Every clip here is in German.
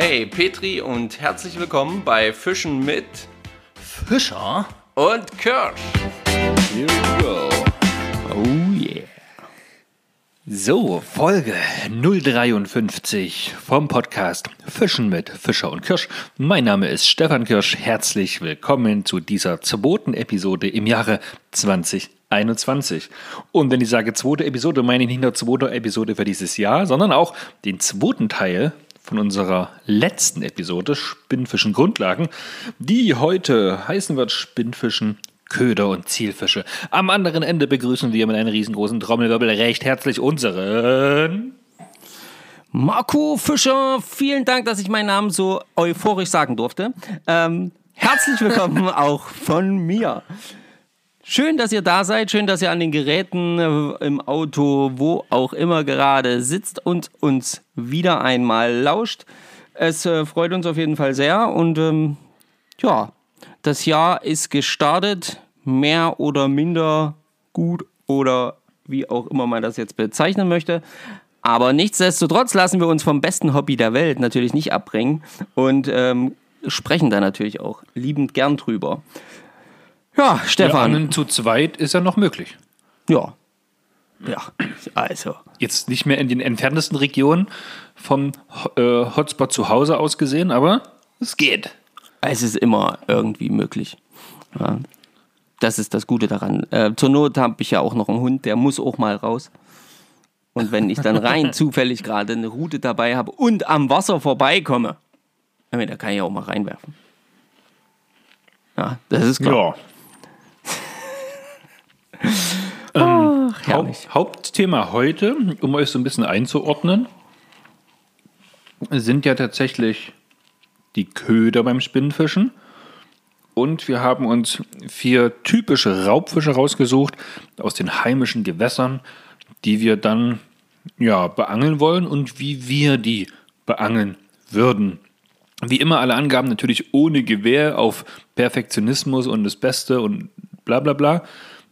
Hey Petri und herzlich willkommen bei Fischen mit Fischer und Kirsch. Here we go. Oh yeah. So, Folge 053 vom Podcast Fischen mit Fischer und Kirsch. Mein Name ist Stefan Kirsch. Herzlich willkommen zu dieser zweiten Episode im Jahre 2021. Und wenn ich sage zweite Episode, meine ich nicht nur zweite Episode für dieses Jahr, sondern auch den zweiten Teil von unserer letzten Episode Spinnfischen Grundlagen, die heute heißen wird Spinnfischen Köder und Zielfische. Am anderen Ende begrüßen wir mit einem riesengroßen Trommelwirbel recht herzlich unseren Marco Fischer, vielen Dank, dass ich meinen Namen so euphorisch sagen durfte. Ähm, herzlich willkommen auch von mir. Schön, dass ihr da seid, schön, dass ihr an den Geräten äh, im Auto, wo auch immer gerade sitzt und uns wieder einmal lauscht. Es äh, freut uns auf jeden Fall sehr und ähm, ja, das Jahr ist gestartet, mehr oder minder gut oder wie auch immer man das jetzt bezeichnen möchte. Aber nichtsdestotrotz lassen wir uns vom besten Hobby der Welt natürlich nicht abbringen und ähm, sprechen da natürlich auch liebend gern drüber. Ja, Stefan. Ja, zu zweit ist ja noch möglich. Ja. Ja, also. Jetzt nicht mehr in den entferntesten Regionen vom äh, Hotspot zu Hause aus gesehen, aber es geht. Es ist immer irgendwie möglich. Ja. Das ist das Gute daran. Äh, zur Not habe ich ja auch noch einen Hund, der muss auch mal raus. Und wenn ich dann rein zufällig gerade eine Route dabei habe und am Wasser vorbeikomme, da kann ich auch mal reinwerfen. Ja, das ist klar. Ja. Ähm, Haupt, Hauptthema heute, um euch so ein bisschen einzuordnen, sind ja tatsächlich die Köder beim Spinnfischen. Und wir haben uns vier typische Raubfische rausgesucht aus den heimischen Gewässern, die wir dann ja, beangeln wollen und wie wir die beangeln würden. Wie immer alle Angaben natürlich ohne Gewehr auf Perfektionismus und das Beste und bla bla bla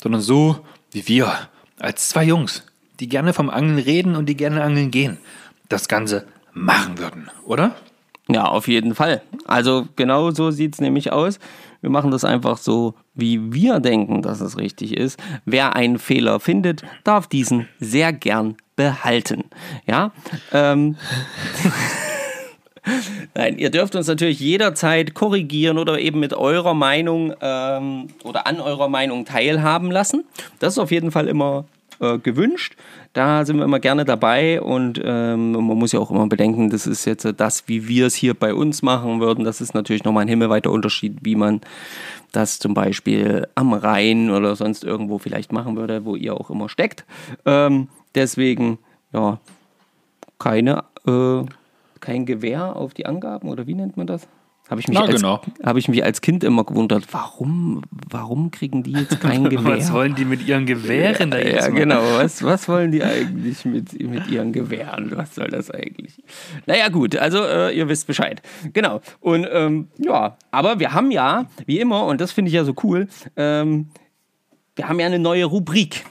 sondern so wie wir als zwei Jungs, die gerne vom Angeln reden und die gerne angeln gehen, das Ganze machen würden, oder? Ja, auf jeden Fall. Also genau so sieht es nämlich aus. Wir machen das einfach so, wie wir denken, dass es richtig ist. Wer einen Fehler findet, darf diesen sehr gern behalten. Ja. Ähm. Nein, ihr dürft uns natürlich jederzeit korrigieren oder eben mit eurer Meinung ähm, oder an eurer Meinung teilhaben lassen. Das ist auf jeden Fall immer äh, gewünscht. Da sind wir immer gerne dabei und ähm, man muss ja auch immer bedenken, das ist jetzt das, wie wir es hier bei uns machen würden. Das ist natürlich nochmal ein himmelweiter Unterschied, wie man das zum Beispiel am Rhein oder sonst irgendwo vielleicht machen würde, wo ihr auch immer steckt. Ähm, deswegen, ja, keine. Äh, kein Gewehr auf die Angaben oder wie nennt man das? Habe ich, mich als, genau. hab ich mich als Kind immer gewundert, warum, warum kriegen die jetzt kein Gewehr? was wollen die mit ihren Gewehren da jetzt? Ja, genau. Was, was wollen die eigentlich mit, mit ihren Gewehren? Was soll das eigentlich? Naja, gut, also äh, ihr wisst Bescheid. Genau. Und ähm, ja, aber wir haben ja, wie immer, und das finde ich ja so cool, ähm, wir haben ja eine neue Rubrik.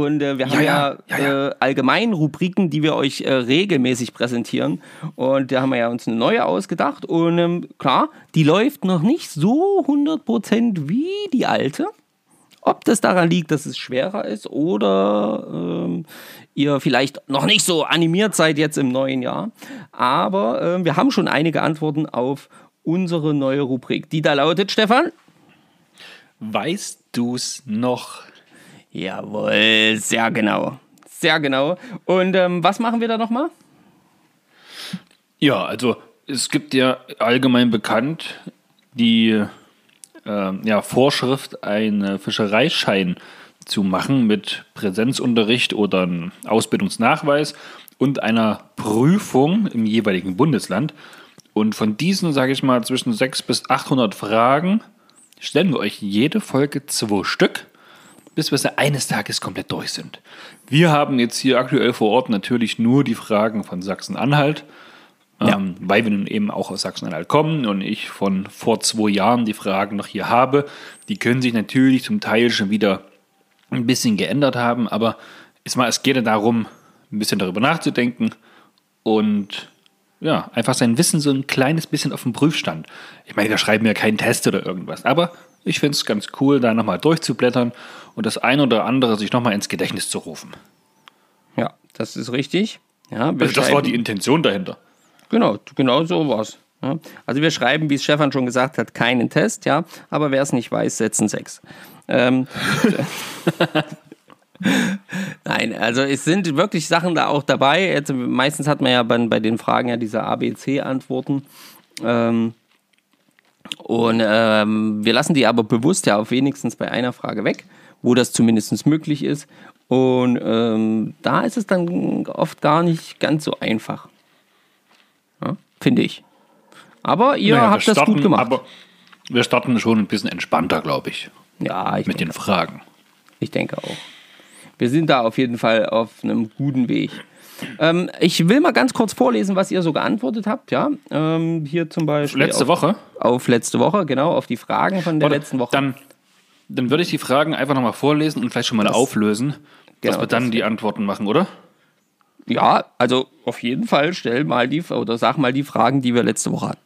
Und äh, wir haben ja, ja, ja äh, allgemein Rubriken, die wir euch äh, regelmäßig präsentieren. Und da haben wir ja uns eine neue ausgedacht. Und ähm, klar, die läuft noch nicht so 100% wie die alte. Ob das daran liegt, dass es schwerer ist oder ähm, ihr vielleicht noch nicht so animiert seid jetzt im neuen Jahr. Aber äh, wir haben schon einige Antworten auf unsere neue Rubrik, die da lautet, Stefan. Weißt du's noch? Jawohl, sehr genau. Sehr genau. Und ähm, was machen wir da nochmal? Ja, also es gibt ja allgemein bekannt die äh, ja, Vorschrift, einen Fischereischein zu machen mit Präsenzunterricht oder einem Ausbildungsnachweis und einer Prüfung im jeweiligen Bundesland. Und von diesen, sage ich mal, zwischen 600 bis 800 Fragen stellen wir euch jede Folge zwei Stück bis wir eines Tages komplett durch sind. Wir haben jetzt hier aktuell vor Ort natürlich nur die Fragen von Sachsen-Anhalt, ja. ähm, weil wir nun eben auch aus Sachsen-Anhalt kommen und ich von vor zwei Jahren die Fragen noch hier habe. Die können sich natürlich zum Teil schon wieder ein bisschen geändert haben, aber es geht ja darum, ein bisschen darüber nachzudenken und ja, einfach sein Wissen so ein kleines bisschen auf den Prüfstand. Ich meine, da schreiben wir keinen Test oder irgendwas, aber ich finde es ganz cool, da nochmal durchzublättern und das ein oder andere sich nochmal ins Gedächtnis zu rufen. Ja, das ist richtig. Ja, Also das war die Intention dahinter. Genau, genau so war's. Ja. Also wir schreiben, wie es Stefan schon gesagt hat, keinen Test, ja, aber wer es nicht weiß, setzen sechs. Ähm, Nein, also es sind wirklich Sachen da auch dabei. Jetzt, meistens hat man ja bei, bei den Fragen ja diese ABC-Antworten. Ähm, und ähm, wir lassen die aber bewusst ja auf wenigstens bei einer Frage weg, wo das zumindest möglich ist. Und ähm, da ist es dann oft gar nicht ganz so einfach. Ja, Finde ich. Aber ihr Naja, habt das starten, gut gemacht. Aber wir starten schon ein bisschen entspannter, glaube ich, ja, ich mit denke, den Fragen. ich denke auch. Wir sind da auf jeden Fall auf einem guten Weg. Ähm, ich will mal ganz kurz vorlesen, was ihr so geantwortet habt. Ja, ähm, hier zum Beispiel Letzte auf, Woche? auf letzte Woche, genau, auf die Fragen von der Warte, letzten Woche. Dann, dann würde ich die Fragen einfach nochmal vorlesen und vielleicht schon mal auflösen, genau, dass wir dann das- die Antworten machen, oder? Ja, also auf jeden Fall stell mal die oder sag mal die Fragen, die wir letzte Woche hatten.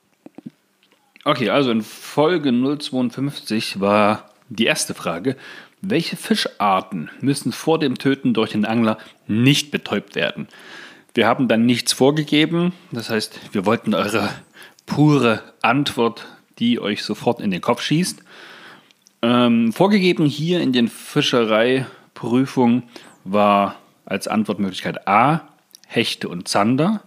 Okay, also in Folge 052 war die erste Frage, welche Fischarten müssen vor dem Töten durch den Angler nicht betäubt werden? Wir haben dann nichts vorgegeben, das heißt, wir wollten eure pure Antwort, die euch sofort in den Kopf schießt. Ähm, vorgegeben hier in den Fischereiprüfungen war als Antwortmöglichkeit A Hechte und Zander,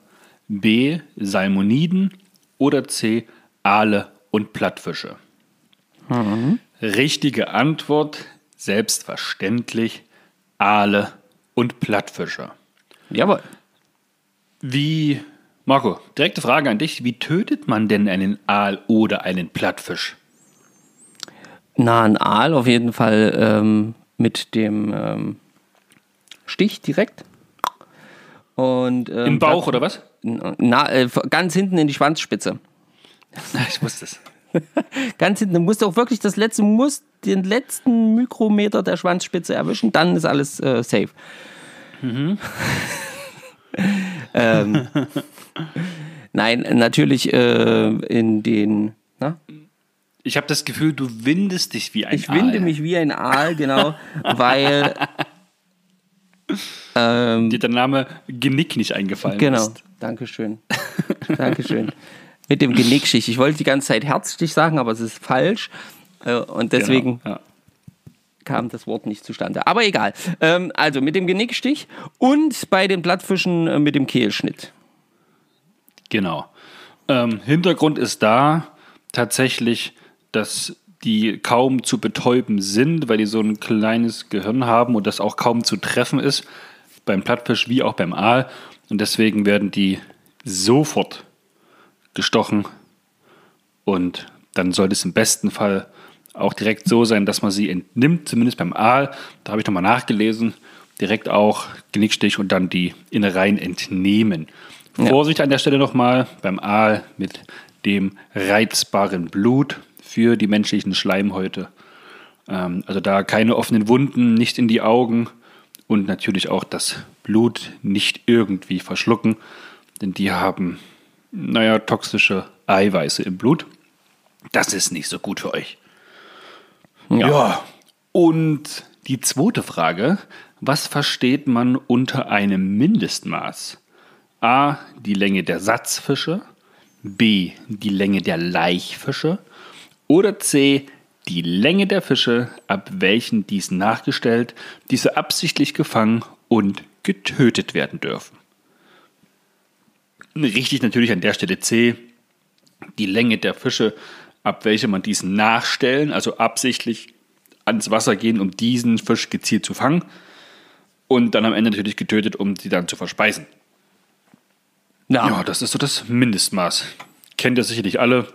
B Salmoniden oder C Aale und Plattfische. Richtige Antwort, selbstverständlich Aale und Plattfische. Jawohl. Wie, Marco, direkte Frage an dich, wie tötet man denn einen Aal oder einen Plattfisch? Na, ein Aal auf jeden Fall ähm, mit dem ähm, Stich direkt. Und, ähm, Im Bauch oder was? Na, äh, ganz hinten in die Schwanzspitze. Ich wusste es. Ganz hinten. Du musst auch wirklich das letzte, musst den letzten Mikrometer der Schwanzspitze erwischen, dann ist alles äh, safe. ähm, nein, natürlich äh, in den. Na? Ich habe das Gefühl, du windest dich wie ein Ich winde Aal. mich wie ein Aal, genau, weil. Ähm, Dir der Name Genick nicht eingefallen Genau, ist. Dankeschön. Dankeschön. Mit dem Genickstich. Ich wollte die ganze Zeit Herzstich sagen, aber es ist falsch. Äh, Und deswegen Genau, ja. kam das Wort nicht zustande. Aber egal. Ähm, also mit dem Genickstich und bei den Plattfischen äh, mit dem Kehlschnitt. Genau. Ähm, Hintergrund ist da tatsächlich, dass die kaum zu betäuben sind, weil die so ein kleines Gehirn haben und das auch kaum zu treffen ist, beim Plattfisch wie auch beim Aal. Und deswegen werden die sofort gestochen und dann sollte es im besten Fall auch direkt so sein, dass man sie entnimmt, zumindest beim Aal. Da habe ich nochmal nachgelesen. Direkt auch Genickstich und dann die Innereien entnehmen. Vorsicht an der Stelle nochmal beim Aal mit dem reizbaren Blut für die menschlichen Schleimhäute. Ähm, also da keine offenen Wunden, nicht in die Augen und natürlich auch das Blut nicht irgendwie verschlucken, denn die haben, naja, toxische Eiweiße im Blut. Das ist nicht so gut für euch. Ja. Und die zweite Frage, was versteht man unter einem Mindestmaß? A, die Länge der Satzfische, B, die Länge der Laichfische oder C, die Länge der Fische, ab welchen dies nachgestellt, diese absichtlich gefangen und getötet werden dürfen. Richtig natürlich an der Stelle C, die Länge der Fische, ab welcher man diesen nachstellen, also absichtlich ans Wasser gehen, um diesen Fisch gezielt zu fangen und dann am Ende natürlich getötet, um sie dann zu verspeisen. Ja, das ist so das Mindestmaß. Kennt ihr sicherlich alle.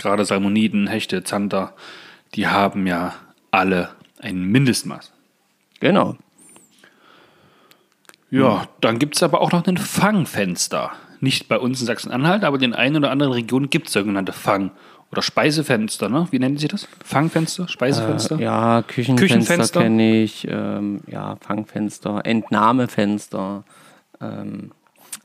Gerade Salmoniden, Hechte, Zander, die haben ja alle ein Mindestmaß. Genau. Ja, dann gibt es aber auch noch ein Fangfenster. Nicht bei uns in Sachsen-Anhalt, aber in den einen oder anderen Regionen gibt es sogenannte Fang- oder Speisefenster, ne? Wie nennen Sie das? Fangfenster? Speisefenster? Äh, ja, Küchenfenster, Küchenfenster? kenne ich. Ähm, ja, Fangfenster, Entnahmefenster. Ähm,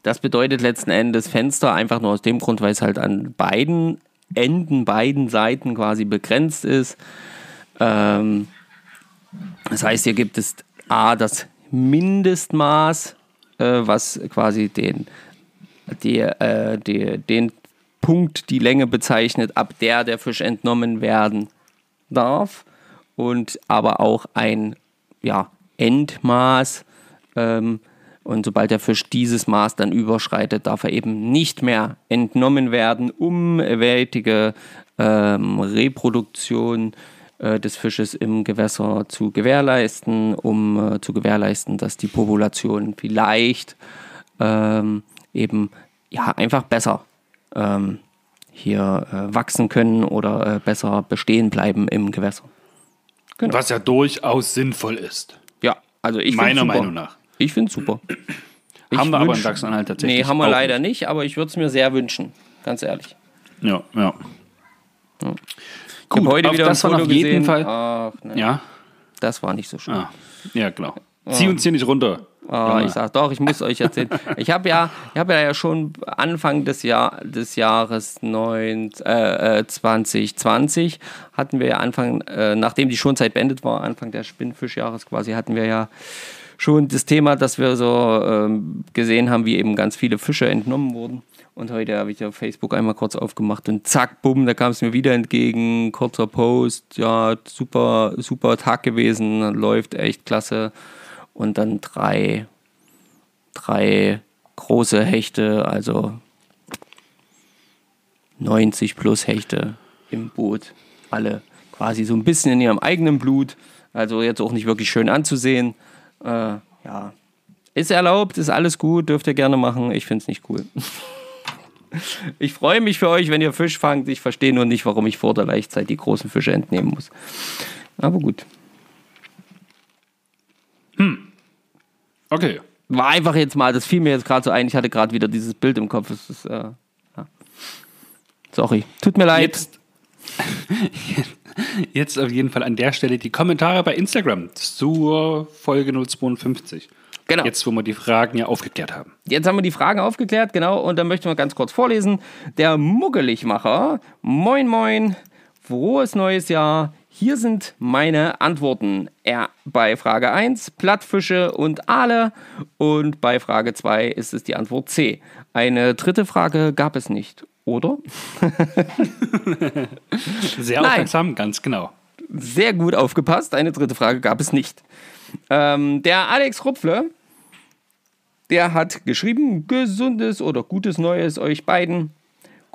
Das bedeutet letzten Endes Fenster einfach nur aus dem Grund, weil es halt an beiden Enden, beiden Seiten quasi begrenzt ist. Ähm, das heißt, hier gibt es A, das Mindestmaß, äh, was quasi den, die, äh, die, den Punkt, die Länge bezeichnet, ab der der Fisch entnommen werden darf. Und aber auch ein ja, Endmaß. Ähm, und sobald der Fisch dieses Maß dann überschreitet, darf er eben nicht mehr entnommen werden, um ewige ähm, Reproduktion äh, des Fisches im Gewässer zu gewährleisten, um äh, zu gewährleisten, dass die Population vielleicht ähm, eben ja einfach besser ähm, hier äh, wachsen können oder äh, besser bestehen bleiben im Gewässer. Genau. Was ja durchaus sinnvoll ist. Ja, also ich Meiner. Meinung nach. Ich finde es super. Ich haben wir aber in Sachsen-Anhalt tatsächlich. Nee, haben wir leider nicht. nicht, aber ich würde es mir sehr wünschen. Ganz ehrlich. Ja, ja. ja. Gut, ich heute wieder das Foto auf jeden. Fall. Ach, nee. Ja. Das war nicht so schön. Ah. Ja, genau. Zieh uns hier nicht runter. Oh, ich sag doch, ich muss euch erzählen. Ich habe ja, ich habe ja schon Anfang des, Jahr, des Jahres 9, äh, 2020 hatten wir ja Anfang, äh, nachdem die Schonzeit beendet war, Anfang des Spinnfischjahres quasi, hatten wir ja schon das Thema, dass wir so ähm, gesehen haben, wie eben ganz viele Fische entnommen wurden. Und heute habe ich auf Facebook einmal kurz aufgemacht und zack, bumm, da kam es mir wieder entgegen. Kurzer Post, ja, super, super Tag gewesen, läuft echt klasse. Und dann drei, drei große Hechte, also 90 plus Hechte im Boot. Alle quasi so ein bisschen in ihrem eigenen Blut. Also jetzt auch nicht wirklich schön anzusehen. Äh, ja, ist erlaubt, ist alles gut, dürft ihr gerne machen. Ich finde es nicht cool. Ich freue mich für euch, wenn ihr Fisch fangt. Ich verstehe nur nicht, warum ich vor der Laichzeit die großen Fische entnehmen muss. Aber gut. Hm. Okay. War einfach jetzt mal, das fiel mir jetzt gerade so ein. Ich hatte gerade wieder dieses Bild im Kopf. Ist, äh, ja. Sorry. Tut mir leid. Jetzt, jetzt auf jeden Fall an der Stelle die Kommentare bei Instagram zur Folge 052. Genau. Jetzt, wo wir die Fragen ja aufgeklärt haben. Jetzt haben wir die Fragen aufgeklärt, genau, und dann möchten wir ganz kurz vorlesen. Der Muggeligmacher, moin moin, frohes neues Jahr. Hier sind meine Antworten. Er bei Frage 1 Plattfische und Aale und bei Frage 2 ist es die Antwort C. Eine dritte Frage gab es nicht, oder? Sehr aufmerksam, Nein. ganz genau. Sehr gut aufgepasst. Eine dritte Frage gab es nicht. Ähm, der Alex Rupfle, der hat geschrieben, gesundes oder gutes Neues euch beiden.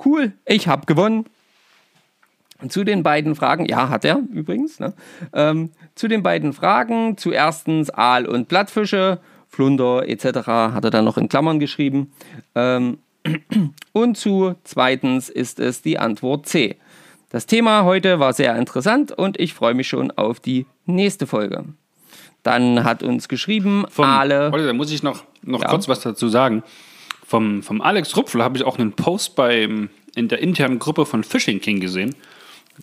Cool, ich habe gewonnen. Zu den beiden Fragen, ja, hat er übrigens. Ne? Ähm, zu den beiden Fragen, zu erstens Aal und Blattfische, Flunder etc. hat er dann noch in Klammern geschrieben. Ähm, und zu zweitens ist es die Antwort C. Das Thema heute war sehr interessant und ich freue mich schon auf die nächste Folge. Dann hat uns geschrieben, vom, Ale. Warte, da muss ich noch, noch ja. kurz was dazu sagen. Vom, vom Alex Rupfel habe ich auch einen Post beim, in der internen Gruppe von Fishing King gesehen.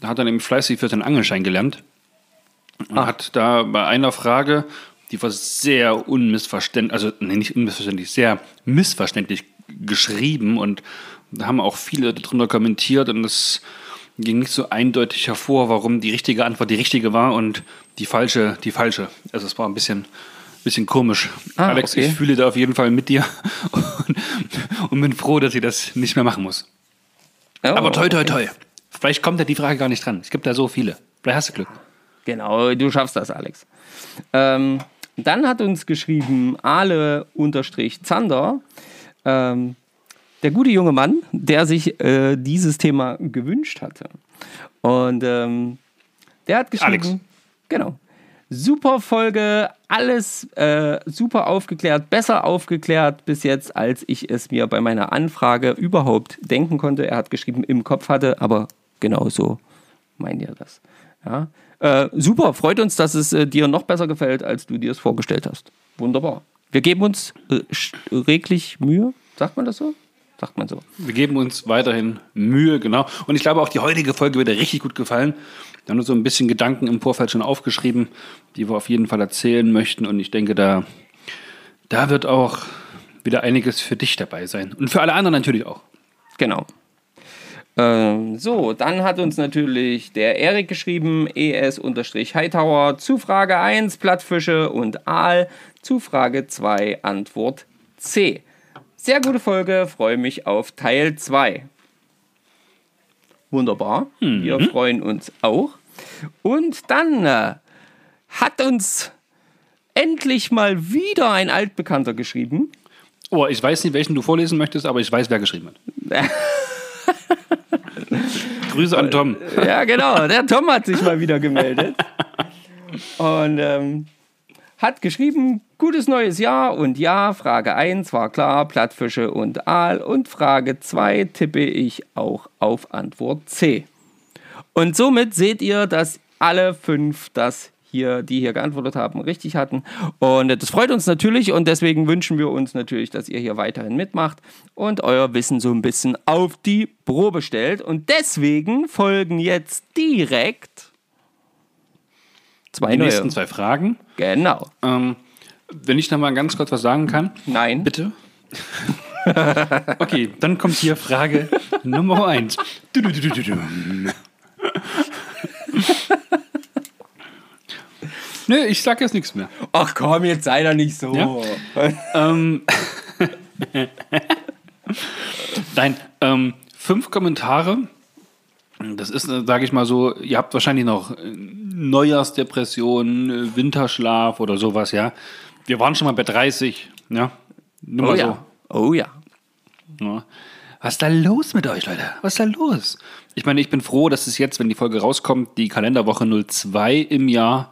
Da hat er nämlich fleißig für seinen Angelschein gelernt. Und ah. hat da bei einer Frage, die war sehr unmissverständlich, also nee, nicht unmissverständlich, sehr missverständlich geschrieben und da haben auch viele darunter kommentiert und es ging nicht so eindeutig hervor, warum die richtige Antwort die richtige war und die falsche die falsche. Also es war ein bisschen, bisschen komisch. Ah, Alex, okay. ich fühle da auf jeden Fall mit dir und, und, bin froh, dass ich das nicht mehr machen muss. Oh, Aber toi, toi, toi. Okay. Vielleicht kommt ja die Frage gar nicht dran. Es gibt da so viele. Vielleicht hast du Glück. Genau, du schaffst das, Alex. Ähm, dann hat uns geschrieben Ale-Zander. Ähm, der gute junge Mann, der sich äh, dieses Thema gewünscht hatte. Und ähm, der hat geschrieben, Alex. genau, super Folge, alles äh, super aufgeklärt, besser aufgeklärt bis jetzt, als ich es mir bei meiner Anfrage überhaupt denken konnte. Er hat geschrieben, im Kopf hatte, aber genau so meint ihr das. Ja. Äh, super, freut uns, dass es äh, dir noch besser gefällt, als du dir es vorgestellt hast. Wunderbar. Wir geben uns äh, reglich Mühe, sagt man das so? sagt man so. Wir geben uns weiterhin Mühe, genau. Und ich glaube auch, die heutige Folge wird dir richtig gut gefallen. Wir haben uns so ein bisschen Gedanken im Vorfeld schon aufgeschrieben, die wir auf jeden Fall erzählen möchten. Und ich denke, da, da wird auch wieder einiges für dich dabei sein. Und für alle anderen natürlich auch. Genau. Ähm, so, dann hat uns natürlich der Erik geschrieben, es-hightower, zu Frage 1, Plattfische und Aal, zu Frage 2, Antwort C. Sehr gute Folge, freue mich auf Teil 2. Wunderbar, wir freuen uns auch. Und dann äh, hat uns endlich mal wieder ein Altbekannter geschrieben. Oh, ich weiß nicht, welchen du vorlesen möchtest, aber ich weiß, wer geschrieben hat. Grüße an Tom. Ja, genau. Der Tom hat sich mal wieder gemeldet. Und ähm, hat geschrieben, gutes neues Jahr und ja, Frage 1 war klar, Plattfische und Aal und Frage 2 tippe ich auch auf Antwort C. Und somit seht ihr, dass alle fünf das hier, die hier geantwortet haben, richtig hatten. Und das freut uns natürlich und deswegen wünschen wir uns natürlich, dass ihr hier weiterhin mitmacht und euer Wissen so ein bisschen auf die Probe stellt. Und deswegen folgen jetzt direkt zwei Die neue. nächsten zwei Fragen. Genau. Ähm, wenn ich noch mal ganz kurz was sagen kann. Nein. Bitte? okay, dann kommt hier Frage Nummer eins. Du, du, du, du, du. Nö, ich sag jetzt nichts mehr. Ach komm, jetzt sei doch nicht so. Ja? Ähm, Nein, ähm, fünf Kommentare. Das ist, sage ich mal so, ihr habt wahrscheinlich noch Neujahrsdepression, Winterschlaf oder sowas, ja. Wir waren schon mal bei 30, ja. Nur Oh mal ja. Oh ja. so. Ja. Was ist da los mit euch, Leute? Was ist da los? Ich meine, ich bin froh, dass es jetzt, wenn die Folge rauskommt, die Kalenderwoche 02 im Jahr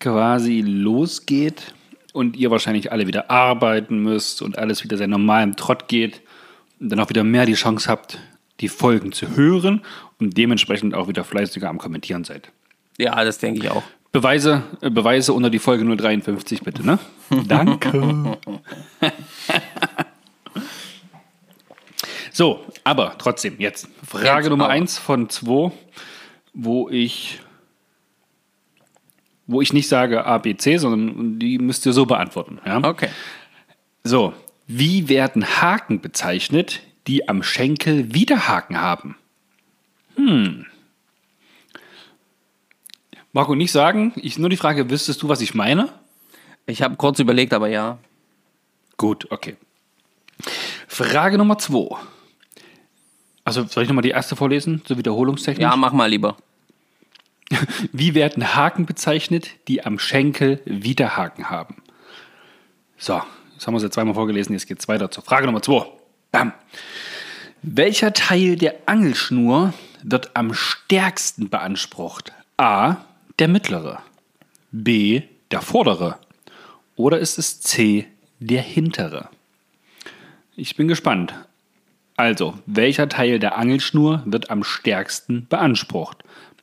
quasi losgeht und ihr wahrscheinlich alle wieder arbeiten müsst und alles wieder seinen normalen Trott geht und dann auch wieder mehr die Chance habt, die Folgen zu hören und dementsprechend auch wieder fleißiger am Kommentieren seid. Ja, das denke ich auch. Beweise, äh, Beweise unter die Folge 053 bitte, ne? Danke. so, aber trotzdem, jetzt Frage Jetzt Nummer aber. eins von zwei, wo ich, wo ich nicht sage A, B, C, sondern die müsst ihr so beantworten. Ja? Okay. So, wie werden Haken bezeichnet, die am Schenkel Widerhaken haben? Hm. Marco, nicht sagen. Ich nur die Frage, wüsstest du, was ich meine? Ich habe kurz überlegt, aber ja. Gut, okay. Frage Nummer zwei. Also soll ich nochmal die erste vorlesen, so wiederholungstechnisch? Ja, mach mal lieber. Wie werden Haken bezeichnet, die am Schenkel Widerhaken haben? So, jetzt haben wir es jetzt zweimal vorgelesen, jetzt geht es weiter zur Frage Nummer zwei. Bam. Welcher Teil der Angelschnur wird am stärksten beansprucht? A. Der mittlere. B. Der vordere. Oder ist es C. Der hintere? Ich bin gespannt. Also, welcher Teil der Angelschnur wird am stärksten beansprucht?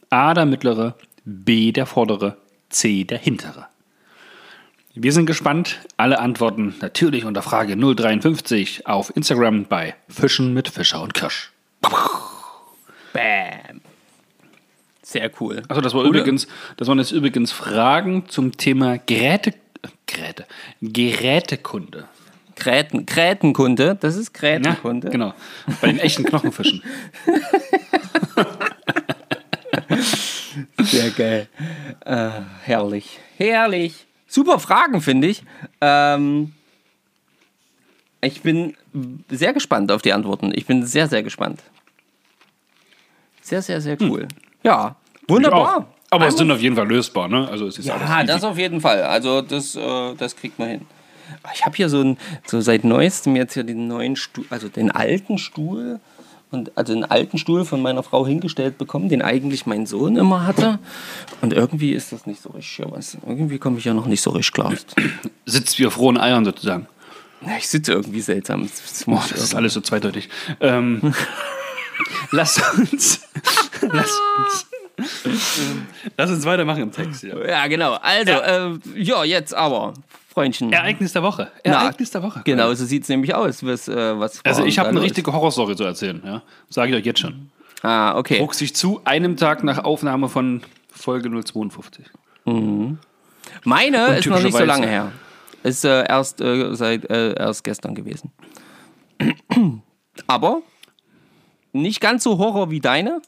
A der mittlere, B der vordere, C der hintere. Wir sind gespannt. Alle Antworten natürlich unter Frage 053 auf Instagram bei Fischen mit Fischer und Kirsch. Bam. Sehr cool. Also das war Coole- übrigens, das waren jetzt übrigens Fragen zum Thema Geräte, Geräte, Gerätekunde. Gräten, Grätenkunde, das ist Ja, Grätenkunde. genau. Bei den echten Knochenfischen. Sehr geil. Äh, herrlich. Herrlich. Super Fragen, finde ich. Ähm, ich bin sehr gespannt auf die Antworten. Ich bin sehr, sehr gespannt. Sehr, sehr, sehr cool. Ja, wunderbar. Aber es sind auf jeden Fall lösbar, ne? Also es ist Ja, alles das auf jeden Fall. Also das, äh, das kriegt man hin. Ich habe hier so ein, so seit neuestem jetzt hier den neuen Stuhl, also den alten Stuhl und also den alten Stuhl von meiner Frau hingestellt bekommen, den eigentlich mein Sohn immer hatte. Und irgendwie ist das nicht so richtig. ja, Was, irgendwie komme ich ja noch nicht so richtig klar. sitzt wie auf rohen Eiern sozusagen. Ja, Ich sitze irgendwie seltsam. Das, das Boah, das ist alles so zweideutig. Ähm, lass uns. lass uns. lass uns weitermachen im Text. Ja. ja, genau. Also, ja. Äh, ja, jetzt aber, Freundchen. Ereignis der Woche. Na, Ereignis der Woche. Genau, so sieht es nämlich aus. Was, äh, was Also ich habe eine richtige Horrorstory zu erzählen. Ja? Sage ich euch jetzt schon. Ah, okay. Trug sich zu einem Tag nach Aufnahme von Folge 052. Meine ist noch nicht so lange her. Ist äh, erst, äh, seit, äh, erst gestern gewesen. aber nicht ganz so Horror wie deine.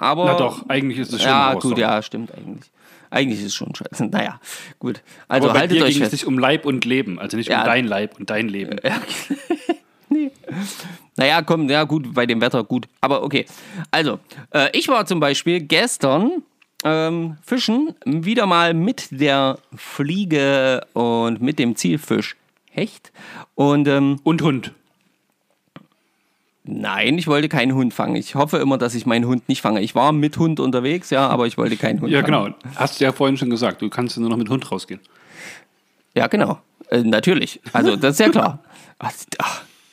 Aber Na doch, eigentlich ist es schon ja, gut, ja, stimmt eigentlich. Eigentlich ist es schon scheiße. Naja, gut. Also Aber bei haltet dir euch ging es fest. nicht um Leib und Leben, also nicht Ja. um dein Leib und dein Leben. Naja, komm, ja gut, bei dem Wetter gut. Aber okay. Also, äh, ich war zum Beispiel gestern ähm, fischen, wieder mal mit der Fliege und mit dem Zielfisch Hecht. Und ähm, Und Hund. Nein, ich wollte keinen Hund fangen. Ich hoffe immer, dass ich meinen Hund nicht fange. Ich war mit Hund unterwegs, ja, aber ich wollte keinen Hund Ja, fangen. genau. Hast du ja vorhin schon gesagt, du kannst nur noch mit Hund rausgehen. Ja, genau. Äh, natürlich. Also, das ist ja klar. Ach,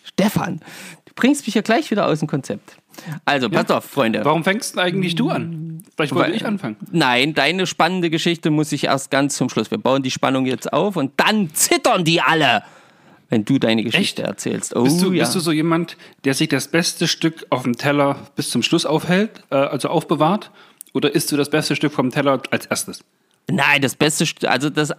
Stefan, du bringst mich ja gleich wieder aus dem Konzept. Also, passt auf, Freunde. Warum fängst denn eigentlich du an? Vielleicht wollte Weil- ich anfangen. Nein, deine spannende Geschichte muss ich erst ganz zum Schluss. Wir bauen die Spannung jetzt auf und dann zittern die alle, wenn du deine Geschichte erzählst. Oh, Bist du, ja. bist du so jemand, der sich das beste Stück auf dem Teller bis zum Schluss aufhält, äh, also aufbewahrt? Oder isst du das beste Stück vom Teller als erstes? Nein, das beste, St- also das,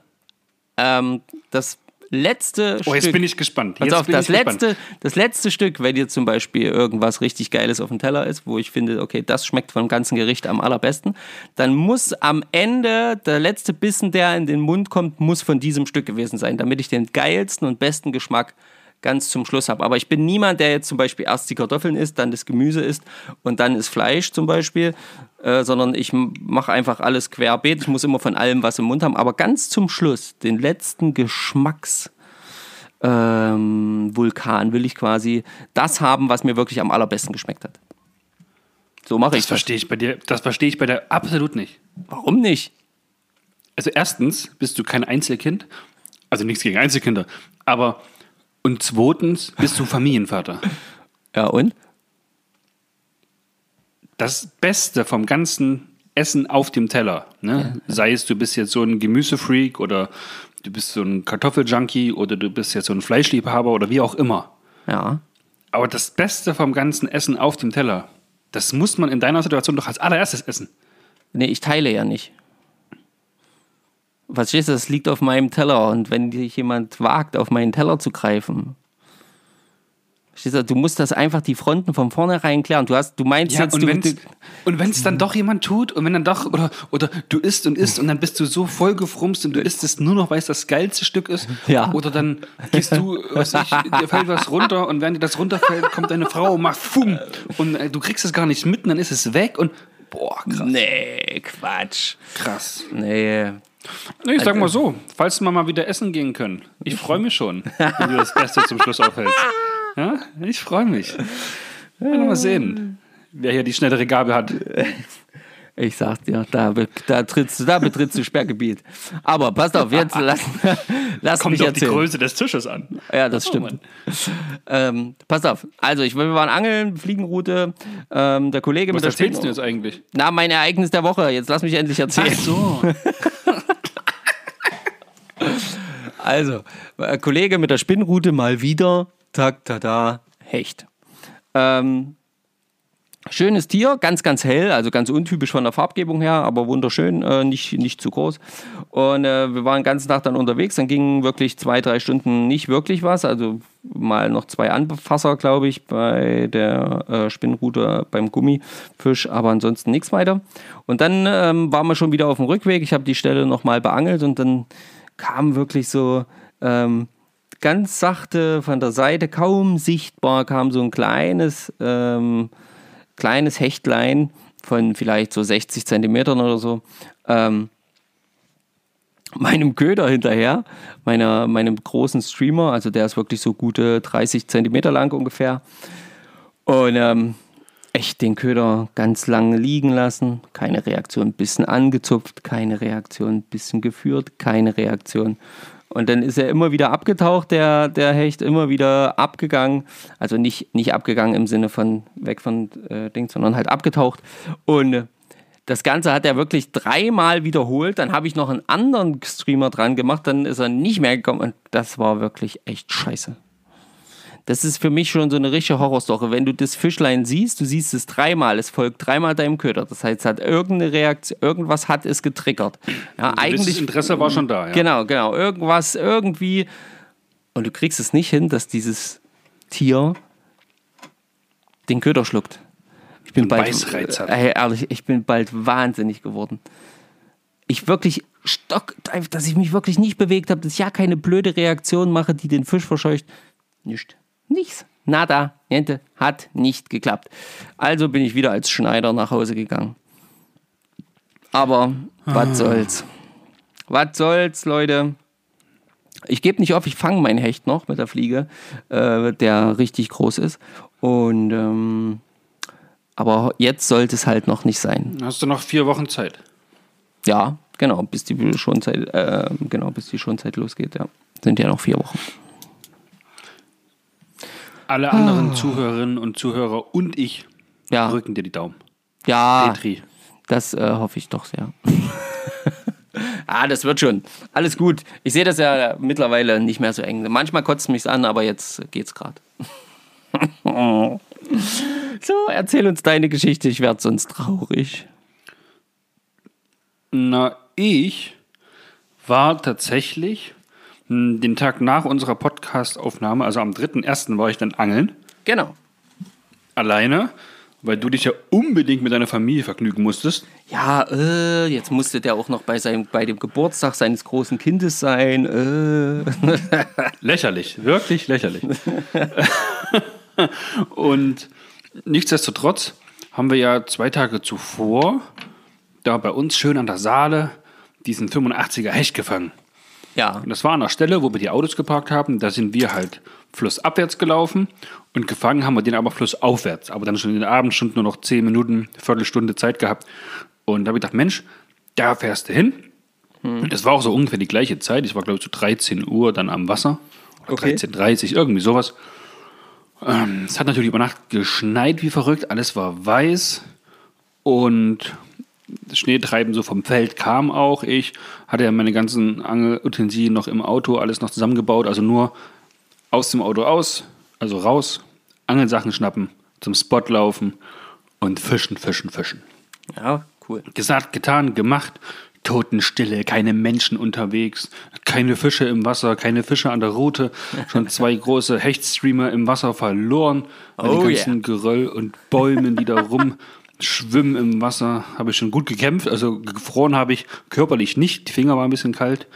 ähm, das letzte Oh, jetzt Stück. bin ich gespannt. Pass Jetzt auf, bin das ich gespannt. letzte, das letzte Stück, wenn dir zum Beispiel irgendwas richtig Geiles auf dem Teller ist, wo ich finde, okay, das schmeckt vom ganzen Gericht am allerbesten, dann muss am Ende der letzte Bissen, der in den Mund kommt, muss von diesem Stück gewesen sein, damit ich den geilsten und besten Geschmack ganz zum Schluss habe. Aber ich bin niemand, der jetzt zum Beispiel erst die Kartoffeln isst, dann das Gemüse isst und dann ist Fleisch zum Beispiel, äh, sondern ich mache einfach alles querbeet. Ich muss immer von allem was im Mund haben, aber ganz zum Schluss, den letzten Geschmacks ähm, Vulkan will ich quasi das haben, was mir wirklich am allerbesten geschmeckt hat. So mache ich Das das. verstehe ich bei dir. Das verstehe ich bei dir absolut nicht. Warum nicht? Also erstens bist du kein Einzelkind, also nichts gegen Einzelkinder, aber und zweitens bist du Familienvater. Ja, und? Das Beste vom ganzen Essen auf dem Teller, ne? sei es du bist jetzt so ein Gemüsefreak oder du bist so ein Kartoffeljunkie oder du bist jetzt so ein Fleischliebhaber oder wie auch immer. Ja. Aber das Beste vom ganzen Essen auf dem Teller, das muss man in deiner Situation doch als allererstes essen. Nee, ich teile ja nicht. Verstehst du, das liegt auf meinem Teller und wenn sich jemand wagt, auf meinen Teller zu greifen. Verstehst du, du musst das einfach die Fronten von vornherein klären. Du hast, du meinst Ja, jetzt, und du, wenn du, es und dann doch jemand tut und wenn dann doch, oder, oder du isst und isst und dann bist du so vollgefrumst und du isst es nur noch, weil es das geilste Stück ist. Ja. Oder dann gehst du, was ich, dir fällt was runter und während dir das runterfällt, kommt deine Frau und macht Fum und äh, du kriegst es gar nicht mit und dann ist es weg und boah, krass. Nee, Quatsch. krass. Nee. Nee, ich sag mal so, falls wir mal wieder essen gehen können, ich freue mich schon, wenn du das Beste zum Schluss aufhältst. Ja, ich freue mich. Ja, mal sehen, wer hier die schnellere Gabel hat. Ich sag dir, da, da, trittst, da betrittst du Sperrgebiet. Aber passt auf, jetzt lass, lass Kommt mich auf die erzählen. Größe des Tisches an. Ja, das Oh, stimmt. ähm, passt auf. Also, ich, wir waren angeln, Fliegenroute. Ähm, der Kollege Was mit der erzählst du jetzt eigentlich? Na, mein Ereignis der Woche. Jetzt lass mich endlich erzählen. so. Also, äh, Kollege mit der Spinnrute mal wieder. Tak, tada, Hecht. Ähm, schönes Tier, ganz, ganz hell, also ganz untypisch von der Farbgebung her, aber wunderschön, äh, nicht, nicht zu groß. Und äh, wir waren den ganzen Tag dann unterwegs, dann gingen wirklich zwei, drei Stunden nicht wirklich was, also mal noch zwei Anfasser, glaube ich, bei der äh, Spinnrute beim Gummifisch, aber ansonsten nichts weiter. Und dann ähm, waren wir schon wieder auf dem Rückweg, ich habe die Stelle nochmal beangelt und dann kam wirklich so ähm, ganz sachte von der Seite, kaum sichtbar, kam so ein kleines, ähm, kleines Hechtlein von vielleicht so 60 Zentimetern oder so. Ähm, meinem Köder hinterher, meiner, meinem großen Streamer, also der ist wirklich so gute 30 Zentimeter lang ungefähr. Und ähm, echt den Köder ganz lange liegen lassen, keine Reaktion, bisschen angezupft, keine Reaktion, bisschen geführt, keine Reaktion. Und dann ist er immer wieder abgetaucht, der, der Hecht, immer wieder abgegangen. Also nicht, nicht abgegangen im Sinne von weg von äh, Ding, sondern halt abgetaucht. Und äh, das Ganze hat er wirklich dreimal wiederholt. Dann habe ich noch einen anderen Streamer dran gemacht, dann ist er nicht mehr gekommen. Und das war wirklich echt scheiße. Das ist für mich schon so eine richtige Horrorstory. Wenn du das Fischlein siehst, du siehst es dreimal, es folgt dreimal deinem Köder. Das heißt, es hat irgendeine Reaktion, irgendwas hat es getriggert. Ja, Also Das eigentlich. Interesse war schon da, ja. Genau, genau. Irgendwas, irgendwie. Und du kriegst es nicht hin, dass dieses Tier den Köder schluckt. Ich bin bald. Beißreiz hat. Äh, ehrlich, ich bin bald wahnsinnig geworden. Ich wirklich stock, dass ich mich wirklich nicht bewegt habe, dass ich ja keine blöde Reaktion mache, die den Fisch verscheucht. Nicht. Nichts. Nada. Niente. Hat nicht geklappt. Also bin ich wieder als Schneider nach Hause gegangen. Aber was soll's. Was soll's, Leute. Ich gebe nicht auf, ich fange meinen Hecht noch mit der Fliege, äh, der richtig groß ist. Und ähm, aber jetzt sollte es halt noch nicht sein. Hast du noch vier Wochen Zeit? Ja, genau, bis die Schonzeit, äh, genau, bis die Schonzeit losgeht, ja. Sind ja noch vier Wochen. Alle anderen Zuhörerinnen und Zuhörer und ich Ja, drücken dir die Daumen. ja, Petri. das äh, hoffe ich doch sehr. ah, das wird schon. Alles gut. Ich sehe das ja mittlerweile nicht mehr so eng. Manchmal kotzt mich's an, aber jetzt geht's gerade. so, erzähl uns deine Geschichte, ich werde sonst traurig. Na, ich war tatsächlich den Tag nach unserer Podcast-Aufnahme, also am 3.1. war ich dann angeln. Genau. Alleine, weil du dich ja unbedingt mit deiner Familie vergnügen musstest. Ja, äh, jetzt musste der auch noch bei, seinem, bei dem Geburtstag seines großen Kindes sein. Äh. Lächerlich, wirklich lächerlich. Und nichtsdestotrotz haben wir ja zwei Tage zuvor da bei uns schön an der Saale diesen 85er Hecht gefangen. Ja, Und das war an der Stelle, wo wir die Autos geparkt haben. Da sind wir halt flussabwärts gelaufen und gefangen haben wir den aber flussaufwärts. Aber dann schon in den Abendstunden nur noch 10 Minuten, Viertelstunde Zeit gehabt. Und da habe ich gedacht, Mensch, da fährst du hin. Und es war auch so ungefähr die gleiche Zeit. Ich war, glaube ich, zu 13 Uhr dann am Wasser. Oder Okay. 13.30 irgendwie sowas. Ähm, es hat natürlich über Nacht geschneit wie verrückt. Alles war weiß. Und Schneetreiben so vom Feld kam auch. Ich hatte ja meine ganzen Angelutensilien noch im Auto, alles noch zusammengebaut. Also nur aus dem Auto aus, also raus, Angelsachen schnappen, zum Spot laufen und fischen, fischen, fischen. ja, cool. Gesagt, getan, gemacht. Totenstille, keine Menschen unterwegs, keine Fische im Wasser, keine Fische an der Route, schon zwei große Hechtstreamer im Wasser verloren, Oh den ganzen Geröll und Bäumen, die da rumschwimmen im Wasser, habe ich schon gut gekämpft, also gefroren habe ich körperlich nicht, die Finger waren ein bisschen kalt,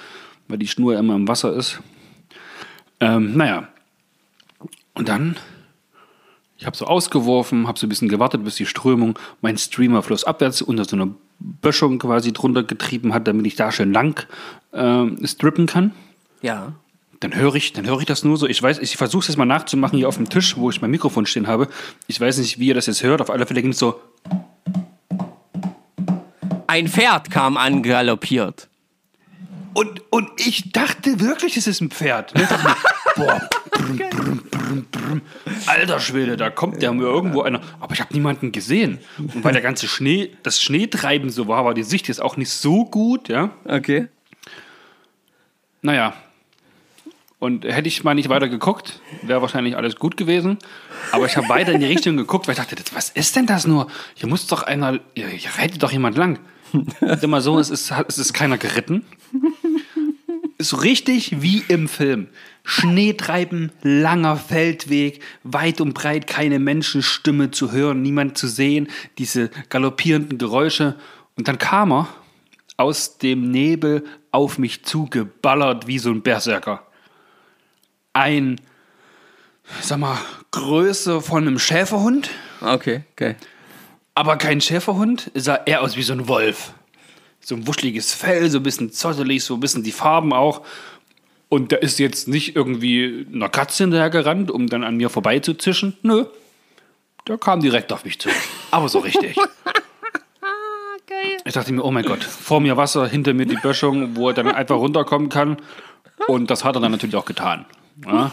weil die Schnur immer im Wasser ist. Ähm, naja, und dann ich habe so ausgeworfen, habe so ein bisschen gewartet, bis die Strömung mein Streamer flussabwärts unter so einer Böschung quasi drunter getrieben hat, damit ich da schön lang äh, strippen kann. Ja. Dann höre ich, dann höre ich das nur so. Ich weiß, ich versuche es jetzt mal nachzumachen hier auf dem Tisch, wo ich mein Mikrofon stehen habe. Ich weiß nicht, wie ihr das jetzt hört. Auf alle Fälle ging es so. Ein Pferd kam angaloppiert. Und, und ich dachte wirklich, es ist ein Pferd. Boah, brüm, brüm, brüm, brüm. alter Schwede, da kommt der mir irgendwo einer. Aber ich habe niemanden gesehen. Und weil der ganze Schnee, das Schneetreiben so war, war die Sicht jetzt auch nicht so gut, ja. Okay. Naja. Und hätte ich mal nicht weiter geguckt, wäre wahrscheinlich alles gut gewesen. Aber ich habe weiter in die Richtung geguckt, weil ich dachte, was ist denn das nur? Hier muss doch einer, hier, hier reitet doch jemand lang. Ist immer so, es ist, es ist keiner geritten. So richtig wie im Film. Schneetreiben, langer Feldweg, weit und breit keine Menschenstimme zu hören, niemand zu sehen, diese galoppierenden Geräusche. Und dann kam er aus dem Nebel auf mich zugeballert wie so ein Berserker. Ein, sag mal, Größe von einem Schäferhund, Okay, okay. aber kein Schäferhund, sah eher aus wie so ein Wolf. So ein wuscheliges Fell, so ein bisschen zottelig, so ein bisschen die Farben auch. Und da ist jetzt nicht irgendwie einer Katze hinterher gerannt, um dann an mir vorbeizuzischen. Nö. Der kam direkt auf mich zu. Aber so richtig. Ich dachte mir, oh mein Gott, vor mir Wasser, hinter mir die Böschung, wo er dann einfach runterkommen kann. Und das hat er dann natürlich auch getan. Ja.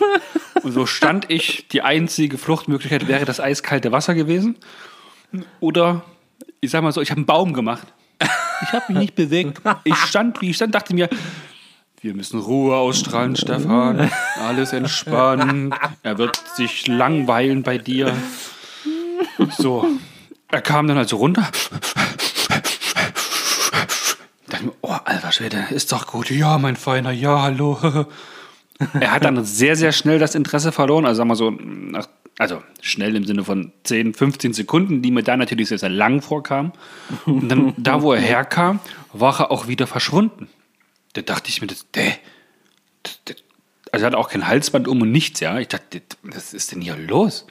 Und so stand ich, die einzige Fluchtmöglichkeit wäre das eiskalte Wasser gewesen. Oder, ich sag mal so, ich habe einen Baum gemacht. Ich habe mich nicht bewegt. Ich stand, wie ich stand, dachte mir, Wir müssen Ruhe ausstrahlen, Stefan. Alles entspannen. Er wird sich langweilen bei dir. So. Er kam dann also runter. Dann, oh, alter Schwede, ist doch gut. Ja, mein Feiner, ja, hallo. Er hat dann sehr, sehr schnell das Interesse verloren. Also, sagen wir so, nach, also schnell im Sinne von 10, 15 Sekunden, die mir da natürlich sehr, sehr lang vorkamen. Und dann, da wo er herkam, war er auch wieder verschwunden. Da dachte ich mir, das, das, das, also er hat auch kein Halsband um und nichts, ja. Ich dachte, was ist denn hier los?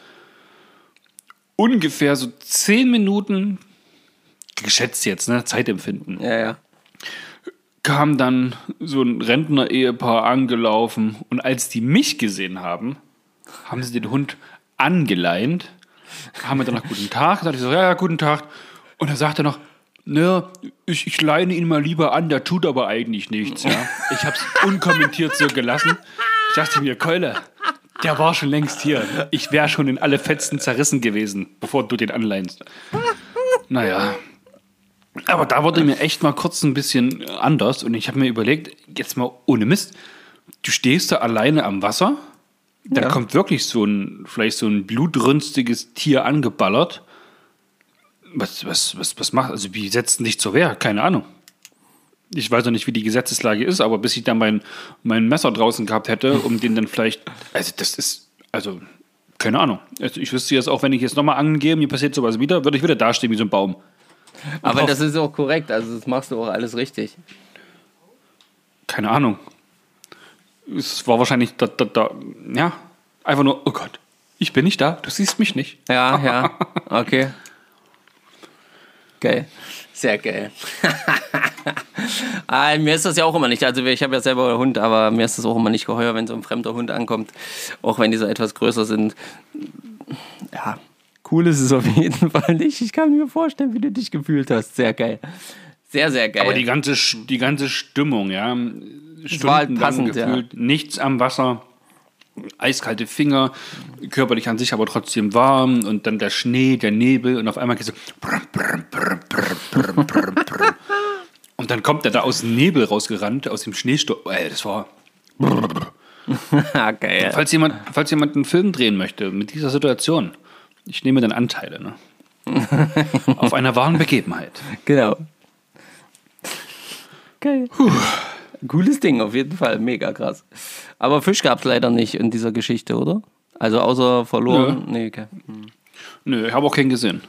Ungefähr so 10 Minuten, geschätzt jetzt, ne, Zeitempfinden, Ja, ja. Kam dann so ein Rentner-Ehepaar angelaufen und als die mich gesehen haben, haben sie den Hund angeleint, haben dann noch guten Tag, sagte ich so, ja, ja, guten Tag. Und er sagte noch, naja, ich, ich leine ihn mal lieber an, der tut aber eigentlich nichts, ja. Ich hab's unkommentiert so gelassen. Ich dachte mir, Keule, der war schon längst hier. Ich wäre schon in alle Fetzen zerrissen gewesen, bevor du den anleinst. Naja, aber da wurde mir echt mal kurz ein bisschen anders und ich habe mir überlegt, jetzt mal ohne Mist, du stehst da alleine am Wasser, da Ja. kommt wirklich so ein, vielleicht so ein blutrünstiges Tier angeballert. Was, was, was, was macht, also wie setzt denn dich zur Wehr? Keine Ahnung. Ich weiß noch nicht, wie die Gesetzeslage ist, aber bis ich dann mein, mein Messer draußen gehabt hätte, um den dann vielleicht, also das ist, also keine Ahnung. Also ich wüsste jetzt auch, wenn ich jetzt nochmal angehe, mir passiert sowas wieder, würde ich wieder dastehen wie so ein Baum. Aber das ist auch korrekt, also das machst du auch alles richtig. keine Ahnung. Es war wahrscheinlich da, da, da, ja, einfach nur, oh Gott, ich bin nicht da, du siehst mich nicht. Ja, ja, okay. Geil. Sehr geil. ah, mir ist das ja auch immer nicht, also ich habe ja selber einen Hund, aber mir ist das auch immer nicht geheuer, wenn so ein fremder Hund ankommt, auch wenn die so etwas größer sind. Ja, cool ist es auf jeden Fall nicht. Ich kann mir vorstellen, wie du dich gefühlt hast. Sehr geil. Sehr, sehr geil. Aber die ganze, die ganze Stimmung, ja, war halt passend, ja. gefühlt, nichts am Wasser, eiskalte Finger, körperlich an sich aber trotzdem warm und dann der Schnee, der Nebel und auf einmal geht so brr, brr. und dann kommt er da aus dem Nebel rausgerannt, aus dem Schneesturm. Ey, das war geil. Falls jemand, falls jemand einen Film drehen möchte mit dieser Situation, ich nehme dann Anteile, ne? Auf einer wahren Begebenheit. Genau. Geil. Cooles Ding, auf jeden Fall. Mega krass. Aber Fisch gab es leider nicht in dieser Geschichte, oder? Also außer verloren. Nee, okay. Nö, ich habe auch keinen gesehen.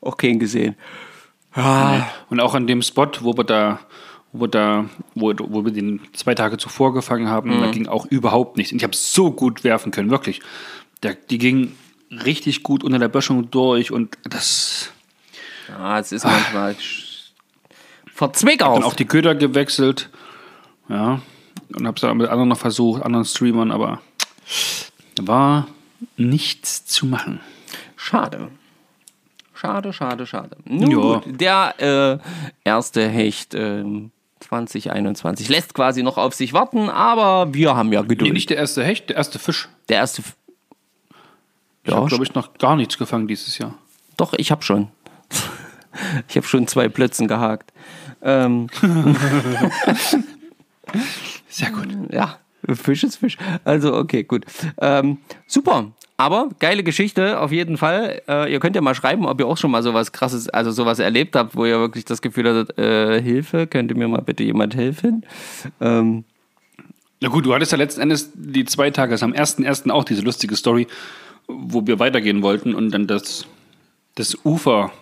Auch keinen gesehen. Ah, Und auch an dem Spot, wo wir da, wo wir da, wo, wo wir den zwei Tage zuvor gefangen haben, da ging auch überhaupt nichts. Und ich habe so gut werfen können, wirklich. Der, die ging richtig gut unter der Böschung durch und das ah, es ist manchmal sch- verzwickert. dann auch die Köder gewechselt. Ja. Und habe es dann mit anderen noch versucht, anderen Streamern, aber war nichts zu machen. Schade. Schade, schade, schade. Nun Ja. gut, der äh, erste Hecht ähm, 2021 lässt quasi noch auf sich warten, aber wir haben ja Geduld. Nee, nicht der erste Hecht, der erste Fisch. der erste. F- Ich habe, glaube ich, noch gar nichts gefangen dieses Jahr. Doch, ich habe schon. Ich habe schon zwei Plötzen gehakt. Ähm, Sehr gut. ja, Fisch ist Fisch. Also, okay, gut. Ähm, super. Aber geile Geschichte auf jeden Fall. Äh, ihr könnt ja mal schreiben, ob ihr auch schon mal sowas krasses, also sowas erlebt habt, wo ihr wirklich das Gefühl hattet, äh, Hilfe, könnte mir mal bitte jemand helfen? Ähm, Na gut, du hattest ja letzten Endes die zwei Tage, also am 1.1. auch diese lustige Story, wo wir weitergehen wollten und dann das, das Ufer,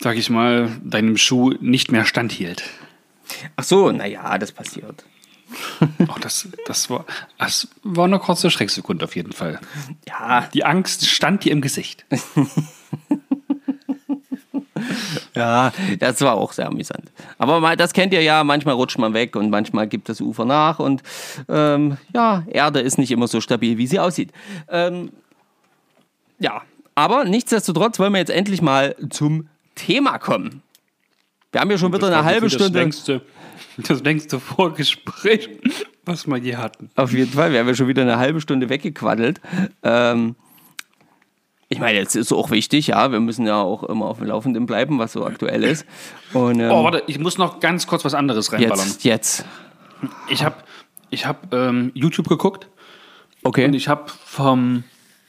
sag ich mal, deinem Schuh nicht mehr standhielt. ach so, naja, das passiert. Auch das, das, war, das war eine kurze Schrecksekunde auf jeden Fall. Ja, Die Angst stand dir im Gesicht. Ja, das war auch sehr amüsant. Aber das kennt ihr ja, manchmal rutscht man weg und manchmal gibt das Ufer nach und ähm, ja, Erde ist nicht immer so stabil, wie sie aussieht. Ähm, ja, aber nichtsdestotrotz wollen wir jetzt endlich mal zum Thema kommen. Wir haben ja schon wieder eine halbe das Stunde. Längste, das längste Vorgespräch, was wir je hatten. Auf jeden Fall, wir haben ja schon wieder eine halbe Stunde weggequaddelt. Ähm, ich meine, jetzt ist auch wichtig, ja, wir müssen ja auch immer auf dem Laufenden bleiben, was so aktuell ist. Und, ähm, Oh, warte, ich muss noch ganz kurz was anderes reinballern. jetzt, jetzt. Ich habe ich hab, ähm, YouTube geguckt Okay. und ich habe vom,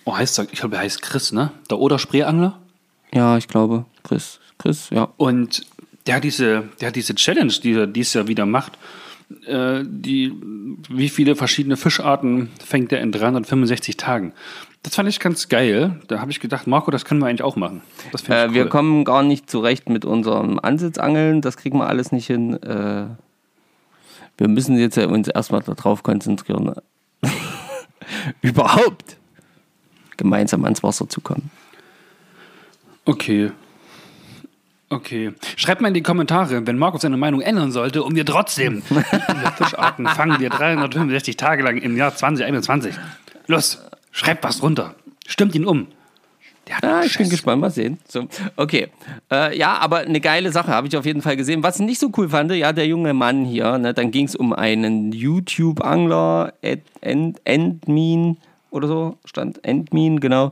oh heißt er, ich glaube, er heißt Chris, ne? Der Oder Spreeangler. ja, ich glaube, Chris, Chris, ja. Und der hat diese, der hat diese Challenge, die er dieses Jahr wieder macht. Äh, die, wie viele verschiedene Fischarten fängt er in 365 Tagen? Das fand ich ganz geil. Da habe ich gedacht, Marco, das können wir eigentlich auch machen. Äh, wir kommen gar nicht zurecht mit unserem Ansitzangeln, das kriegen wir alles nicht hin. Äh, wir müssen jetzt ja uns erstmal darauf konzentrieren, überhaupt gemeinsam ans Wasser zu kommen. Okay. Okay. Schreibt mal in die Kommentare, wenn Marco seine Meinung ändern sollte und wir trotzdem Fischarten fangen wir 365 Tage lang im Jahr 2021. Los, schreibt was runter. Stimmt ihn um. Der hat Ja, einen ich bin gespannt, mal sehen. So, okay. Äh, ja, aber eine geile Sache habe ich auf jeden Fall gesehen. Was ich nicht so cool fand, ja, der junge Mann hier, ne, dann ging es um einen YouTube-Angler, End- Endmin oder so, stand Endmin, genau,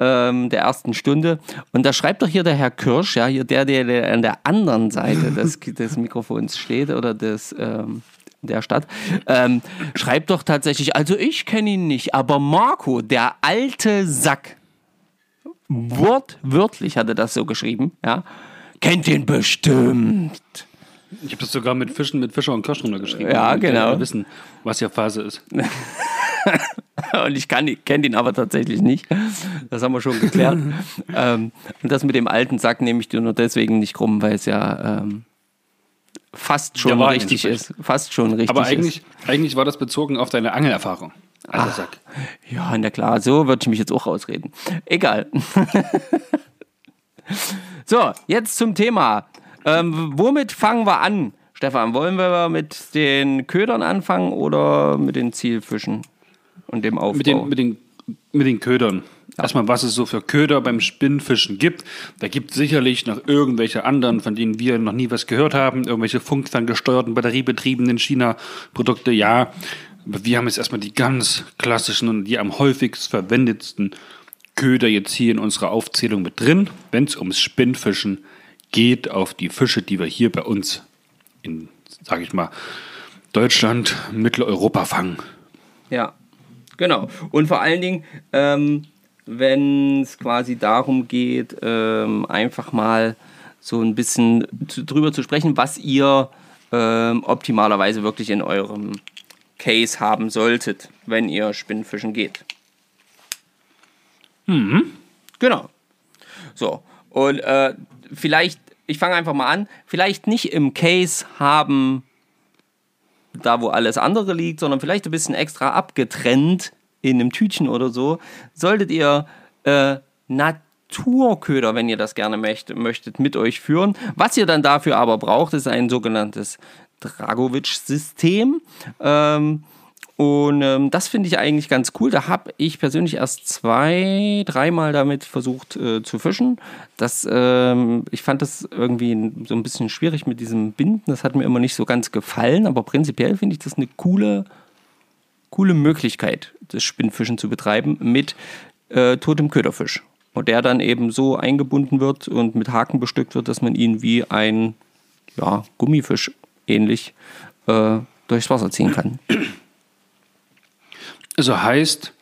ähm, der ersten Stunde. Und da schreibt doch hier der Herr Kirsch, ja, hier der, der, der an der anderen Seite des, des Mikrofons steht oder des, ähm, der Stadt, ähm, schreibt doch tatsächlich, also ich kenne ihn nicht, aber Marco, der alte Sack, wortwörtlich hat er das so geschrieben, ja. Kennt ihn bestimmt. Ich habe das sogar mit Fischen, mit Fischer und Kirsch runtergeschrieben. Ja, damit wir genau. wissen, was hier Phase ist. Und ich kenne ihn aber tatsächlich nicht. Das haben wir schon geklärt. ähm, und das mit dem alten Sack nehme ich dir nur deswegen nicht krumm, weil es ja ähm, fast schon Wahrheit richtig ist. Fast schon richtig Aber eigentlich, ist. eigentlich war das bezogen auf deine Angelerfahrung. Alter Sack. Ja, na klar, so würde ich mich jetzt auch rausreden. Egal. so, jetzt zum Thema. Ähm, womit fangen wir an? Stefan, wollen wir mit den Ködern anfangen oder mit den Zielfischen und dem Aufbau? Mit den, mit den, mit den Ködern. Erstmal, was es so für Köder beim Spinnfischen gibt. Da gibt es sicherlich noch irgendwelche anderen, von denen wir noch nie was gehört haben. Irgendwelche funkferngesteuerten, batteriebetriebenen China-Produkte, ja. Aber wir haben jetzt erstmal die ganz klassischen und die am häufigst verwendetsten Köder jetzt hier in unserer Aufzählung mit drin, wenn es ums Spinnfischen geht, auf die Fische, die wir hier bei uns in, sag ich mal, Deutschland, Mitteleuropa fangen. Ja, genau. Und vor allen Dingen, ähm, wenn es quasi darum geht, ähm, einfach mal so ein bisschen drüber zu sprechen, was ihr ähm, optimalerweise wirklich in eurem Case haben solltet, wenn ihr Spinnfischen geht. Genau. So, und äh, vielleicht, ich fange einfach mal an, vielleicht nicht im Case haben, da wo alles andere liegt, sondern vielleicht ein bisschen extra abgetrennt in einem Tütchen oder so, solltet ihr äh, Naturköder, wenn ihr das gerne möcht, möchtet, mit euch führen. Was ihr dann dafür aber braucht, ist ein sogenanntes Dragovic-System. Ähm, und ähm, das finde ich eigentlich ganz cool. Da habe ich persönlich erst zwei, dreimal damit versucht äh, zu fischen. Das, ähm, ich fand das irgendwie so ein bisschen schwierig mit diesem Binden. Das hat mir immer nicht so ganz gefallen. Aber prinzipiell finde ich das eine coole, coole Möglichkeit, das Spinnfischen zu betreiben mit äh, totem Köderfisch. Und der dann eben so eingebunden wird und mit Haken bestückt wird, dass man ihn wie ein ja, Gummifisch ähnlich äh, durchs Wasser ziehen kann. Also heißt,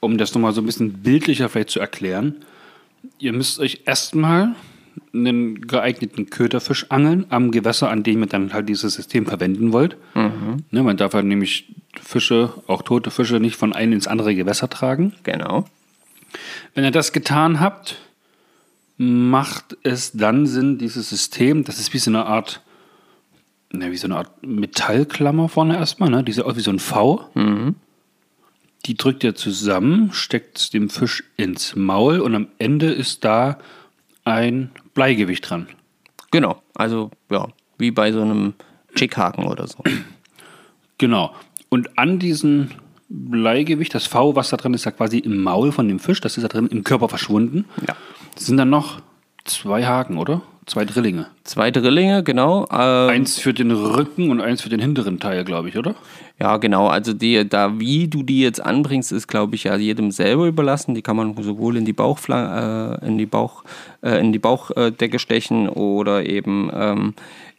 um das nochmal so ein bisschen bildlicher vielleicht zu erklären, ihr müsst euch erstmal einen geeigneten Köderfisch angeln am Gewässer, an dem ihr dann halt dieses System verwenden wollt. Ne, man darf halt nämlich Fische, auch tote Fische, nicht von einem ins andere Gewässer tragen. Genau. Wenn ihr das getan habt, macht es dann Sinn, dieses System, das ist wie so eine Art, ne, wie so eine Art Metallklammer vorne erstmal, ne? Die sieht aus wie so ein V. Die drückt ihr zusammen, steckt es dem Fisch ins Maul und am Ende ist da ein Bleigewicht dran. Genau. Also, ja, wie bei so einem Chickhaken oder so. Genau. Und an diesem Bleigewicht, das V, was da drin ist, ja quasi im Maul von dem Fisch, das ist da drin im Körper verschwunden. Ja. sind dann noch zwei Haken, oder? Zwei Drillinge. Zwei Drillinge, genau. Äh, Eins für den Rücken und eins für den hinteren Teil, glaube ich, oder? Ja, genau. Also die, da wie du die jetzt anbringst, ist, glaube ich, ja jedem selber überlassen. Die kann man sowohl in die Bauchfla äh, in die Bauch, äh, in die Bauchdecke stechen oder eben ähm,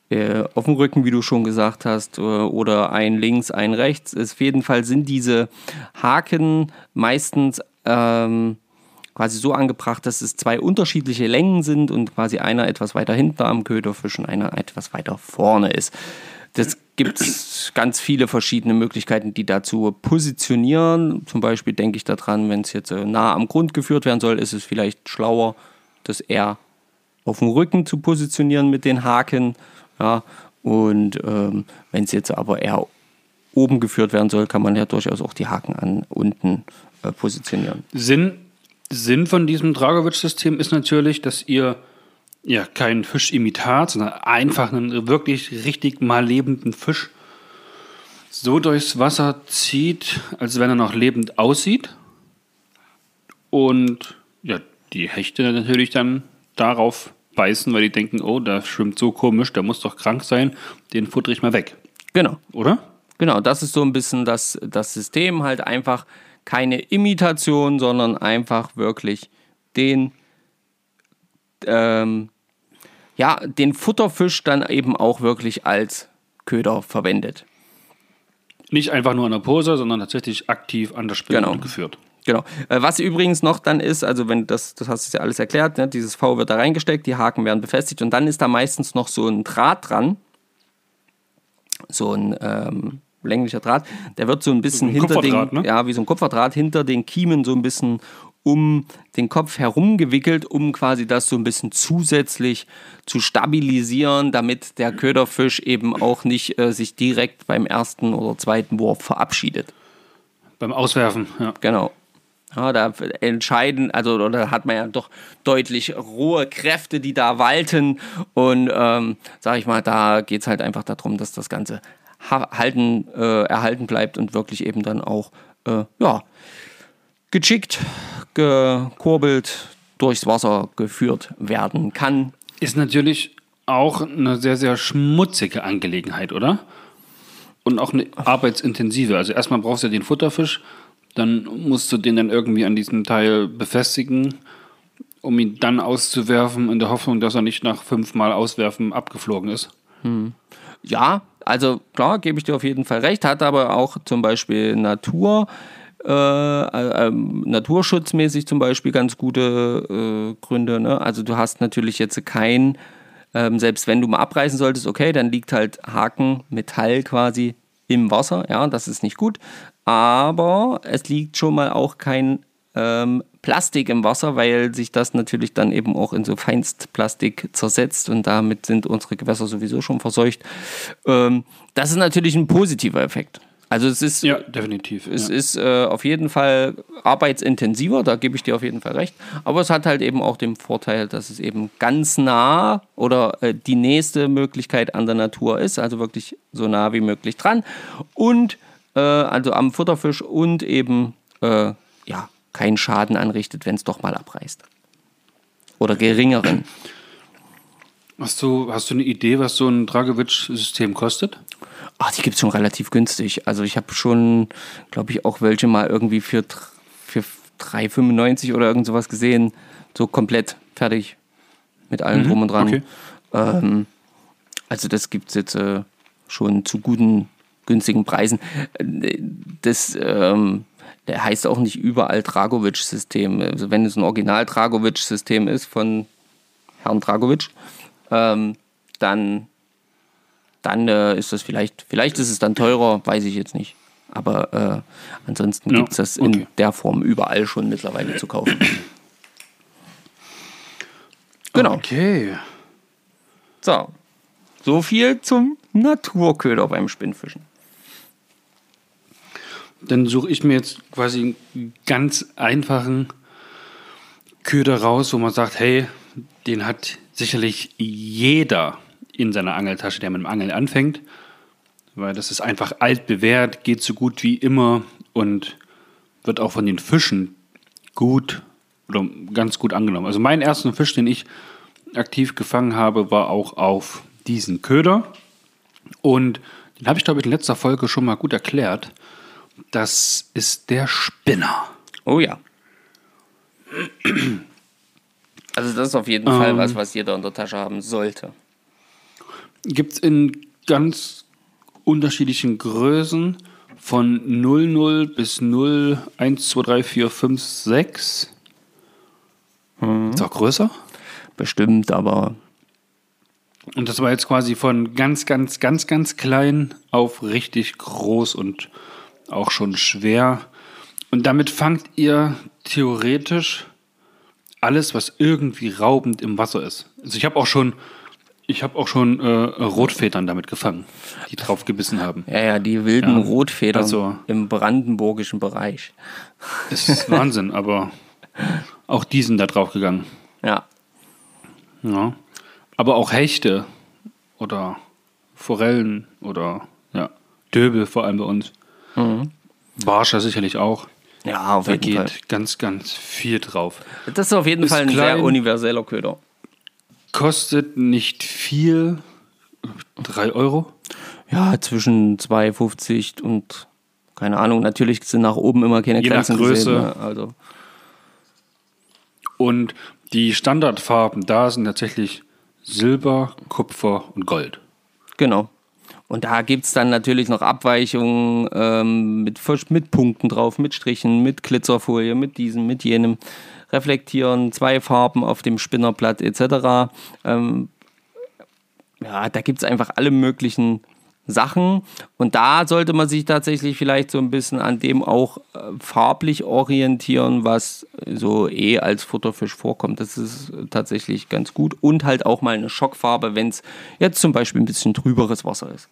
äh, auf dem Rücken, wie du schon gesagt hast, äh, oder ein links, ein rechts. auf jeden Fall sind diese Haken meistens ähm, quasi so angebracht, dass es zwei unterschiedliche Längen sind und quasi einer etwas weiter hinten am Köderfisch und einer etwas weiter vorne ist. Das gibt es ganz viele verschiedene Möglichkeiten, die dazu positionieren. Zum Beispiel denke ich daran, wenn es jetzt äh, nah am Grund geführt werden soll, ist es vielleicht schlauer, das eher auf dem Rücken zu positionieren mit den Haken. Ja, und ähm, wenn es jetzt aber eher oben geführt werden soll, kann man ja durchaus auch die Haken an unten äh, positionieren. Sinn, Sinn von diesem Dragovic-System ist natürlich, dass ihr ja keinen Fischimitat, sondern einfach einen wirklich richtig mal lebenden Fisch so durchs Wasser zieht, als wenn er noch lebend aussieht. Und ja, die Hechte natürlich dann darauf beißen, weil die denken, oh, der schwimmt so komisch, der muss doch krank sein, den futter ich mal weg. Genau. Oder? Genau, das ist so ein bisschen das, das System, halt einfach keine Imitation, sondern einfach wirklich den, ähm, ja, den Futterfisch dann eben auch wirklich als Köder verwendet. Nicht einfach nur an der Pose, sondern tatsächlich aktiv an der Spinne Genau. geführt. Genau. Äh, Was übrigens noch dann ist, also wenn das, das hast du ja alles erklärt, ne? dieses V wird da reingesteckt, die Haken werden befestigt und dann ist da meistens noch so ein Draht dran. So ein ähm, länglicher Draht. Der wird so ein bisschen ein hinter den, ne? ja, wie so ein Kupferdraht hinter den Kiemen so ein bisschen um den Kopf herumgewickelt, um quasi das so ein bisschen zusätzlich zu stabilisieren, damit der Köderfisch eben auch nicht äh, sich direkt beim ersten oder zweiten Wurf verabschiedet. Beim Auswerfen, ja. Genau. Ja, da entscheiden, also oder hat man ja doch deutlich rohe Kräfte, die da walten. Und ähm, sag ich mal, da geht es halt einfach darum, dass das Ganze halten, äh, erhalten bleibt und wirklich eben dann auch äh, ja, geschickt, gekurbelt, durchs Wasser geführt werden kann. Ist natürlich auch eine sehr, sehr schmutzige Angelegenheit, oder? Und auch eine arbeitsintensive. Also erstmal brauchst du ja den Futterfisch, dann musst du den dann irgendwie an diesem Teil befestigen, um ihn dann auszuwerfen, in der Hoffnung, dass er nicht nach fünfmal Auswerfen abgeflogen ist. Ja, also klar, gebe ich dir auf jeden Fall recht, hat aber auch zum Beispiel Natur, äh, äh, ähm, naturschutzmäßig zum Beispiel ganz gute äh, Gründe. Ne? Also du hast natürlich jetzt kein, ähm, selbst wenn du mal abreißen solltest, okay, dann liegt halt Haken, Metall quasi im Wasser, ja, das ist nicht gut. Aber es liegt schon mal auch kein ähm, Plastik im Wasser, weil sich das natürlich dann eben auch in so Feinstplastik zersetzt und damit sind unsere Gewässer sowieso schon verseucht. Ähm, das ist natürlich ein positiver Effekt. Also es ist, Ja, definitiv. es ja. ist äh, auf jeden Fall arbeitsintensiver, da gebe ich dir auf jeden Fall recht. Aber es hat halt eben auch den Vorteil, dass es eben ganz nah oder äh, die nächste Möglichkeit an der Natur ist, also wirklich so nah wie möglich dran. Und äh, also am Futterfisch und eben äh, ja, keinen Schaden anrichtet, wenn es doch mal abreißt. Oder geringeren. Hast, du, hast du eine Idee, was so ein Dragovic-System kostet? Ach, die gibt es schon relativ günstig. Also ich habe schon, glaube ich, auch welche mal irgendwie für, für 3,95 oder irgend sowas gesehen. So komplett fertig. Mit allem drum und dran. okay. Ähm, also das gibt es jetzt äh, schon zu guten, günstigen Preisen. Äh, Das ähm, der heißt auch nicht überall Dragovic-System. Also wenn es ein Original-Dragovic-System ist von Herrn Dragovic, ähm, dann, dann äh, ist das vielleicht, vielleicht ist es dann teurer, weiß ich jetzt nicht. Aber äh, ansonsten Ja, gibt es das in okay. der Form überall schon mittlerweile zu kaufen. Genau. Okay. So. So viel zum Naturköder beim Spinnfischen. Dann suche ich mir jetzt quasi einen ganz einfachen Köder raus, wo man sagt, hey, den hat sicherlich jeder in seiner Angeltasche, der mit dem Angeln anfängt, weil das ist einfach altbewährt, geht so gut wie immer und wird auch von den Fischen gut oder ganz gut angenommen. Also mein ersten Fisch, den ich aktiv gefangen habe, war auch auf diesen Köder und den habe ich, glaube ich, in letzter Folge schon mal gut erklärt. Das ist der Spinner. Oh ja. Also das ist auf jeden Ähm. Fall was, was jeder in der Tasche haben sollte. gibt es in ganz unterschiedlichen Größen von 00 bis 0, 1, 2, 3, 4, 5, 6. Ist auch größer. Bestimmt, aber Und das war jetzt quasi von ganz, ganz, ganz, ganz klein auf richtig groß und auch schon schwer. Und damit fangt ihr theoretisch alles, was irgendwie raubend im Wasser ist. Also ich habe auch schon, ich habe auch schon äh, Rotfedern damit gefangen, die drauf gebissen haben. ja, ja, die wilden Ja, Rotfedern also- im brandenburgischen Bereich. Es ist Wahnsinn, aber auch die sind da drauf gegangen. Ja, Ja. Aber auch Hechte oder Forellen oder ja, Döbel vor allem bei uns. Barscher sicherlich auch. ja, auf Da jeden geht Fall. ganz, ganz viel drauf. Das ist auf jeden Ist Fall ein klein. sehr universeller Köder. Kostet nicht viel. Drei Euro. Ja, zwischen 2,50 und keine Ahnung, natürlich sind nach oben immer keine Je nach Grenzen Größe. gesehen. Ne? Also, Und die Standardfarben da sind tatsächlich Silber, Kupfer und Gold. genau. Und da gibt es dann natürlich noch Abweichungen ähm, mit, mit Punkten drauf, mit Strichen, mit Glitzerfolie, mit diesem, mit jenem. Reflektieren, zwei Farben auf dem Spinnerblatt etc. Ähm, ja, da gibt es einfach alle möglichen Sachen. Und da sollte man sich tatsächlich vielleicht so ein bisschen an dem auch äh, farblich orientieren, was so eh als Futterfisch vorkommt. Das ist tatsächlich ganz gut. Und halt auch mal eine Schockfarbe, wenn es jetzt zum Beispiel ein bisschen trüberes Wasser ist.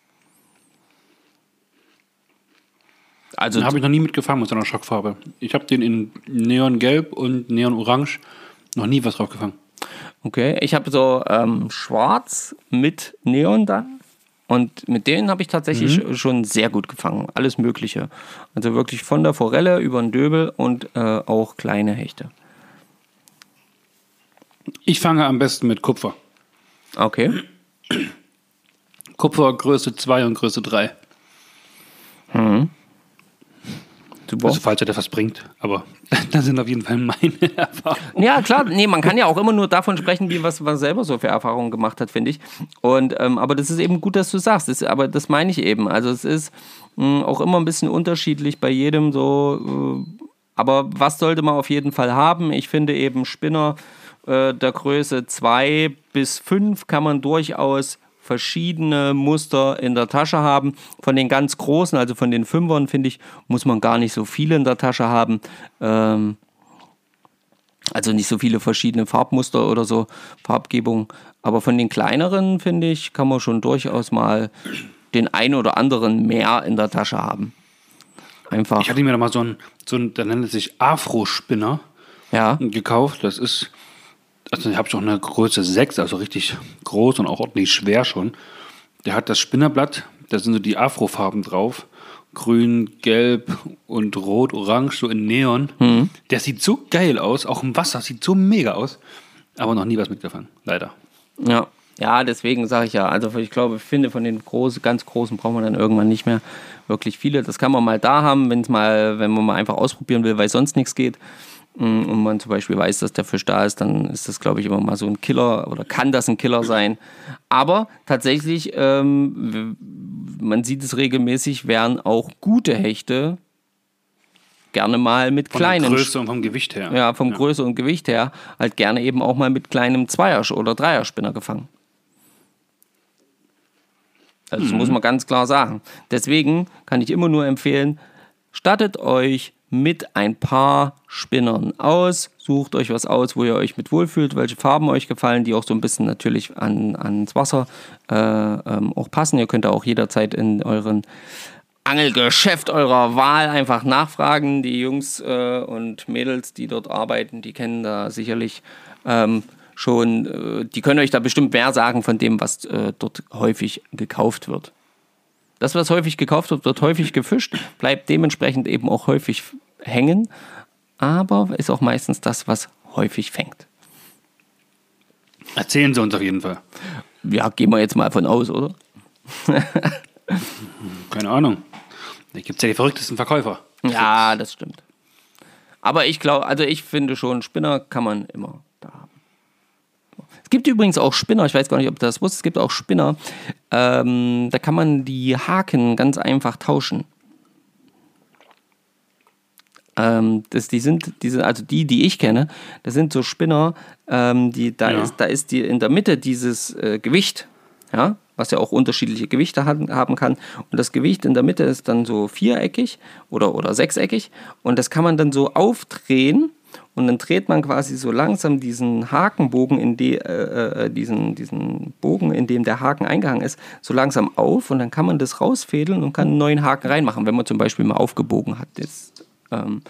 Also Den habe ich noch nie mitgefangen mit so einer Schockfarbe. Ich habe den in Neongelb und Neonorange noch nie was drauf gefangen. Okay, ich habe so ähm, schwarz mit Neon dann. Und mit denen habe ich tatsächlich schon sehr gut gefangen. Alles Mögliche. Also wirklich von der Forelle über den Döbel und äh, auch kleine Hechte. Ich fange am besten mit Kupfer. Okay. Kupfer Größe 2 und Größe 3. Super. Also falls er das was bringt. Aber das sind auf jeden Fall meine Erfahrungen. Ja, klar, nee, man kann ja auch immer nur davon sprechen, wie was man selber so für Erfahrungen gemacht hat, finde ich. Und ähm, aber das ist eben gut, dass du sagst. Das, aber das meine ich eben. Also es ist mh, auch immer ein bisschen unterschiedlich bei jedem so. Äh, aber was sollte man auf jeden Fall haben? Ich finde eben Spinner äh, der Größe 2 bis 5 kann man durchaus verschiedene Muster in der Tasche haben. Von den ganz großen, also von den Fünfern, finde ich, muss man gar nicht so viele in der Tasche haben. Ähm, also nicht so viele verschiedene Farbmuster oder so, Farbgebung. Aber von den kleineren, finde ich, kann man schon durchaus mal den ein oder anderen mehr in der Tasche haben. Einfach. Ich hatte mir da mal so ein, so ein der nennt sich Afro-Spinner Ja. gekauft. Das ist, also ich habe schon eine Größe 6, also richtig groß und auch ordentlich schwer schon. Der hat das Spinnerblatt, da sind so die Afro-Farben drauf. Grün, Gelb und Rot, Orange, so in Neon. Der sieht so geil aus, auch im Wasser, sieht so mega aus. Aber noch nie was mitgefangen, leider. Ja. Ja, deswegen sage ich ja, also ich glaube, ich finde von den großen, ganz großen braucht man dann irgendwann nicht mehr wirklich viele. Das kann man mal da haben, wenn es mal, wenn man mal einfach ausprobieren will, weil sonst nichts geht. Mm, Und man zum Beispiel weiß, dass der Fisch da ist, dann ist das, glaube ich, immer mal so ein Killer oder kann das ein Killer sein. Aber tatsächlich, ähm, man sieht es regelmäßig, werden auch gute Hechte gerne mal mit Von kleinen der Größe und vom Gewicht her. ja, vom Größe und Gewicht her, halt gerne eben auch mal mit kleinem Zweier- oder Dreierspinner gefangen. Also das muss man ganz klar sagen. Deswegen kann ich immer nur empfehlen, stattet euch mit ein paar Spinnern aus, sucht euch was aus, wo ihr euch mit wohlfühlt, welche Farben euch gefallen, die auch so ein bisschen natürlich an, ans Wasser äh, ähm, auch passen. Ihr könnt auch jederzeit in euren Angelgeschäft eurer Wahl einfach nachfragen. Die Jungs äh, und Mädels, die dort arbeiten, die kennen da sicherlich ähm, schon, äh, die können euch da bestimmt mehr sagen von dem, was äh, dort häufig gekauft wird. Das, was häufig gekauft wird, wird häufig gefischt, bleibt dementsprechend eben auch häufig hängen, aber ist auch meistens das, was häufig fängt. Erzählen Sie uns auf jeden Fall. Ja, gehen wir jetzt mal von aus, oder? Keine Ahnung. Da gibt es ja die verrücktesten Verkäufer. Ja, das stimmt. Aber ich glaube, also ich finde schon, Spinner kann man immer. Gibt übrigens auch Spinner, ich weiß gar nicht, ob du das wusstest, es gibt auch Spinner. Ähm, da kann man die Haken ganz einfach tauschen. Ähm, das, die sind, diese, also die, die ich kenne, das sind so Spinner, ähm, die, da, Ja. ist, da ist die in der Mitte dieses äh, Gewicht, ja, was ja auch unterschiedliche Gewichte haben, haben kann. Und das Gewicht in der Mitte ist dann so viereckig oder, oder sechseckig. Und das kann man dann so aufdrehen. Und dann dreht man quasi so langsam diesen Hakenbogen, in die, äh, äh, diesen, diesen Bogen, in dem der Haken eingehangen ist, so langsam auf und dann kann man das rausfädeln und kann einen neuen Haken reinmachen, wenn man zum Beispiel mal aufgebogen hat jetzt, ähm,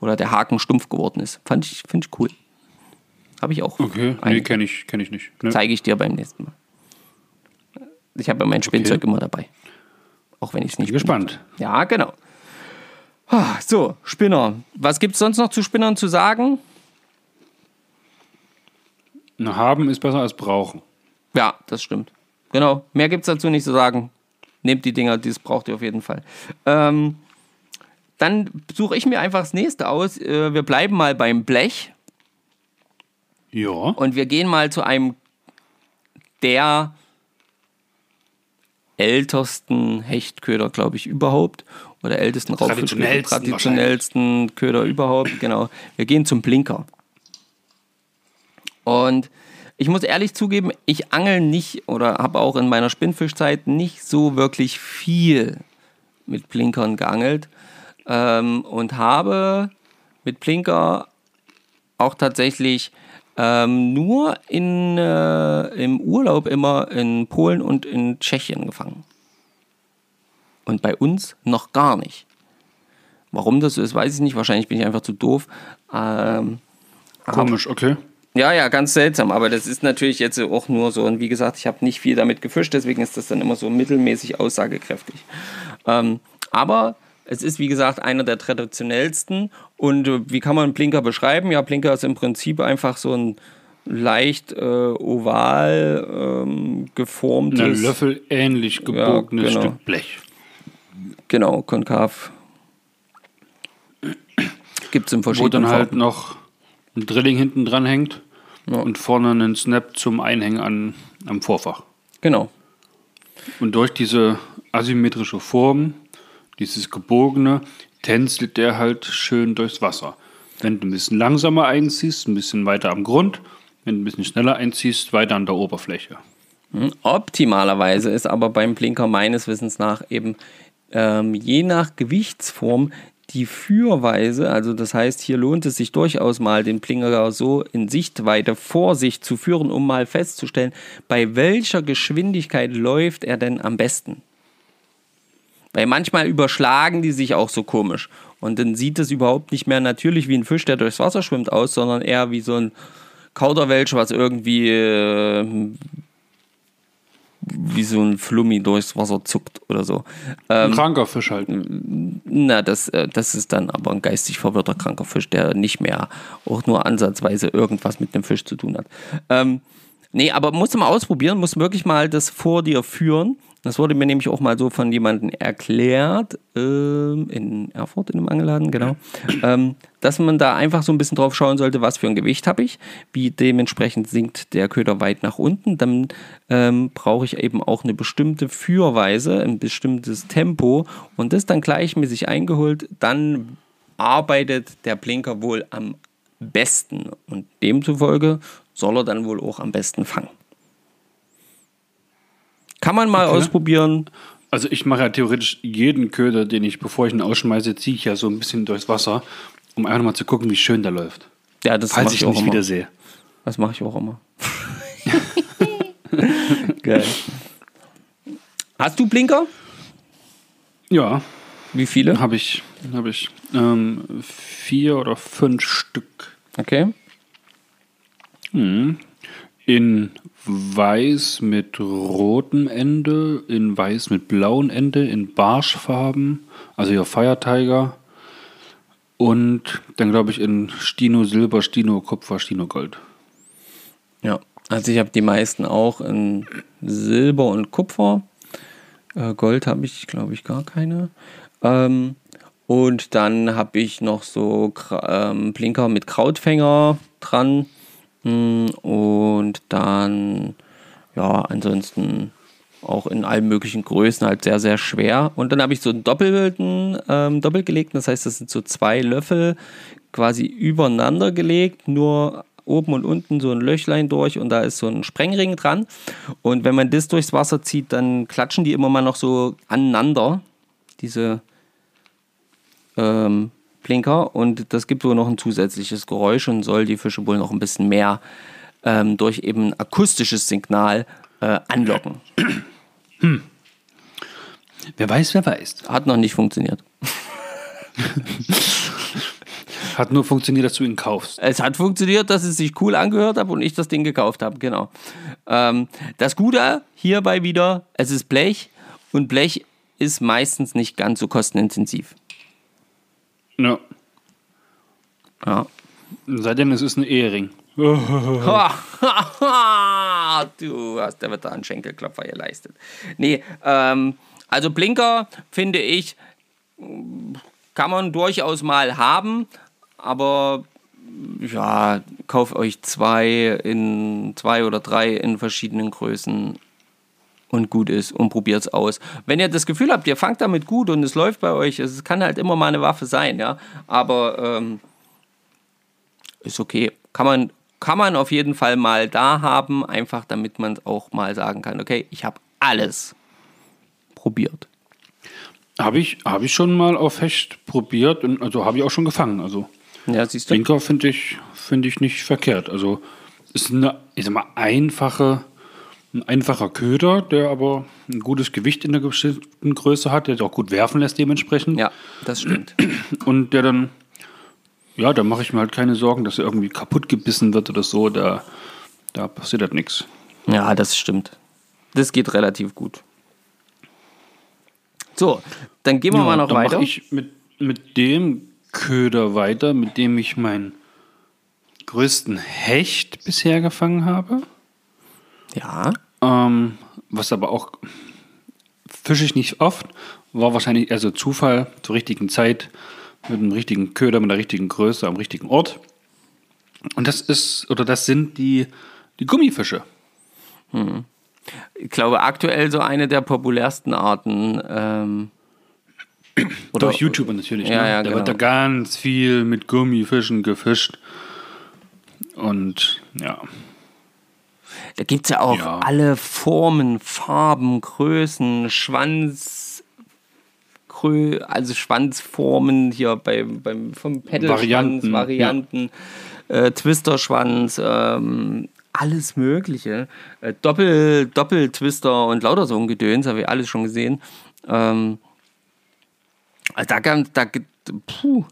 oder der Haken stumpf geworden ist. Fand ich, finde ich cool. Habe ich auch. Okay, nee, kenne ich, kenn ich nicht. Ne? Zeige ich dir beim nächsten Mal. Ich habe ja mein Spielzeug immer dabei. Auch wenn ich es nicht Bin gespannt. Ja, genau. So, Spinner. Was gibt es sonst noch zu Spinnern zu sagen? Na, haben ist besser als brauchen. Ja, das stimmt. Genau. Mehr gibt es dazu nicht zu sagen. Nehmt die Dinger, das braucht ihr auf jeden Fall. Ähm, dann suche ich mir einfach das nächste aus. Äh, wir bleiben mal beim Blech Ja. und wir gehen mal zu einem der ältesten Hechtköder, glaube ich, überhaupt. Oder ältesten Raubfischköder, Traditionellsten traditionellsten Köder überhaupt. Genau. Wir gehen zum Blinker. Und ich muss ehrlich zugeben, ich angel nicht oder habe auch in meiner Spinnfischzeit nicht so wirklich viel mit Blinkern geangelt ähm, und habe mit Blinker auch tatsächlich ähm, nur in, äh, im Urlaub immer in Polen und in Tschechien gefangen. Und bei uns noch gar nicht. Warum das so ist, weiß ich nicht. Wahrscheinlich bin ich einfach zu doof. Ähm, Komisch, okay. ja, ja, ganz seltsam. Aber das ist natürlich jetzt auch nur so. Und wie gesagt, ich habe nicht viel damit gefischt, deswegen ist das dann immer so mittelmäßig aussagekräftig. Ähm, aber es ist, wie gesagt, einer der traditionellsten. Und äh, wie kann man einen Blinker beschreiben? Ja, Blinker ist im Prinzip einfach so ein leicht äh, oval ähm, geformtes. Ein Löffel ähnlich gebogenes genau. Stück Blech. Genau, konkav. Gibt es Wo verschiedenen dann halt Farben. noch ein Drilling hinten dran hängt Ja. und vorne einen Snap zum Einhängen an, am Vorfach. Genau. Und durch diese asymmetrische Form, dieses gebogene, tänzelt der halt schön durchs Wasser. Wenn du ein bisschen langsamer einziehst, ein bisschen weiter am Grund, wenn du ein bisschen schneller einziehst, weiter an der Oberfläche. Optimalerweise ist aber beim Blinker meines Wissens nach eben ähm, je nach Gewichtsform die Führweise, also das heißt, hier lohnt es sich durchaus mal, den Blinker so in Sichtweite vor sich zu führen, um mal festzustellen, bei welcher Geschwindigkeit läuft er denn am besten. Weil manchmal überschlagen die sich auch so komisch. Und dann sieht es überhaupt nicht mehr natürlich wie ein Fisch, der durchs Wasser schwimmt, aus, sondern eher wie so ein Kauderwelsch, was irgendwie äh, wie so ein Flummi durchs Wasser zuckt oder so. Ein kranker Fisch halt. Na, das, äh, das ist dann aber ein geistig verwirrter kranker Fisch, der nicht mehr auch nur ansatzweise irgendwas mit dem Fisch zu tun hat. Ähm, nee, aber musst du mal ausprobieren, musst wirklich mal das vor dir führen. Das wurde mir nämlich auch mal so von jemandem erklärt, ähm, in Erfurt, in einem Angelladen, genau, ähm, dass man da einfach so ein bisschen drauf schauen sollte, was für ein Gewicht habe ich, wie dementsprechend sinkt der Köder weit nach unten. Dann ähm, brauche ich eben auch eine bestimmte Führweise, ein bestimmtes Tempo und das dann gleichmäßig eingeholt, dann arbeitet der Blinker wohl am besten und demzufolge soll er dann wohl auch am besten fangen. Kann man mal Okay. ausprobieren. Also ich mache ja theoretisch jeden Köder, den ich, bevor ich ihn ausschmeiße, ziehe ich ja so ein bisschen durchs Wasser, um einfach mal zu gucken, wie schön der läuft. Ja, das Falls ich ich auch nicht immer. wieder sehe. Das mache ich auch immer. Geil. Hast du Blinker? Ja, Wie viele? habe ich, habe ich ähm, vier oder fünf Stück Okay. in weiß mit rotem Ende, in weiß mit blauem Ende, in Barschfarben, also hier Fire Tiger und dann glaube ich in Stino Silber, Stino Kupfer, Stino Gold. Ja. Also ich habe die meisten auch in Silber und Kupfer. Äh, Gold habe ich, glaube ich, gar keine. Ähm, und dann habe ich noch so ähm, Blinker mit Krautfänger dran. Und dann, ja, ansonsten auch in allen möglichen Größen halt sehr, sehr schwer. Und dann habe ich so einen doppelten, ähm, doppelgelegten, das heißt, das sind so zwei Löffel quasi übereinander gelegt, nur oben und unten so ein Löchlein durch und da ist so ein Sprengring dran. Und wenn man das durchs Wasser zieht, dann klatschen die immer mal noch so aneinander, diese ähm, Blinker. Und das gibt wohl noch ein zusätzliches Geräusch und soll die Fische wohl noch ein bisschen mehr ähm, durch eben akustisches Signal äh, anlocken. Wer weiß, wer weiß. Hat noch nicht funktioniert. Hat nur funktioniert, dass du ihn kaufst. Es hat funktioniert, dass es sich cool angehört hat und ich das Ding gekauft habe, genau. Ähm, das Gute hierbei wieder, es ist Blech und Blech ist meistens nicht ganz so kostenintensiv. Ja. Ja. Sei denn, es ist ein Ehering. du hast der wird da einen Schenkelklopfer geleistet. Nee, ähm, also Blinker finde ich, kann man durchaus mal haben, aber ja, kauft euch zwei in zwei oder drei in verschiedenen Größen und gut ist und probiert es aus. Wenn ihr das Gefühl habt, ihr fangt damit gut und es läuft bei euch, es kann halt immer mal eine Waffe sein, ja, aber ähm, ist okay. Kann man, kann man auf jeden Fall mal da haben, einfach damit man auch mal sagen kann, okay, ich habe alles probiert. Habe ich, hab ich schon mal auf Hecht probiert und also habe ich auch schon gefangen. Also Ja, siehst du? Blinker finde ich, find ich nicht verkehrt. Also ist eine, ich sag mal, einfache, ein einfacher Köder, der aber ein gutes Gewicht in der bestimmten Größe hat, der auch gut werfen lässt dementsprechend. Ja, das stimmt. Und der dann, ja, da mache ich mir halt keine Sorgen, dass er irgendwie kaputt gebissen wird oder so. Da, da passiert halt nichts. Ja, das stimmt. Das geht relativ gut. So, dann gehen wir mal noch dann weiter. mache ich mit, mit dem Köder weiter, mit dem ich meinen größten Hecht bisher gefangen habe. Ja, Ähm, was aber auch fische ich nicht oft, war wahrscheinlich also Zufall zur richtigen Zeit, mit dem richtigen Köder, mit der richtigen Größe, am richtigen Ort. Und das ist, oder das sind die, die Gummifische. ich glaube aktuell so eine der populärsten Arten. Ähm, oder, Durch YouTuber natürlich. Ja, ne? ja, da genau. wird da ganz viel mit Gummifischen gefischt. Und ja, Da gibt es ja auch Ja. alle Formen, Farben, Größen, Schwanz, Grö also Schwanzformen hier beim, beim vom Pedalschwanz, Varianten, Varianten, äh, Twisterschwanz, ähm, alles Mögliche. Äh, Doppel, Doppeltwister und lauter so ein Gedöns, habe ich alles schon gesehen. Ähm, also da da, gibt- puh,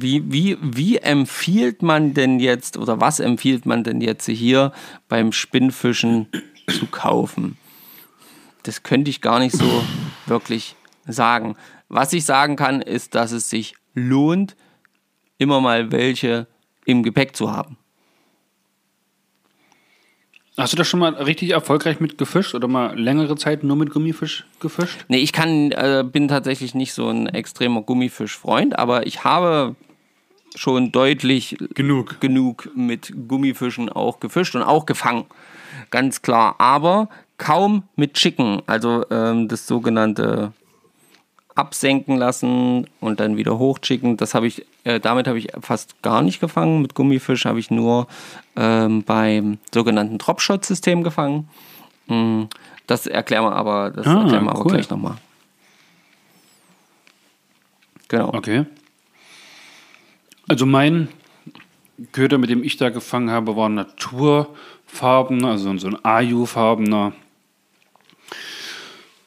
wie, wie, wie empfiehlt man denn jetzt oder was empfiehlt man denn jetzt hier beim Spinnfischen zu kaufen? Das könnte ich gar nicht so wirklich sagen. Was ich sagen kann, ist, dass es sich lohnt, immer mal welche im Gepäck zu haben. Hast du das schon mal richtig erfolgreich mit gefischt oder mal längere Zeit nur mit Gummifisch gefischt? Nee, ich kann, äh, bin tatsächlich nicht so ein extremer Gummifischfreund, aber ich habe schon deutlich Genug. genug mit Gummifischen auch gefischt und auch gefangen. Ganz klar. Aber kaum mit Chicken, also ähm, das sogenannte absenken lassen und dann wieder hochchicken. Das habe ich, äh, damit habe ich fast gar nicht gefangen. Mit Gummifisch habe ich nur ähm, beim sogenannten Dropshot-System gefangen. Mm, Das erklären wir aber, das Ah, erklären wir aber cool. gleich nochmal. Genau. Okay. Also mein Köder, mit dem ich da gefangen habe, war naturfarbener, also so ein Aju-farbener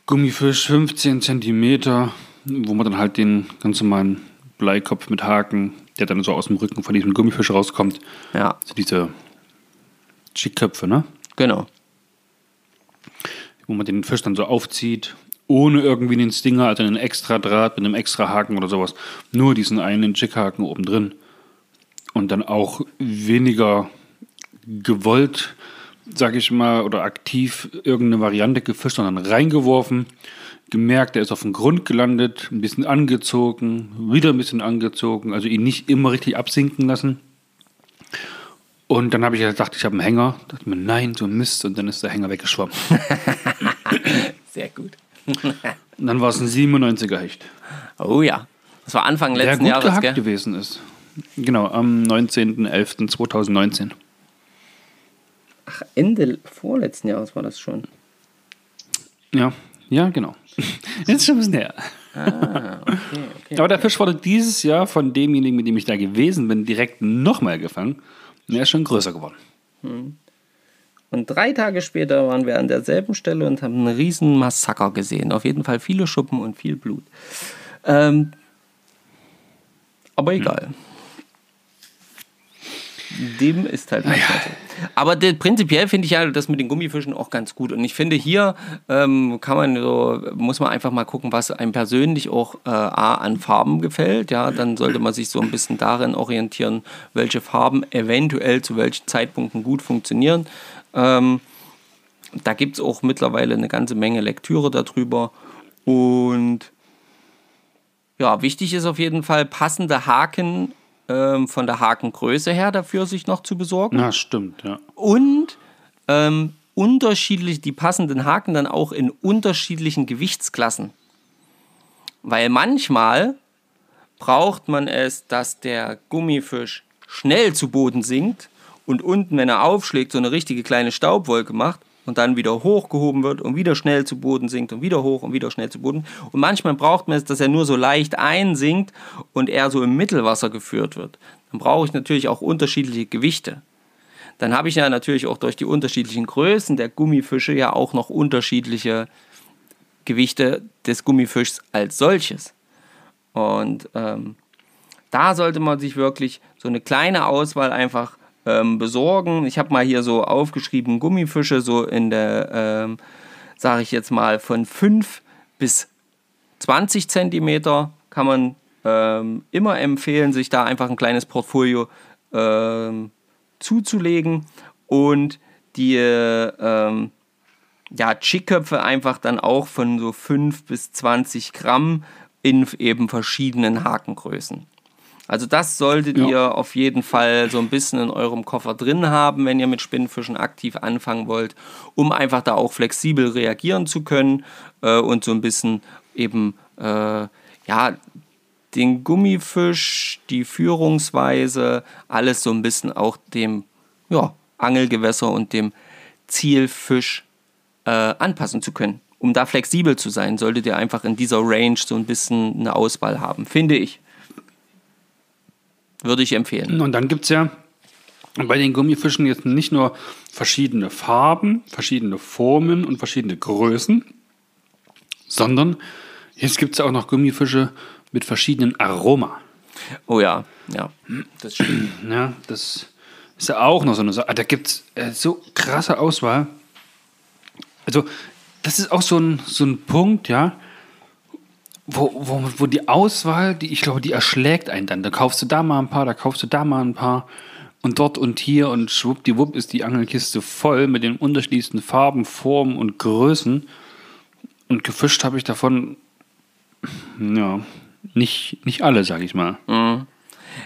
Gummifisch, 15 Zentimeter, wo man dann halt den ganz normalen Bleikopf mit Haken, der dann so aus dem Rücken von diesem Gummifisch rauskommt, Ja, also diese Chickköpfe, ne? genau. wo man den Fisch dann so aufzieht, ohne irgendwie den Stinger, also einen extra Draht mit einem extra Haken oder sowas. Nur diesen einen Chickhaken oben drin. Und dann auch weniger gewollt, sag ich mal, oder aktiv irgendeine Variante gefischt, sondern reingeworfen, gemerkt, er ist auf dem Grund gelandet, ein bisschen angezogen, wieder ein bisschen angezogen, also ihn nicht immer richtig absinken lassen. Und dann habe ich gedacht, ich habe einen Hänger. dachte mir, nein, so ein Mist. Und dann ist der Hänger weggeschwommen. Sehr gut. Und dann war es ein 97er Hecht. Oh ja. Das war Anfang Der letzten gut Jahres, gehackt gell? gewesen ist. Genau, am 19.11.2019. Ach, Ende vorletzten Jahres war das schon. Ja, ja, genau. Jetzt schon ein bisschen her. Ah, okay, okay. Aber der Fisch wurde dieses Jahr von demjenigen, mit dem ich da gewesen bin, direkt nochmal gefangen. Und er ist schon größer geworden. Und drei Tage später waren wir an derselben Stelle und haben einen riesen Massaker gesehen. Auf jeden Fall viele Schuppen und viel Blut. Ähm, aber egal. Dem ist halt manchmal so. Aber de, prinzipiell finde ich ja das mit den Gummifischen auch ganz gut. Und ich finde, hier ähm, kann man so, muss man einfach mal gucken, was einem persönlich auch äh, A, an Farben gefällt. Ja, dann sollte man sich so ein bisschen darin orientieren, welche Farben eventuell zu welchen Zeitpunkten gut funktionieren. Ähm, da gibt es auch mittlerweile eine ganze Menge Lektüre darüber. Und ja, wichtig ist auf jeden Fall, passende Haken ähm, von der Hakengröße her dafür sich noch zu besorgen. Na, stimmt, ja. Und ähm, unterschiedlich, die passenden Haken dann auch in unterschiedlichen Gewichtsklassen. Weil manchmal braucht man es, dass der Gummifisch schnell zu Boden sinkt und unten, wenn er aufschlägt, so eine richtige kleine Staubwolke macht und dann wieder hochgehoben wird und wieder schnell zu Boden sinkt und wieder hoch und wieder schnell zu Boden. Und manchmal braucht man es, dass er nur so leicht einsinkt und er so im Mittelwasser geführt wird. Dann brauche ich natürlich auch unterschiedliche Gewichte. Dann habe ich ja natürlich auch durch die unterschiedlichen Größen der Gummifische ja auch noch unterschiedliche Gewichte des Gummifischs als solches. Und ähm, da sollte man sich wirklich so eine kleine Auswahl einfach ähm, besorgen. Ich habe mal hier so aufgeschrieben Gummifische, so in der, ähm, sage ich jetzt mal, von 5 bis 20 Zentimeter kann man ähm, immer empfehlen, sich da einfach ein kleines Portfolio ähm, zuzulegen und die ähm, ja, Chickköpfe einfach dann auch von so 5 bis 20 Gramm in eben verschiedenen Hakengrößen. Also das solltet Ja. ihr auf jeden Fall so ein bisschen in eurem Koffer drin haben, wenn ihr mit Spinnfischen aktiv anfangen wollt, um einfach da auch flexibel reagieren zu können äh, und so ein bisschen eben äh, ja den Gummifisch, die Führungsweise, alles so ein bisschen auch dem ja, Angelgewässer und dem Zielfisch äh, anpassen zu können. Um da flexibel zu sein, solltet ihr einfach in dieser Range so ein bisschen eine Auswahl haben, finde ich. Würde ich empfehlen. Und dann gibt es ja bei den Gummifischen jetzt nicht nur verschiedene Farben, verschiedene Formen und verschiedene Größen, sondern jetzt gibt es auch noch Gummifische mit verschiedenen Aroma. Oh ja, ja, das stimmt. Ja, das ist ja auch noch so eine Sache. Ah, Da gibt es äh, so krasse Auswahl. Also, das ist auch so ein, so ein Punkt, ja, wo, wo, wo die Auswahl, die, ich glaube, die erschlägt einen dann. Da kaufst du da mal ein paar, da kaufst du da mal ein paar und dort und hier und schwuppdiwupp ist die Angelkiste voll mit den unterschiedlichsten Farben, Formen und Größen. Und gefischt habe ich davon, ja, nicht, nicht alle, sage ich mal.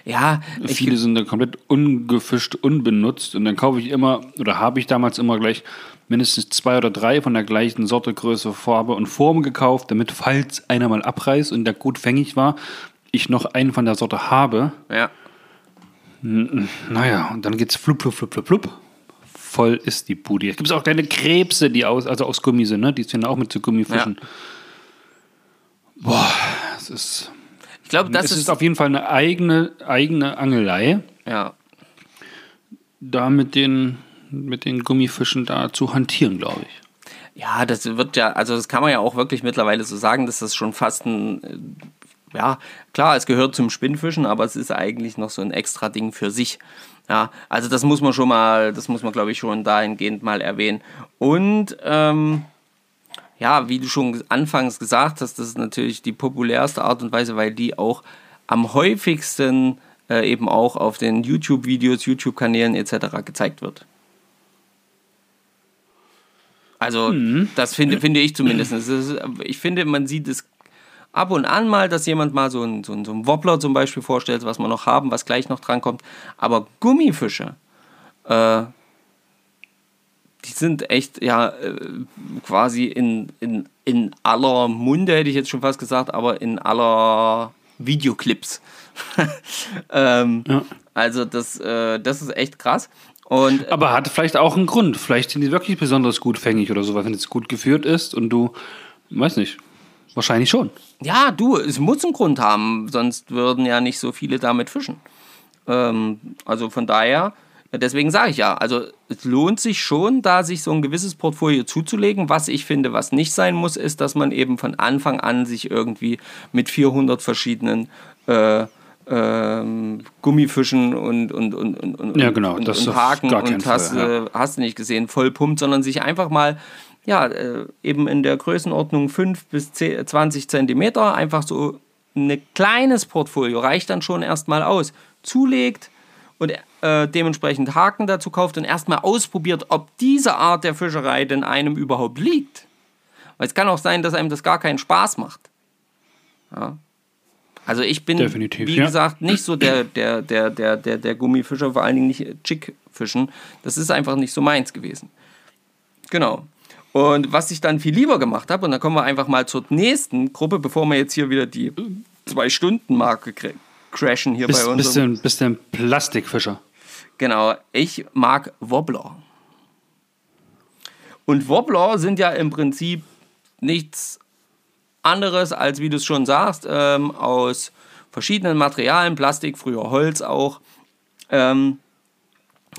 Ja, Viele sind dann komplett ungefischt, unbenutzt und dann kaufe ich immer oder habe ich damals immer gleich mindestens zwei oder drei von der gleichen Sorte, Größe, Farbe und Form gekauft, damit falls einer mal abreißt und der gut fängig war, ich noch einen von der Sorte habe. ja. Naja, und dann geht's flup, flup, flup, flup, flup. Voll ist die Bude. Es gibt auch kleine Krebse, die aus, also aus Gummi sind, ne? Die sind auch mit so Gummifischen. Boah, es ist. Ich glaube, das es ist, ist, auf jeden Fall eine eigene, eigene Angelei. ja, da mit den, mit den Gummifischen da zu hantieren, glaube ich. Ja, das wird ja, also das kann man ja auch wirklich mittlerweile so sagen, dass das schon fast ein, äh, ja, klar, es gehört zum Spinnfischen, aber es ist eigentlich noch so ein extra Ding für sich. Ja, also das muss man schon mal, das muss man glaube ich schon dahingehend mal erwähnen. Und ähm, ja, wie du schon anfangs gesagt hast, das ist natürlich die populärste Art und Weise, weil die auch am häufigsten äh, eben auch auf den YouTube-Videos, YouTube-Kanälen etc. gezeigt wird. Also, das finde, finde ich zumindest. Es ist, ich finde, man sieht es ab und an mal, dass jemand mal so einen so einen- so einen Wobbler zum Beispiel vorstellt, was wir noch haben, was gleich noch drankommt. Aber Gummifische Äh, die sind echt, ja, äh, quasi in, in, in aller Munde, hätte ich jetzt schon fast gesagt, aber in aller Videoclips. ähm, ja. Also das, äh, das ist echt krass. Und, aber hat vielleicht auch einen Grund. Vielleicht sind die wirklich besonders gut fängig oder so, wenn es gut geführt ist und du, weiß nicht, wahrscheinlich schon. Ja, du, es muss einen Grund haben, sonst würden ja nicht so viele damit fischen. Ähm, also von daher, deswegen sage ich ja, also es lohnt sich schon, da sich so ein gewisses Portfolio zuzulegen. Was ich finde, was nicht sein muss, ist, dass man eben von Anfang an sich irgendwie mit 400 verschiedenen äh, ähm, Gummifischen und, und, und, und, ja, genau, und, und Haken und hast, Fall, ja. äh, hast du nicht gesehen, voll pumpt, sondern sich einfach mal ja, äh, eben in der Größenordnung 5 bis 10, 20 Zentimeter einfach so ein kleines Portfolio reicht dann schon erstmal aus. Zulegt und äh, dementsprechend Haken dazu kauft und erstmal ausprobiert, ob diese Art der Fischerei denn einem überhaupt liegt. Weil es kann auch sein, dass einem das gar keinen Spaß macht. Ja. Also ich bin, Definitiv, wie ja. gesagt, nicht so der, der, der, der, der, der Gummifischer, vor allen Dingen nicht Chick-Fischen. Das ist einfach nicht so meins gewesen. Genau. Und was ich dann viel lieber gemacht habe, und dann kommen wir einfach mal zur nächsten Gruppe, bevor wir jetzt hier wieder die Zwei-Stunden-Marke crashen hier bist, bei uns. Bist du ein Plastikfischer? Genau, ich mag Wobbler. Und Wobbler sind ja im Prinzip nichts anderes, als wie du es schon sagst, ähm, aus verschiedenen Materialien, Plastik, früher Holz auch, ähm,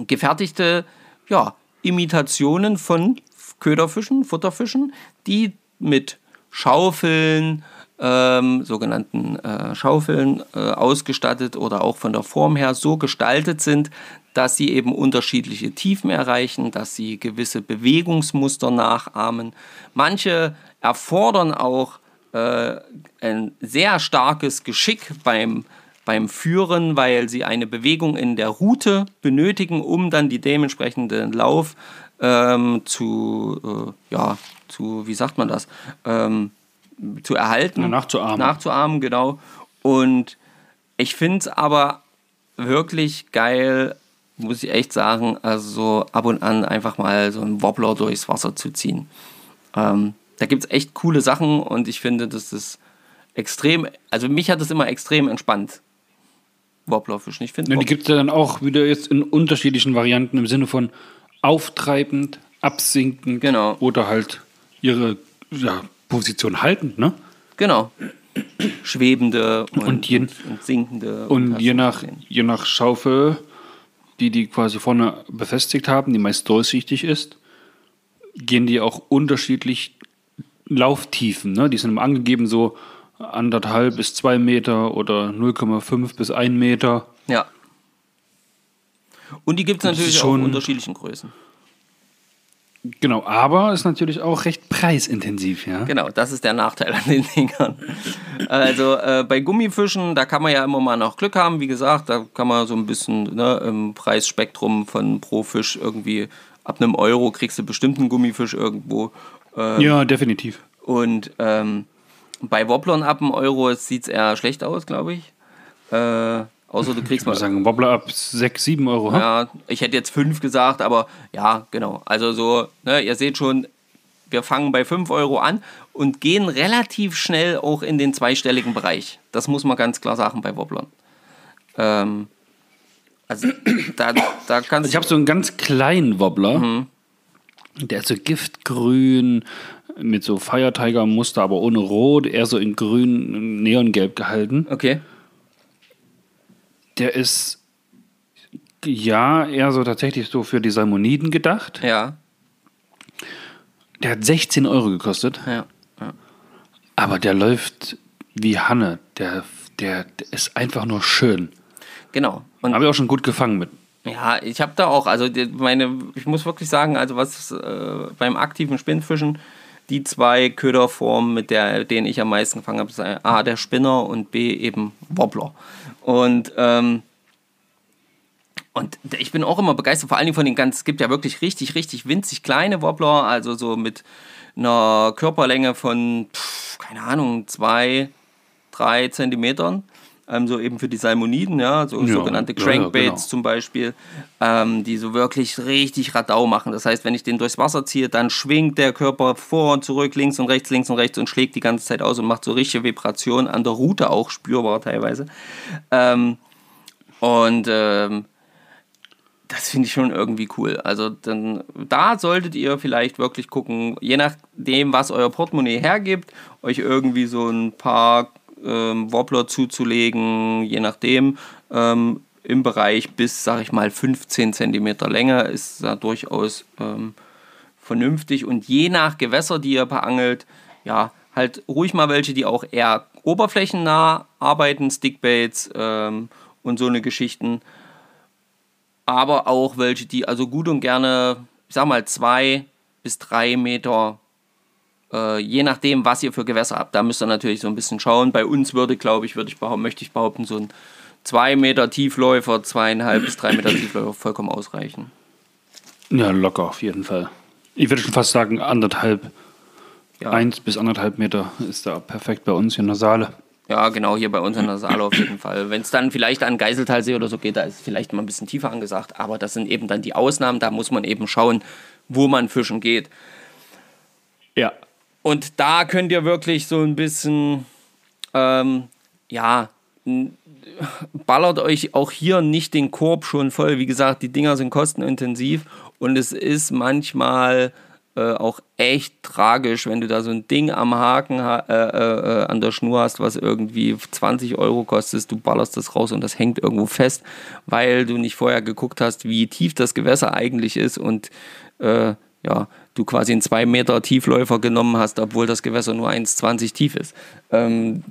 gefertigte ja, Imitationen von Köderfischen, Futterfischen, die mit Schaufeln, ähm, sogenannten äh, Schaufeln äh, ausgestattet oder auch von der Form her so gestaltet sind, dass sie eben unterschiedliche Tiefen erreichen, dass sie gewisse Bewegungsmuster nachahmen. Manche erfordern auch äh, ein sehr starkes Geschick beim, beim Führen, weil sie eine Bewegung in der Route benötigen, um dann die dementsprechenden Lauf ähm, zu, äh, ja, zu, wie sagt man das, ähm, zu erhalten. Ja, nachzuahmen. Nachzuahmen, genau. Und ich finde es aber wirklich geil, muss ich echt sagen, also ab und an einfach mal so einen Wobbler durchs Wasser zu ziehen. Ähm, da gibt es echt coole Sachen und ich finde, das ist extrem, also mich hat das immer extrem entspannt. Wobblerfischen. Ich finde. Die gibt es ja dann auch wieder jetzt in unterschiedlichen Varianten im Sinne von auftreibend, absinkend genau. oder halt ihre ja, Position haltend, ne? Genau. Schwebende und, und, je, und sinkende. Und, und je, nach, je nach Schaufel, die die quasi vorne befestigt haben, die meist durchsichtig ist, gehen die auch unterschiedlich Lauftiefen. Ne? Die sind angegeben so anderthalb bis zwei Meter oder 0,5 bis ein Meter. Ja. Und die gibt es natürlich auch in unterschiedlichen Größen. Genau, aber ist natürlich auch recht preisintensiv, ja. Genau, das ist der Nachteil an den Dingern. Also äh, bei Gummifischen, da kann man ja immer mal noch Glück haben. Wie gesagt, da kann man so ein bisschen ne, im Preisspektrum von pro Fisch irgendwie ab einem Euro kriegst du bestimmt einen Gummifisch irgendwo. Ähm, ja, definitiv. Und ähm, bei Wobblern ab einem Euro sieht es eher schlecht aus, glaube ich. Äh, außer du kriegst ich mal. sagen, Wobbler ab 6, 7 Euro. Ja, ich hätte jetzt 5 gesagt, aber ja, genau. Also so, ne, ihr seht schon, wir fangen bei 5 Euro an und gehen relativ schnell auch in den zweistelligen Bereich. Das muss man ganz klar sagen bei Wobblern. Ähm, also da, da kannst also Ich habe so einen ganz kleinen Wobbler. Mhm. Der ist so giftgrün mit so Fire Tiger Muster, aber ohne Rot, eher so in grün, neongelb gehalten. Okay. Der ist ja eher so tatsächlich so für die Salmoniden gedacht. Ja. Der hat 16 Euro gekostet. Ja. Aber der läuft wie Hanne. Der, der, der ist einfach nur schön. Genau. Habe ich auch schon gut gefangen mit. Ja, ich habe da auch, also meine, ich muss wirklich sagen, also was äh, beim aktiven Spinnfischen die zwei Köderformen, mit der, denen ich am meisten gefangen habe, sind A, der Spinner und B, eben Wobbler. Und, ähm, und ich bin auch immer begeistert, vor allen Dingen von den ganz, es gibt ja wirklich richtig, richtig winzig kleine Wobbler, also so mit einer Körperlänge von, pff, keine Ahnung, zwei, drei Zentimetern. ähm, so eben für die Salmoniden, ja, so Ja, sogenannte ja, ja, Crankbaits genau. zum Beispiel, ähm, die so wirklich richtig Radau machen. Das heißt, wenn ich den durchs Wasser ziehe, dann schwingt der Körper vor und zurück, links und rechts, links und rechts und schlägt die ganze Zeit aus und macht so richtige Vibrationen an der Route auch spürbar teilweise. Ähm, und ähm, das finde ich schon irgendwie cool. Also dann, da solltet ihr vielleicht wirklich gucken, je nachdem, was euer Portemonnaie hergibt, euch irgendwie so ein paar ähm, Wobbler zuzulegen, je nachdem. Ähm, Im Bereich bis, sag ich mal, 15 cm Länge ist da durchaus ähm, vernünftig. Und je nach Gewässer, die ihr beangelt, ja, halt ruhig mal welche, die auch eher oberflächennah arbeiten, Stickbaits ähm, und so eine Geschichten aber auch welche, die also gut und gerne, ich sag mal, zwei bis drei Meter, äh, je nachdem, was ihr für Gewässer habt. Da müsst ihr natürlich so ein bisschen schauen. Bei uns würde, glaube ich, würde ich behaupten, möchte ich behaupten, so ein zwei Meter Tiefläufer, zweieinhalb bis drei Meter Tiefläufer vollkommen ausreichen. Ja, locker auf jeden Fall. Ich würde schon fast sagen, anderthalb, Ja. eins bis anderthalb Meter ist da perfekt bei uns hier in der Saale. Ja, genau, hier bei uns in der Saale auf jeden Fall. Wenn es dann vielleicht an Geiseltalsee oder so geht, da ist es vielleicht mal ein bisschen tiefer angesagt, aber das sind eben dann die Ausnahmen, da muss man eben schauen, wo man fischen geht. Ja. Und da könnt ihr wirklich so ein bisschen, ähm, ja, ballert euch auch hier nicht den Korb schon voll. Wie gesagt, die Dinger sind kostenintensiv und es ist manchmal äh, auch echt tragisch, wenn du da so ein Ding am Haken ha äh, äh, äh, an der Schnur hast, was irgendwie 20 Euro kostet, du ballerst das raus und das hängt irgendwo fest, weil du nicht vorher geguckt hast, wie tief das Gewässer eigentlich ist und äh, ja, du quasi einen 2 Meter Tiefläufer genommen hast, obwohl das Gewässer nur 1,20 tief ist. Ähm,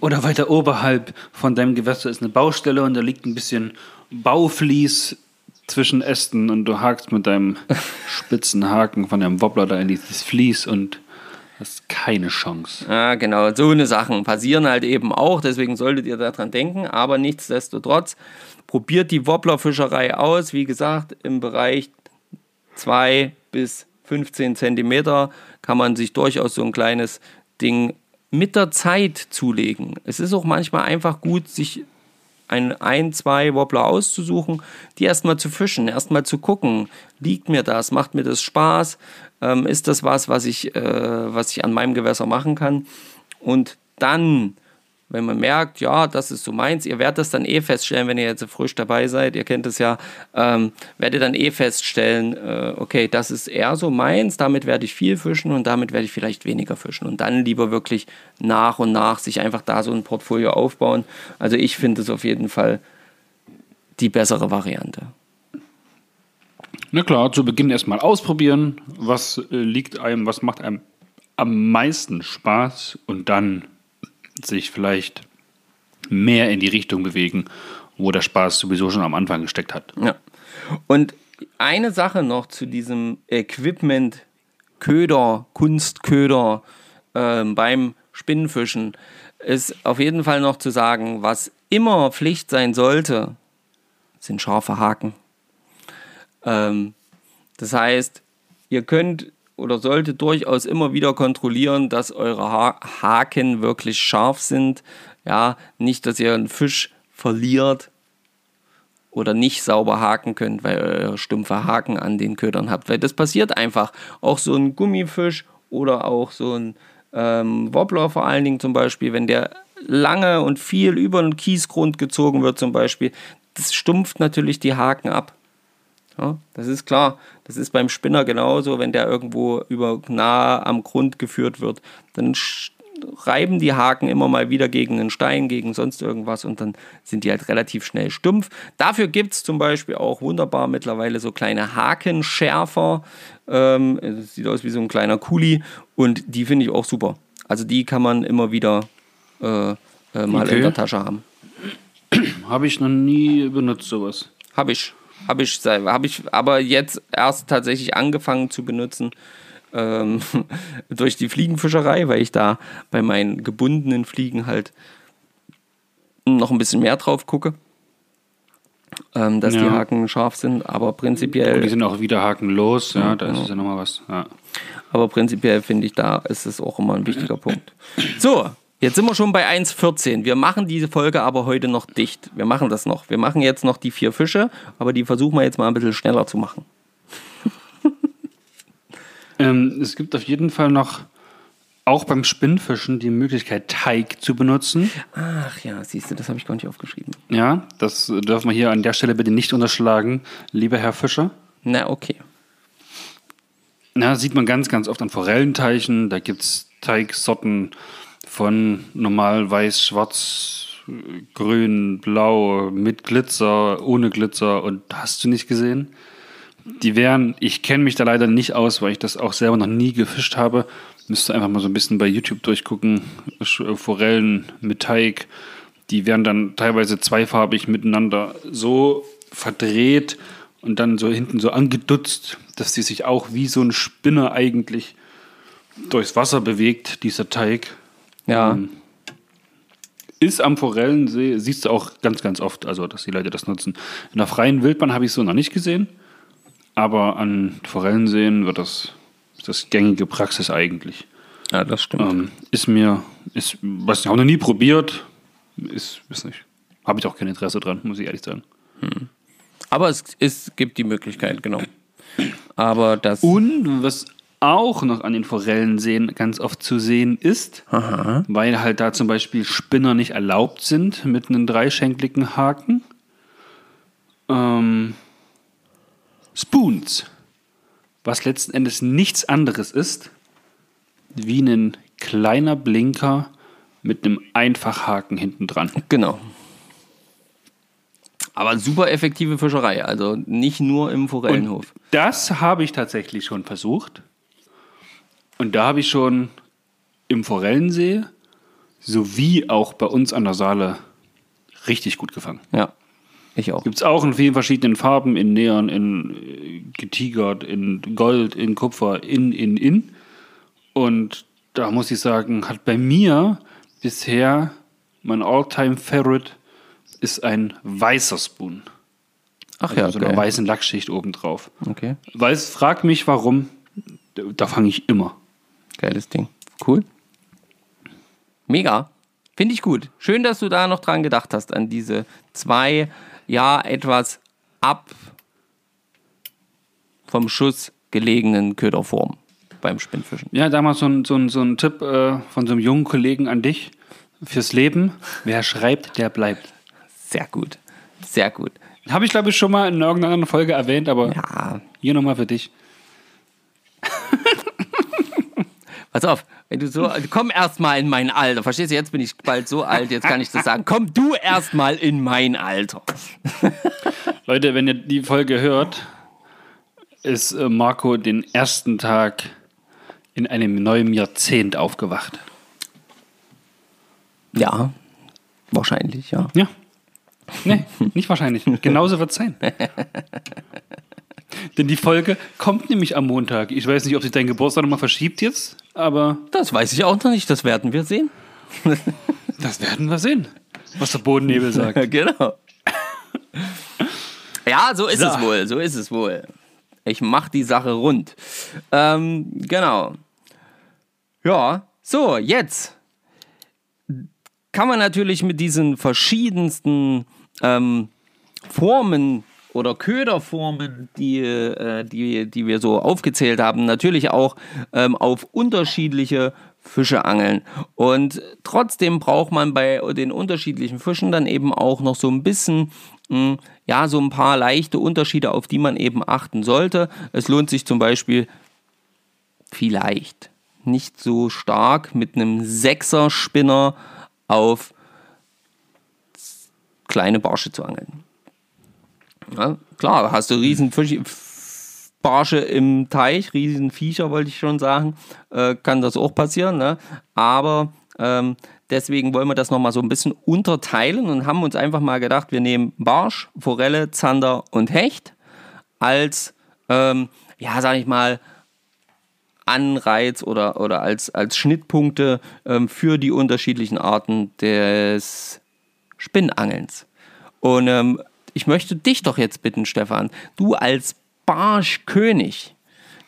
Oder weiter oberhalb von deinem Gewässer ist eine Baustelle und da liegt ein bisschen Bauflies zwischen Ästen und du hakst mit deinem spitzen Haken von deinem Wobbler da in dieses Vlies und hast keine Chance. Ja, genau, so eine Sachen passieren halt eben auch, deswegen solltet ihr daran denken, aber nichtsdestotrotz probiert die Wobblerfischerei aus, wie gesagt, im Bereich 2 bis 15 Zentimeter kann man sich durchaus so ein kleines Ding mit der Zeit zulegen. Es ist auch manchmal einfach gut, sich ein, ein, zwei Wobbler auszusuchen, die erstmal zu fischen, erstmal zu gucken, liegt mir das, macht mir das Spaß, ähm, ist das was, was ich, äh, was ich an meinem Gewässer machen kann. Und dann, wenn man merkt, ja, das ist so meins, ihr werdet das dann eh feststellen, wenn ihr jetzt frisch dabei seid, ihr kennt es ja, ähm, werdet ihr dann eh feststellen, äh, okay, das ist eher so meins, damit werde ich viel fischen und damit werde ich vielleicht weniger fischen. Und dann lieber wirklich nach und nach sich einfach da so ein Portfolio aufbauen. Also ich finde es auf jeden Fall die bessere Variante. Na klar, zu Beginn erstmal ausprobieren, was äh, liegt einem, was macht einem am meisten Spaß und dann sich vielleicht mehr in die Richtung bewegen, wo der Spaß sowieso schon am Anfang gesteckt hat. Ja. Und eine Sache noch zu diesem Equipment, Köder, Kunstköder ähm, beim Spinnenfischen ist auf jeden Fall noch zu sagen, was immer Pflicht sein sollte, sind scharfe Haken. Ähm, das heißt, ihr könnt oder solltet durchaus immer wieder kontrollieren, dass eure ha Haken wirklich scharf sind. Ja, nicht, dass ihr einen Fisch verliert oder nicht sauber haken könnt, weil ihr stumpfe Haken an den Ködern habt. Weil das passiert einfach. Auch so ein Gummifisch oder auch so ein ähm, Wobbler vor allen Dingen zum Beispiel, wenn der lange und viel über den Kiesgrund gezogen wird zum Beispiel, das stumpft natürlich die Haken ab. Ja, das ist klar. Das ist beim Spinner genauso, wenn der irgendwo über nah am Grund geführt wird, dann reiben die Haken immer mal wieder gegen einen Stein, gegen sonst irgendwas und dann sind die halt relativ schnell stumpf. Dafür gibt es zum Beispiel auch wunderbar mittlerweile so kleine Hakenschärfer. Ähm, sieht aus wie so ein kleiner Kuli und die finde ich auch super. Also die kann man immer wieder äh, äh, mal Okay. in der Tasche haben. Habe ich noch nie benutzt, sowas. Habe ich. Habe ich, hab ich aber jetzt erst tatsächlich angefangen zu benutzen ähm, durch die Fliegenfischerei, weil ich da bei meinen gebundenen Fliegen halt noch ein bisschen mehr drauf gucke, ähm, dass die Ja. Haken scharf sind. Aber prinzipiell, Die sind auch wieder hakenlos, ja, da ist es ja nochmal was. Ja. aber prinzipiell finde ich, da ist es auch immer ein wichtiger Punkt. So, Jetzt sind wir schon bei 1,14. Wir machen diese Folge aber heute noch dicht. Wir machen das noch. Wir machen jetzt noch die vier Fische, aber die versuchen wir jetzt mal ein bisschen schneller zu machen. Ähm, es gibt auf jeden Fall noch, auch beim Spinnfischen, die Möglichkeit, Teig zu benutzen. Ach ja, siehst du, das habe ich gar nicht aufgeschrieben. Ja, das dürfen wir hier an der Stelle bitte nicht unterschlagen, lieber Herr Fischer. Na, okay. Na, sieht man ganz, ganz oft an Forellenteichen. Da gibt es Teigsorten von normal, weiß, schwarz, grün, blau, mit Glitzer, ohne Glitzer und hast du nicht gesehen? Die wären, ich kenne mich da leider nicht aus, weil ich das auch selber noch nie gefischt habe. Müsste einfach mal so ein bisschen bei YouTube durchgucken. Sch- Forellen mit Teig, die werden dann teilweise zweifarbig miteinander so verdreht und dann so hinten so angedutzt, dass die sich auch wie so ein Spinner eigentlich durchs Wasser bewegt, dieser Teig. Ja. Ähm, Ist am Forellensee, siehst du auch ganz, ganz oft, also dass die Leute das nutzen. In der freien Wildbahn habe ich es so noch nicht gesehen, aber an Forellenseen wird das, ist das gängige Praxis eigentlich. ja, das stimmt. Ähm, ist mir, ist, was ich habe noch nie probiert, ist, ist nicht. Habe ich auch kein Interesse dran, muss ich ehrlich sagen. Aber es, es gibt die Möglichkeit, genau. Aber das. Und was auch noch an den Forellenseen ganz oft zu sehen ist, weil halt da zum Beispiel Spinner nicht erlaubt sind mit einem dreischenkligen Haken. Ähm, Spoons, was letzten Endes nichts anderes ist, wie ein kleiner Blinker mit einem Einfachhaken hinten dran. Genau. Aber super effektive Fischerei, also nicht nur im Forellenhof. Das habe ich tatsächlich schon versucht. Und da habe ich schon im Forellensee sowie auch bei uns an der Saale richtig gut gefangen. Ja, ich auch. Gibt es auch in vielen verschiedenen Farben, in Neon, in äh, getigert, in Gold, in Kupfer, in, in, in. Und da muss ich sagen, hat bei mir bisher mein Alltime Favorite ist ein weißer Spoon. Ach Also ja, so eine geil. weißen Lackschicht obendrauf. Okay, Weiß, frag mich warum, da fange ich immer. Geiles Ding. Cool. Mega. Finde ich gut. Schön, dass du da noch dran gedacht hast, an diese zwei, ja, etwas ab vom Schuss gelegenen Köderformen beim Spinnfischen. Ja, damals so ein, so ein, so ein Tipp äh, von so einem jungen Kollegen an dich fürs Leben. Wer schreibt, der bleibt. Sehr gut. Sehr gut. Habe ich, glaube ich, schon mal in irgendeiner anderen Folge erwähnt, aber Ja, hier nochmal für dich. Pass auf, wenn du so, komm erst mal in mein Alter. Verstehst du, jetzt bin ich bald so alt, jetzt kann ich das sagen. Komm du erst mal in mein Alter. Leute, wenn ihr die Folge hört, ist äh, Marco den ersten Tag in einem neuen Jahrzehnt aufgewacht. Ja, wahrscheinlich, ja. Ja. Nee, nicht wahrscheinlich. Genauso wird es sein. Denn die Folge kommt nämlich am Montag. Ich weiß nicht, ob sich dein Geburtstag nochmal verschiebt jetzt, aber Das weiß ich auch noch nicht, das werden wir sehen. das werden wir sehen, was der Bodennebel sagt. Ja, genau. Ja, so ist So. es wohl, so ist es wohl. Ich mach die Sache rund. Ähm, genau. Ja, so, jetzt kann man natürlich mit diesen verschiedensten ähm, Formen oder Köderformen, die, äh, die, die wir so aufgezählt haben, natürlich auch ähm, auf unterschiedliche Fische angeln. Und trotzdem braucht man bei den unterschiedlichen Fischen dann eben auch noch so ein bisschen, mh, ja, so ein paar leichte Unterschiede, auf die man eben achten sollte. Es lohnt sich zum Beispiel vielleicht nicht so stark mit einem Sechser-Spinner auf kleine Barsche zu angeln. Ja, klar, hast du riesen Barsche im Teich, riesen Viecher, wollte ich schon sagen, äh, kann das auch passieren. Ne? Aber ähm, deswegen wollen wir das nochmal so ein bisschen unterteilen und haben uns einfach mal gedacht, wir nehmen Barsch, Forelle, Zander und Hecht als, ähm, ja, sag ich mal, Anreiz oder, oder als, als Schnittpunkte ähm, für die unterschiedlichen Arten des Spinnangelns. Und ähm, ich möchte dich doch jetzt bitten, Stefan, du als Barschkönig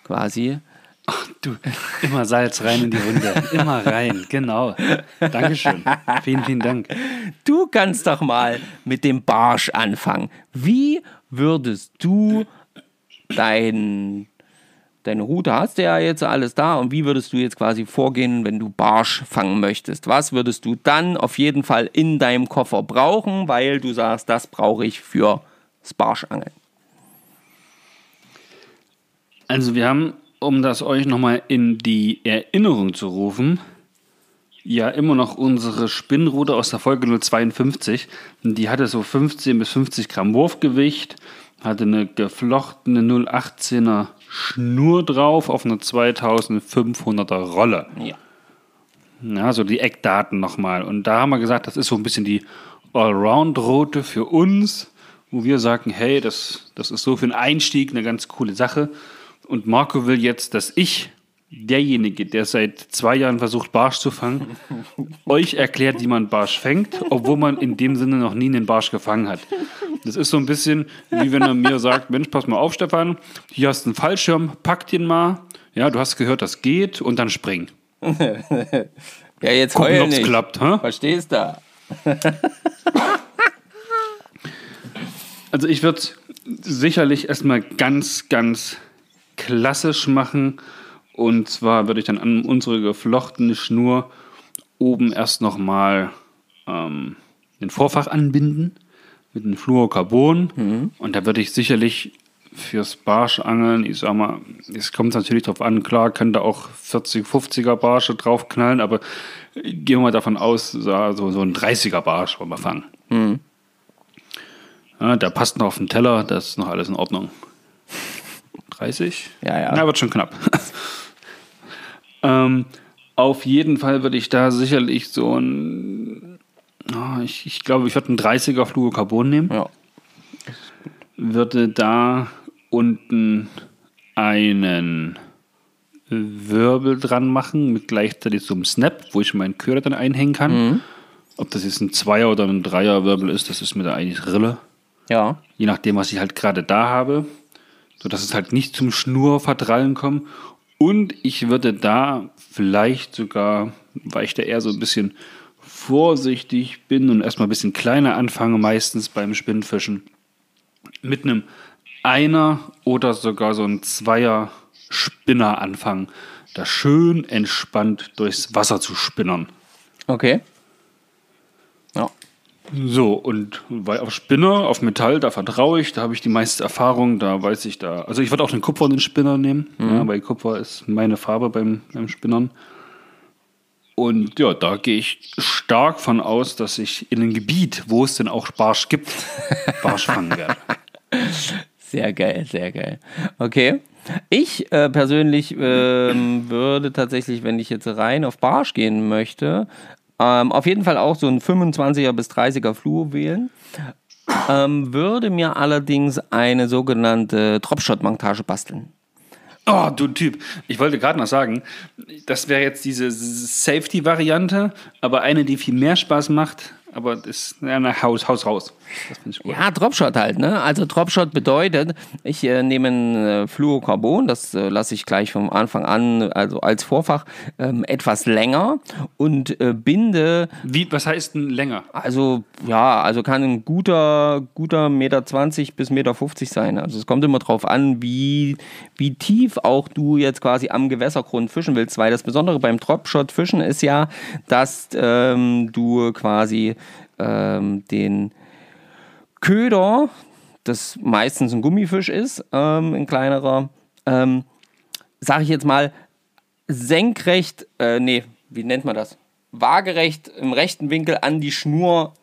quasi, Ach, du, immer Salz rein in die Wunde. Immer rein, genau. Dankeschön. Vielen, vielen Dank. Du kannst doch mal mit dem Barsch anfangen. Wie würdest du dein, deine Route hast du ja jetzt alles da und wie würdest du jetzt quasi vorgehen, wenn du Barsch fangen möchtest? Was würdest du dann auf jeden Fall in deinem Koffer brauchen, weil du sagst, das brauche ich für Barschangeln? Also wir haben, um das euch nochmal in die Erinnerung zu rufen, ja immer noch unsere Spinnrute aus der Folge 052. Die hatte so 15 bis 50 Gramm Wurfgewicht, hatte eine geflochtene 018er Schnur drauf auf einer 2500er Rolle. Ja. Ja, so die Eckdaten nochmal. Und da haben wir gesagt, das ist so ein bisschen die Allround-Route für uns, wo wir sagen, hey, das, das ist so für einen Einstieg eine ganz coole Sache. Und Marco will jetzt, dass ich, derjenige, der seit zwei Jahren versucht, Barsch zu fangen, euch erklärt, wie man Barsch fängt, obwohl man in dem Sinne noch nie einen Barsch gefangen hat. Das ist so ein bisschen, wie wenn er mir sagt, Mensch, pass mal auf, Stefan, hier hast du einen Fallschirm, pack den mal. Ja, du hast gehört, das geht und dann spring. Ja, jetzt Gucken, heul nicht. klappt, hä? Verstehst du? Also ich würde sicherlich erstmal ganz, ganz klassisch machen. Und zwar würde ich dann an unsere geflochtene Schnur oben erst nochmal ähm, den Vorfach anbinden mit einem Fluorocarbon. Und da würde ich sicherlich fürs Barschangeln, ich sag mal, es kommt natürlich drauf an, klar, kann da auch 40, 50er Barsche draufknallen, aber gehen wir mal davon aus, so, so ein 30er Barsch wollen wir fangen. Ja, der passt noch auf den Teller, das ist noch alles in Ordnung. 30? Ja, ja. Na, wird schon knapp. ähm, auf jeden Fall würde ich da sicherlich so ein. ah, ich, ich glaube, ich würde einen 30er Fluorocarbon nehmen. Ja. Würde da unten einen Wirbel dran machen mit gleichzeitig so einem Snap, wo ich meinen Köder dann einhängen kann. Ob das jetzt ein Zweier oder ein Dreier Wirbel ist, das ist mir da eigentlich Rille Ja. je nachdem, was ich halt gerade da habe, sodass es halt nicht zum Schnurverdrallen kommt. Und ich würde da vielleicht sogar, weil ich da eher so ein bisschen vorsichtig bin und erstmal ein bisschen kleiner anfange, meistens beim Spinnfischen, mit einem Einer oder sogar so ein Zweier Spinner anfangen, da schön entspannt durchs Wasser zu spinnern. Okay. So, und weil auf Spinner, auf Metall, da vertraue ich, da habe ich die meiste Erfahrung, da weiß ich da. Also ich würde auch den kupfernen Spinner nehmen, ja, weil Kupfer ist meine Farbe beim, beim Spinnern. Und ja, da gehe ich stark von aus, dass ich in einem Gebiet, wo es denn auch Barsch gibt, Barsch fangen werde. Sehr geil, sehr geil. Okay. Ich äh, persönlich ähm, würde tatsächlich, wenn ich jetzt rein auf Barsch gehen möchte, ähm, auf jeden Fall auch so ein 25er bis 30er Fluo wählen. Ähm, würde mir allerdings eine sogenannte Dropshot-Montage basteln. Oh, du Typ. Ich wollte gerade noch sagen, das wäre jetzt diese Safety-Variante, aber eine, die viel mehr Spaß macht, aber das ja, na, Haus, Haus raus. Das finde ich gut. Ja, Dropshot halt, ne? Also Dropshot bedeutet, ich äh, nehme ein äh, Fluorocarbon, das äh, lasse ich gleich vom Anfang an, also als Vorfach, ähm, etwas länger und äh, binde, Wie, was heißt denn länger? also ja, also kann ein guter, guter Meter 20 bis Meter 50 sein. Also es kommt immer drauf an, wie, wie tief auch du jetzt quasi am Gewässergrund fischen willst, weil das Besondere beim Dropshot fischen ist ja, dass ähm, du quasi ähm, den Köder, das meistens ein Gummifisch ist, ähm, ein kleinerer, ähm, sage ich jetzt mal, senkrecht, äh, nee, wie nennt man das? Waagerecht im rechten Winkel an die Schnur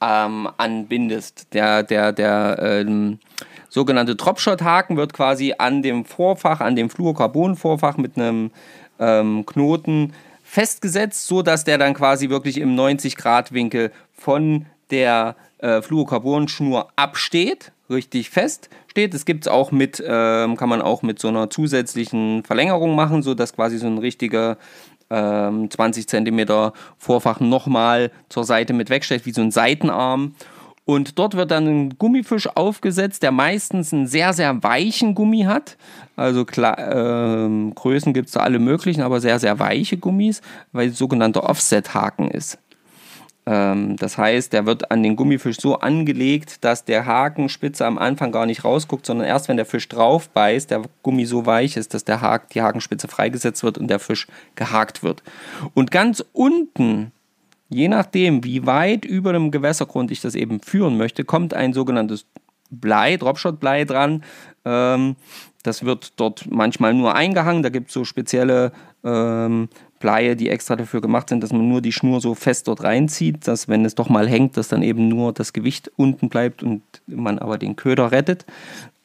ähm, anbindest. Der, der, der ähm, sogenannte Dropshot-Haken wird quasi an dem Vorfach, an dem Fluorocarbon-Vorfach mit einem ähm, Knoten festgesetzt, so dass der dann quasi wirklich im 90-Grad-Winkel von der äh, Fluorocarbon-Schnur absteht, richtig fest steht. Das gibt es auch mit, ähm, kann man auch mit so einer zusätzlichen Verlängerung machen, so dass quasi so ein richtiger ähm, 20 cm Vorfach nochmal zur Seite mit wegsteht, wie so ein Seitenarm. Und dort wird dann ein Gummifisch aufgesetzt, der meistens einen sehr, sehr weichen Gummi hat. Also klar, äh, Größen gibt es da alle möglichen, aber sehr, sehr weiche Gummis, weil es sogenannter Offset-Haken ist. Ähm, das heißt, der wird an den Gummifisch so angelegt, dass der Hakenspitze am Anfang gar nicht rausguckt, sondern erst wenn der Fisch drauf beißt, der Gummi so weich ist, dass der Haken, die Hakenspitze freigesetzt wird und der Fisch gehakt wird. Und ganz unten, je nachdem, wie weit über dem Gewässergrund ich das eben führen möchte, kommt ein sogenanntes Blei, Dropshot-Blei dran. Ähm, das wird dort manchmal nur eingehangen. Da gibt es so spezielle Bleie, die extra dafür gemacht sind, dass man nur die Schnur so fest dort reinzieht, dass wenn es doch mal hängt, dass dann eben nur das Gewicht unten bleibt und man aber den Köder rettet.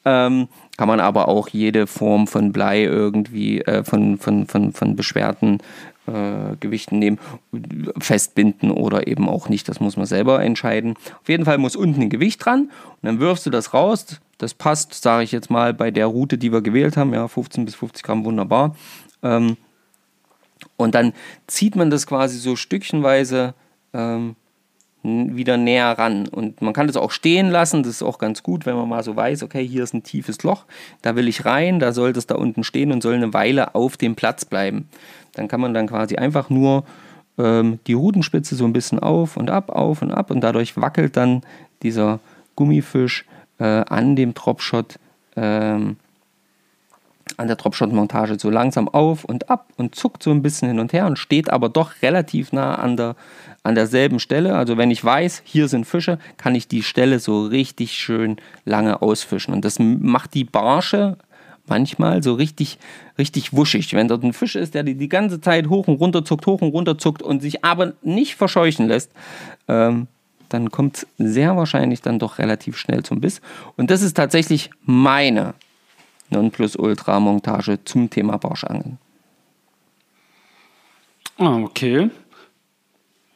Ähm, kann man aber auch jede Form von Blei irgendwie, äh, von, von, von, von beschwerten äh, Gewichten nehmen, festbinden oder eben auch nicht. Das muss man selber entscheiden. Auf jeden Fall muss unten ein Gewicht dran und dann wirfst du das raus. Das passt, sage ich jetzt mal, bei der Route, die wir gewählt haben, ja, 15 bis 50 Gramm wunderbar. Ähm, und dann zieht man das quasi so stückchenweise ähm, wieder näher ran. Und man kann das auch stehen lassen. Das ist auch ganz gut, wenn man mal so weiß, okay, hier ist ein tiefes Loch, da will ich rein, da soll das da unten stehen und soll eine Weile auf dem Platz bleiben. Dann kann man dann quasi einfach nur ähm, die Rutenspitze so ein bisschen auf und ab, auf und ab und dadurch wackelt dann dieser Gummifisch äh, an dem Dropshot ähm, an der Dropshot-Montage so langsam auf und ab und zuckt so ein bisschen hin und her und steht aber doch relativ nah an, der, an derselben Stelle. Also wenn ich weiß, hier sind Fische, kann ich die Stelle so richtig schön lange ausfischen. Und das macht die Barsche manchmal so richtig, richtig wuschig. Wenn dort ein Fisch ist, der die, die ganze Zeit hoch und runter zuckt, hoch und runter zuckt und sich aber nicht verscheuchen lässt, ähm, dann kommt es sehr wahrscheinlich dann doch relativ schnell zum Biss. Und das ist tatsächlich meine Nonplusultra-Montage zum Thema Barschangeln. Ah, okay.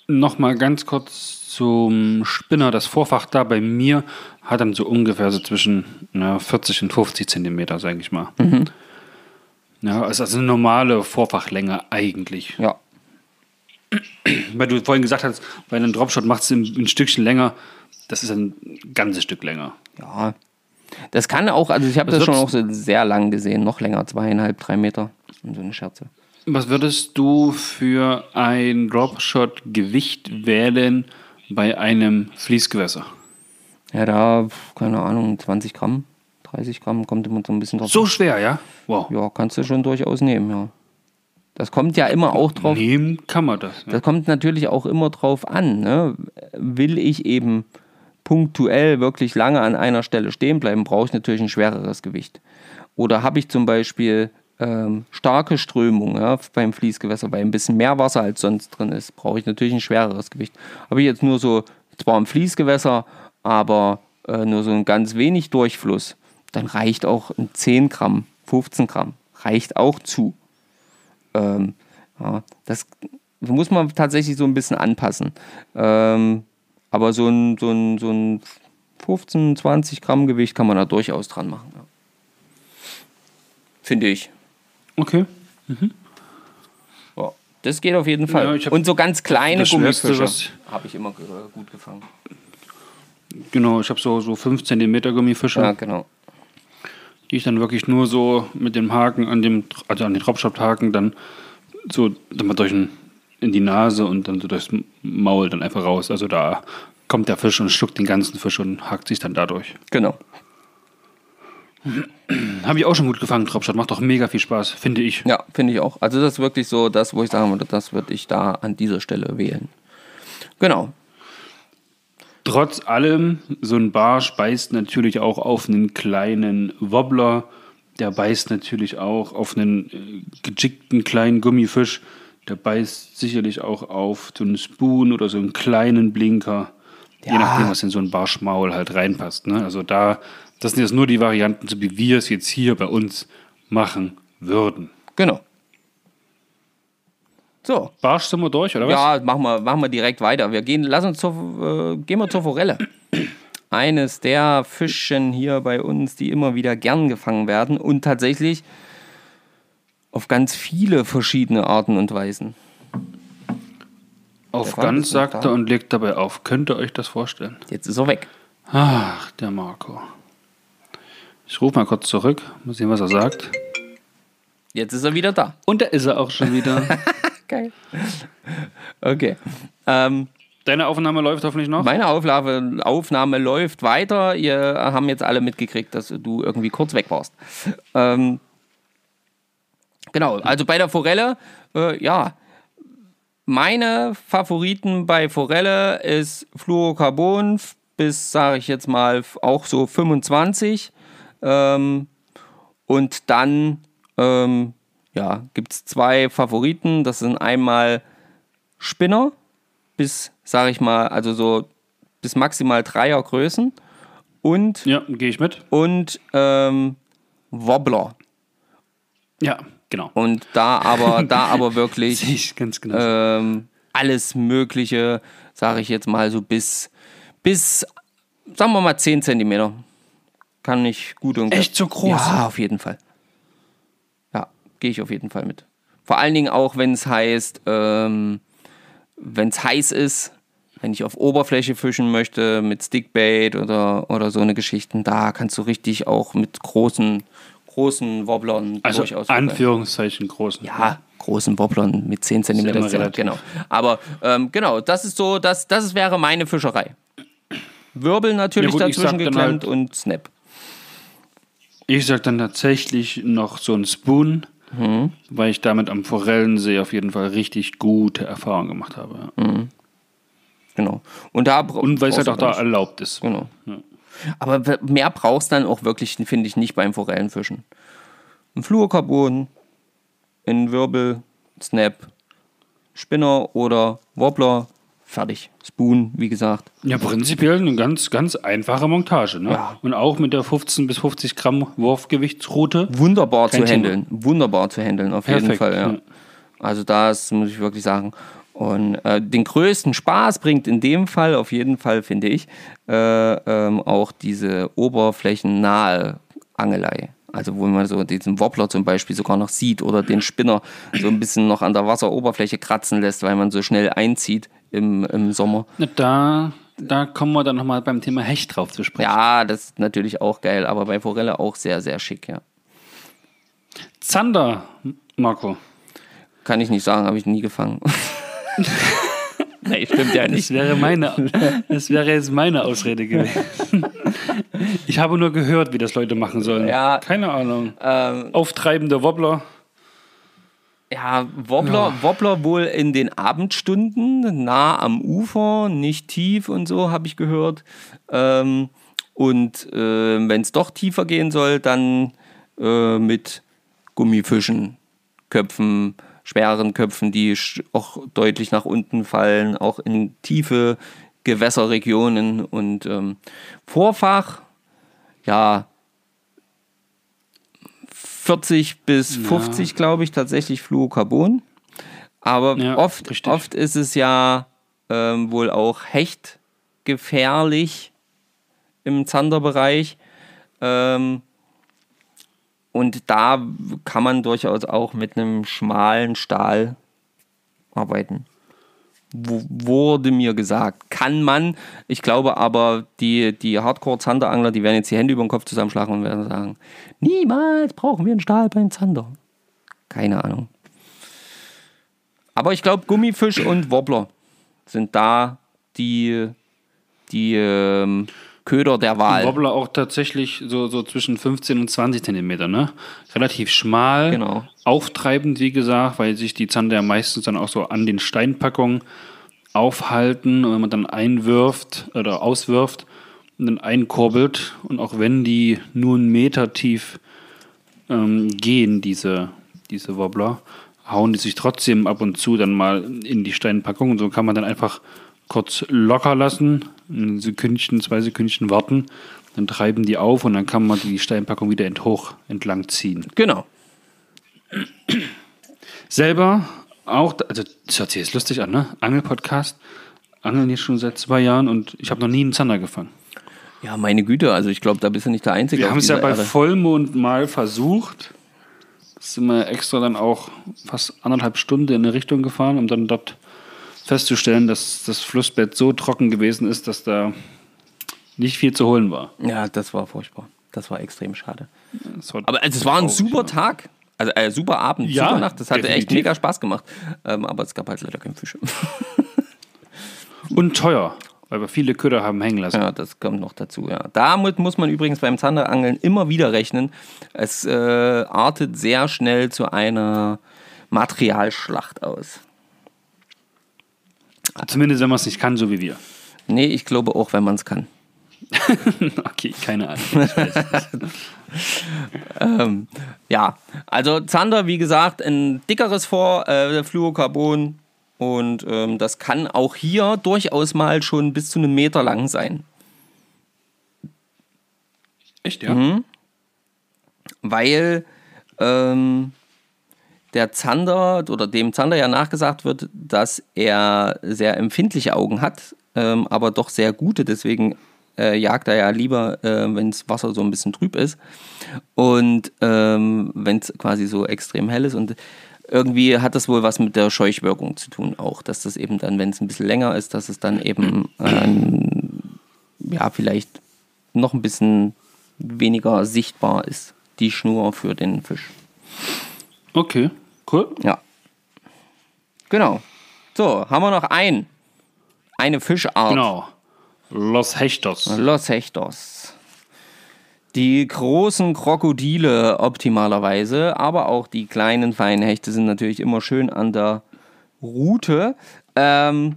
Nochmal ganz kurz zum Spinner. Das Vorfach da bei mir hat dann so ungefähr so zwischen na, 40 und 50 Zentimeter, sage ich mal. Mhm. Ja, ist also eine normale Vorfachlänge eigentlich. Ja. Weil du vorhin gesagt hast, bei einem Dropshot macht es ein, ein Stückchen länger. Das ist ein ganzes Stück länger. Ja, das kann auch, also ich habe das schon auch so sehr lang gesehen, noch länger, zweieinhalb, drei Meter. Und so eine Scherze. Was würdest du für ein Dropshot-Gewicht wählen bei einem Fließgewässer? Ja, da, keine Ahnung, 20 Gramm, 30 Gramm, kommt immer so ein bisschen drauf. So schwer, ja? Wow. Ja, kannst du schon durchaus nehmen, ja. Das kommt ja immer auch drauf. Nehmen kann man das. Ja. Das kommt natürlich auch immer drauf an. Ne? Will ich eben punktuell wirklich lange an einer Stelle stehen bleiben, brauche ich natürlich ein schwereres Gewicht. Oder habe ich zum Beispiel ähm, starke Strömung ja, beim Fließgewässer, weil ein bisschen mehr Wasser als sonst drin ist, brauche ich natürlich ein schwereres Gewicht. Habe ich jetzt nur so, zwar ein Fließgewässer, aber äh, nur so ein ganz wenig Durchfluss, dann reicht auch ein 10 Gramm, 15 Gramm, reicht auch zu. Ähm, ja, das muss man tatsächlich so ein bisschen anpassen. Ähm, aber so ein, so ein, so ein 15, 20 Gramm Gewicht kann man da durchaus dran machen. Ja. Finde ich. Okay. Mhm. Ja, das geht auf jeden Fall. Ja, Und so ganz kleine Gummifische habe ich immer gut gefangen. Genau, ich habe so, so 5 cm Gummifische. Ja, genau. Die ich dann wirklich nur so mit dem Haken an dem, also an den Dropshot-Haken dann so dann mal durch ein in die Nase und dann so durchs Maul dann einfach raus. Also da kommt der Fisch und schluckt den ganzen Fisch und hakt sich dann dadurch. Genau. Habe ich auch schon gut gefangen, Dropshot. Macht doch mega viel Spaß, finde ich. Ja, finde ich auch. Also das ist wirklich so das, wo ich sagen würde, das würde ich da an dieser Stelle wählen. Genau. Trotz allem, so ein Barsch beißt natürlich auch auf einen kleinen Wobbler. Der beißt natürlich auch auf einen äh, gejickten kleinen Gummifisch. Der beißt sicherlich auch auf so einen Spoon oder so einen kleinen Blinker. Ja. Je nachdem, was in so ein Barschmaul halt reinpasst. Ne? Also da, das sind jetzt nur die Varianten, so wie wir es jetzt hier bei uns machen würden. Genau. So. Barsch sind wir durch, oder was? Ja, machen wir, machen wir direkt weiter. Wir gehen, lass uns zur, äh, gehen wir zur Forelle. Eines der Fischchen hier bei uns, die immer wieder gern gefangen werden und tatsächlich auf ganz viele verschiedene Arten und Weisen. Auf ganz sagt er und legt dabei auf. Könnt ihr euch das vorstellen? Jetzt ist er weg. Ach, der Marco. Ich rufe mal kurz zurück, mal sehen, was er sagt. Jetzt ist er wieder da. Und da ist er auch schon wieder. Geil. Okay. Ähm, Deine Aufnahme läuft hoffentlich noch? meine Aufnahme, Aufnahme läuft weiter. Ihr haben jetzt alle mitgekriegt, dass du irgendwie kurz weg warst. Ähm, genau, also bei der Forelle, äh, ja. Meine Favoriten bei Forelle ist Fluorocarbon bis, sage ich jetzt mal, auch so 25. Ähm, und dann ähm, ja, gibt es zwei Favoriten. Das sind einmal Spinner bis, sage ich mal, also so bis maximal Dreiergrößen und, Ja, gehe ich mit. und ähm, Wobbler. Ja, genau. Und da aber, da aber wirklich genau. ähm, alles Mögliche, sage ich jetzt mal so bis, bis, sagen wir mal 10 Zentimeter. Kann ich gut und Echt so groß? Ja, auf jeden Fall. Ja, gehe ich auf jeden Fall mit. Vor allen Dingen auch, wenn es heißt, ähm, wenn es heiß ist, wenn ich auf Oberfläche fischen möchte mit Stickbait oder, oder so eine Geschichten, da kannst du richtig auch mit großen, großen Wobblern also durchaus. Anführungszeichen großen. Ja, großen Wobblern mit 10 cm. ja, genau. Aber ähm, genau, das ist so, das, das wäre meine Fischerei. Wirbel natürlich Ja gut, dazwischen geklemmt halt- und Snap. Ich sag dann tatsächlich noch so ein Spoon, Mhm. weil ich damit am Forellensee auf jeden Fall richtig gute Erfahrungen gemacht habe. ja. Mhm. Genau. Und da Und weil es halt auch da erlaubt ist. Genau. Aber mehr brauchst dann auch wirklich, finde ich, nicht beim Forellenfischen. Ein Fluorocarbon, ein Wirbel, Snap, Spinner oder Wobbler, fertig. Spoon, wie gesagt. Ja, prinzipiell eine ganz, ganz einfache Montage. Ne? Ja. Und auch mit der 15 bis 50 Gramm Wurfgewichtsroute. Wunderbar Kein zu handeln. Wunderbar zu handeln, auf jeden Perfekt, Fall. Ja. ja. Also das muss ich wirklich sagen. Und äh, den größten Spaß bringt in dem Fall, auf jeden Fall, finde ich, äh, ähm, auch diese oberflächennahe Angelei. Also wo man so diesen Wobbler zum Beispiel sogar noch sieht oder den Spinner so ein bisschen noch an der Wasseroberfläche kratzen lässt, weil man so schnell einzieht im, im Sommer. Da, da kommen wir dann nochmal beim Thema Hecht drauf zu sprechen. Ja, das ist natürlich auch geil, aber bei Forelle auch sehr, sehr schick, ja. Zander, Marco. Kann ich nicht sagen, habe ich nie gefangen. nee, stimmt ja Das nicht. wäre meine, das wäre jetzt meine Ausrede gewesen. Ich habe nur gehört, wie das Leute machen sollen. Ja. Keine Ahnung. Ähm, Auftreibende Wobbler. ja, Wobbler, Wobbler wohl in den Abendstunden, nah am Ufer, nicht tief und so, habe ich gehört. Ähm, und äh, wenn es doch tiefer gehen soll, dann äh, mit Gummifischen, Köpfen, schweren Köpfen, die auch deutlich nach unten fallen, auch in tiefe Gewässerregionen und ähm, Vorfach, ja, 40 bis 50, glaube ich, tatsächlich Fluorocarbon. Aber Ja, oft, richtig. oft ist es ja ähm, wohl auch Hecht gefährlich im Zanderbereich. Ähm, und da kann man durchaus auch mit einem schmalen Stahl arbeiten. W wurde mir gesagt. Kann man. Ich glaube aber, die, die Hardcore-Zanderangler, die werden jetzt die Hände über den Kopf zusammenschlagen und werden sagen, niemals brauchen wir einen Stahl beim Zander. Keine Ahnung. Aber ich glaube, Gummifisch und Wobbler sind da die, die ähm, Köder der Wahl. Wobbler auch tatsächlich so, so zwischen 15 und 20 Zentimeter, ne? Relativ schmal. Genau. Auftreibend, wie gesagt, weil sich die Zander ja meistens dann auch so an den Steinpackungen aufhalten. Und wenn man dann einwirft oder auswirft und dann einkurbelt und auch wenn die nur einen Meter tief ähm, gehen, diese, diese Wobbler, hauen die sich trotzdem ab und zu dann mal in die Steinpackung. Und so kann man dann einfach kurz locker lassen, ein Sekündchen, zwei Sekündchen warten, dann treiben die auf und dann kann man die Steinpackung wieder hoch entlang ziehen. Genau. Selber auch, also das hört sich jetzt lustig an, ne? Angelpodcast, angeln jetzt schon seit zwei Jahren und ich habe noch nie einen Zander gefangen. Ja, meine Güte, also ich glaube, da bist du nicht der Einzige. Wir haben es ja bei Erde. Vollmond mal versucht. Sind wir extra dann auch fast anderthalb Stunden in eine Richtung gefahren, um dann dort festzustellen, dass das Flussbett so trocken gewesen ist, dass da nicht viel zu holen war. Ja, das war furchtbar. Das war extrem schade. War Aber also, es war ein super ja. Tag. Also äh, super Abend, Ja, super Nacht. Das hatte echt definitiv. mega Spaß gemacht. Ähm, aber es gab halt leider keinen Fisch. Und teuer, weil wir viele Köder haben hängen lassen. Ja, das kommt noch dazu, ja. Damit muss man übrigens beim Zanderangeln immer wieder rechnen. Es äh, artet sehr schnell zu einer Materialschlacht aus. Zumindest wenn man es nicht kann, so wie wir. Nee, ich glaube auch, wenn man es kann. Okay, keine Ahnung. Ähm, ja, also Zander, wie gesagt, ein dickeres Vor, äh, Fluorocarbon. Und ähm, das kann auch hier durchaus mal schon bis zu einem Meter lang sein. Echt, ja? Mhm. weil ähm, der Zander oder dem Zander ja nachgesagt wird, dass er sehr empfindliche Augen hat, ähm, aber doch sehr gute. Deswegen äh, jagt er ja lieber, äh, wenn das Wasser so ein bisschen trüb ist und ähm, wenn es quasi so extrem hell ist. Und irgendwie hat das wohl was mit der Scheuchwirkung zu tun auch, dass das eben dann, wenn es ein bisschen länger ist, dass es dann eben ähm, ja vielleicht noch ein bisschen weniger sichtbar ist, die Schnur für den Fisch. Okay, cool. Ja. Genau. So, haben wir noch ein. Eine Fischart. Genau. Los Hechtos. Los Hechtos. Die großen Krokodile optimalerweise, aber auch die kleinen feinen Hechte sind natürlich immer schön an der Route. Ähm,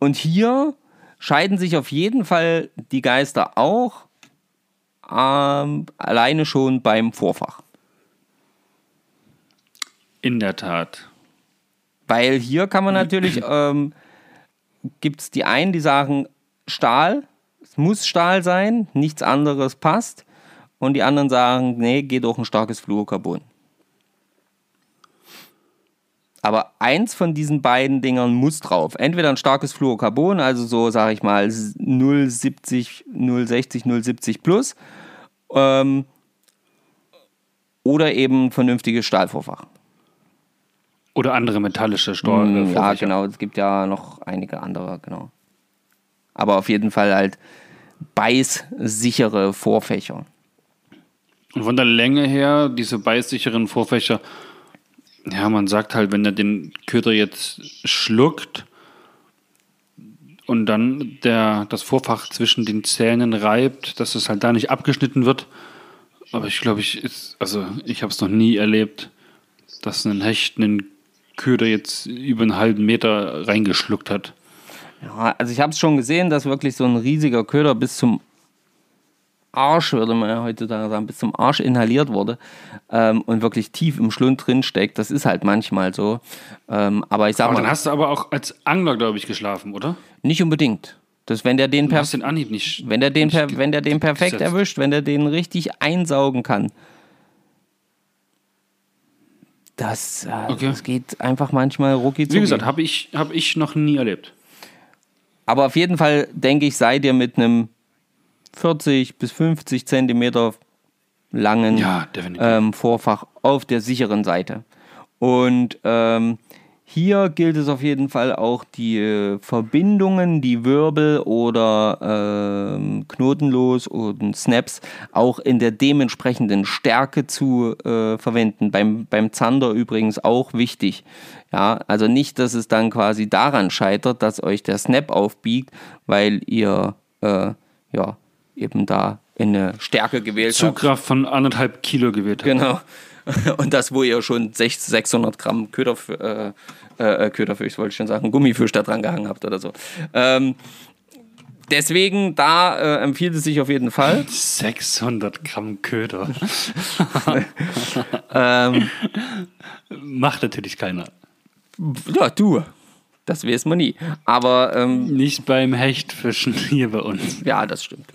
und hier scheiden sich auf jeden Fall die Geister auch ähm, alleine schon beim Vorfach. In der Tat. Weil hier kann man natürlich, ähm, gibt es die einen, die sagen Stahl, es muss Stahl sein, nichts anderes passt. Und die anderen sagen, nee, geht auch ein starkes Fluorocarbon. Aber eins von diesen beiden Dingern muss drauf. Entweder ein starkes Fluorocarbon, also so, sage ich mal, 0,70, 0,60, 0,70 plus. Ähm, oder eben ein vernünftiges Stahlvorfach. Oder andere metallische Stor Mm, äh, ja, genau. Es gibt ja noch einige andere, genau. Aber auf jeden Fall halt beißsichere Vorfächer. Und von der Länge her, diese beißsicheren Vorfächer, ja, man sagt halt, wenn er den Köder jetzt schluckt und dann der, das Vorfach zwischen den Zähnen reibt, dass es halt da nicht abgeschnitten wird. Aber ich glaube, ich ist, also ich habe es noch nie erlebt, dass ein Hecht einen Köder jetzt über einen halben Meter reingeschluckt hat. Ja, also ich habe es schon gesehen, dass wirklich so ein riesiger Köder bis zum Arsch, würde man ja heutzutage sagen, bis zum Arsch inhaliert wurde ähm, und wirklich tief im Schlund drin steckt. Das ist halt manchmal so. Ähm, aber ich sag Aber mal, dann hast du aber auch als Angler, glaube ich, geschlafen, oder? nicht unbedingt. Das, wenn der den per den Anhieb nicht. Wenn der den, per, wenn der den perfekt erwischt, wenn der den richtig einsaugen kann, das, äh, Okay. das geht einfach manchmal rucki Wie gesagt, habe ich, hab ich noch nie erlebt. Aber auf jeden Fall, denke ich, seid ihr mit einem 40 bis 50 Zentimeter langen Ja, ähm, Vorfach auf der sicheren Seite. Und ähm, hier gilt es auf jeden Fall auch die äh, Verbindungen, die Wirbel oder ähm, knotenlos und Snaps auch in der dementsprechenden Stärke zu äh, verwenden. Beim, beim Zander übrigens auch wichtig. Ja, also nicht, dass es dann quasi daran scheitert, dass euch der Snap aufbiegt, weil ihr äh, ja eben da in eine Stärke gewählt habt. Zugkraft von anderthalb Kilo gewählt hat. Genau. Und das, wo ihr schon 600, 600 Gramm Köderf äh, äh, Köderfisch, wollte ich schon sagen, Gummifisch da dran gehangen habt oder so. Ähm, deswegen, da äh, empfiehlt es sich auf jeden Fall. 600 Gramm Köder. Ähm, Macht natürlich keiner. ja, du. Das weiß man nie. Aber ähm, Nicht beim Hechtfischen hier bei uns. ja, das stimmt.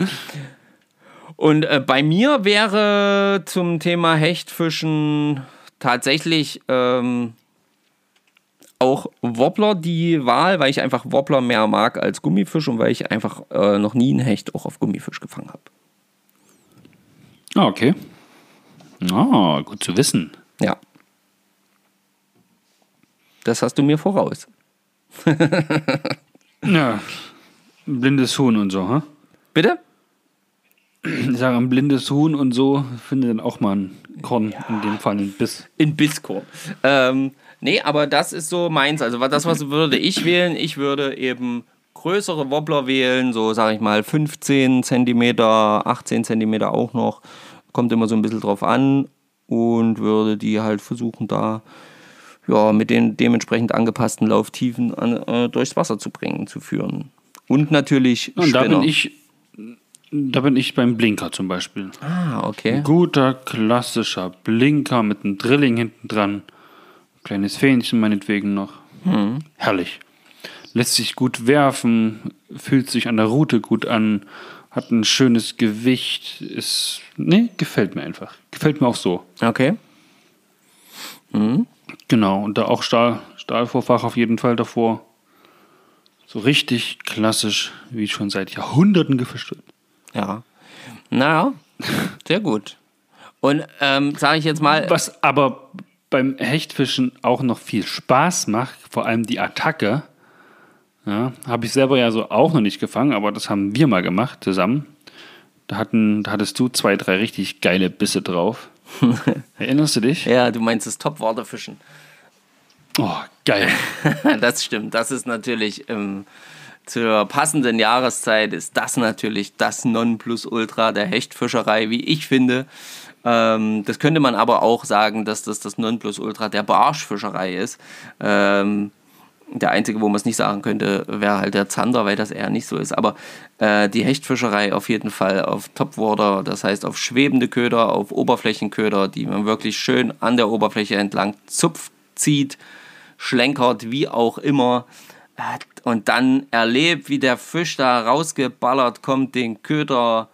Und äh, bei mir wäre zum Thema Hechtfischen tatsächlich ähm, auch Wobbler die Wahl, weil ich einfach Wobbler mehr mag als Gummifisch und weil ich einfach äh, noch nie einen Hecht auch auf Gummifisch gefangen habe. Ah, okay. Ah, gut zu wissen. Ja. Das hast du mir voraus. Ja. Blindes Huhn und so, hä? Bitte? Ich sage, ein blindes Huhn und so findet dann auch mal ein Korn, in dem Fall ein Biss. In Bisskorn. Ähm, nee, aber das ist so meins. Also das, was würde ich wählen, ich würde eben größere Wobbler wählen, so sage ich mal 15 cm, 18 cm auch noch. Kommt immer so ein bisschen drauf an und würde die halt versuchen, da ja, mit den dementsprechend angepassten Lauftiefen an, äh, durchs Wasser zu bringen, zu führen. Und natürlich Und da bin ich, da bin ich beim Blinker zum Beispiel. Ah, okay. Guter, klassischer Blinker mit einem Drilling hinten dran. Kleines Fähnchen meinetwegen noch. Herrlich. Lässt sich gut werfen, fühlt sich an der Route gut an, hat ein schönes Gewicht. Ist, nee, gefällt mir einfach. Gefällt mir auch so. Okay. Genau, und da auch Stahl, Stahlvorfach auf jeden Fall davor. So richtig klassisch, wie schon seit Jahrhunderten gefischt wird. Ja. Naja, sehr gut. Und ähm, sage ich jetzt mal, Was aber beim Hechtfischen auch noch viel Spaß macht, vor allem die Attacke, ja, habe ich selber ja so auch noch nicht gefangen, aber das haben wir mal gemacht zusammen. Da, hatten, da hattest du zwei, drei richtig geile Bisse drauf. Erinnerst du dich? ja, du meinst das Top-Waterfischen. Oh, geil. das stimmt. Das ist natürlich ähm, zur passenden Jahreszeit ist das natürlich das Nonplusultra der Hechtfischerei, wie ich finde. Ähm, das könnte man aber auch sagen, dass das das Nonplusultra der Barschfischerei ist. Ähm, der einzige, wo man es nicht sagen könnte, wäre halt der Zander, weil das eher nicht so ist. Aber äh, die Hechtfischerei auf jeden Fall auf Topwater, das heißt auf schwebende Köder, auf Oberflächenköder, die man wirklich schön an der Oberfläche entlang zupft, zieht, schlenkert, wie auch immer. Und dann erlebt, wie der Fisch da rausgeballert kommt, den Köder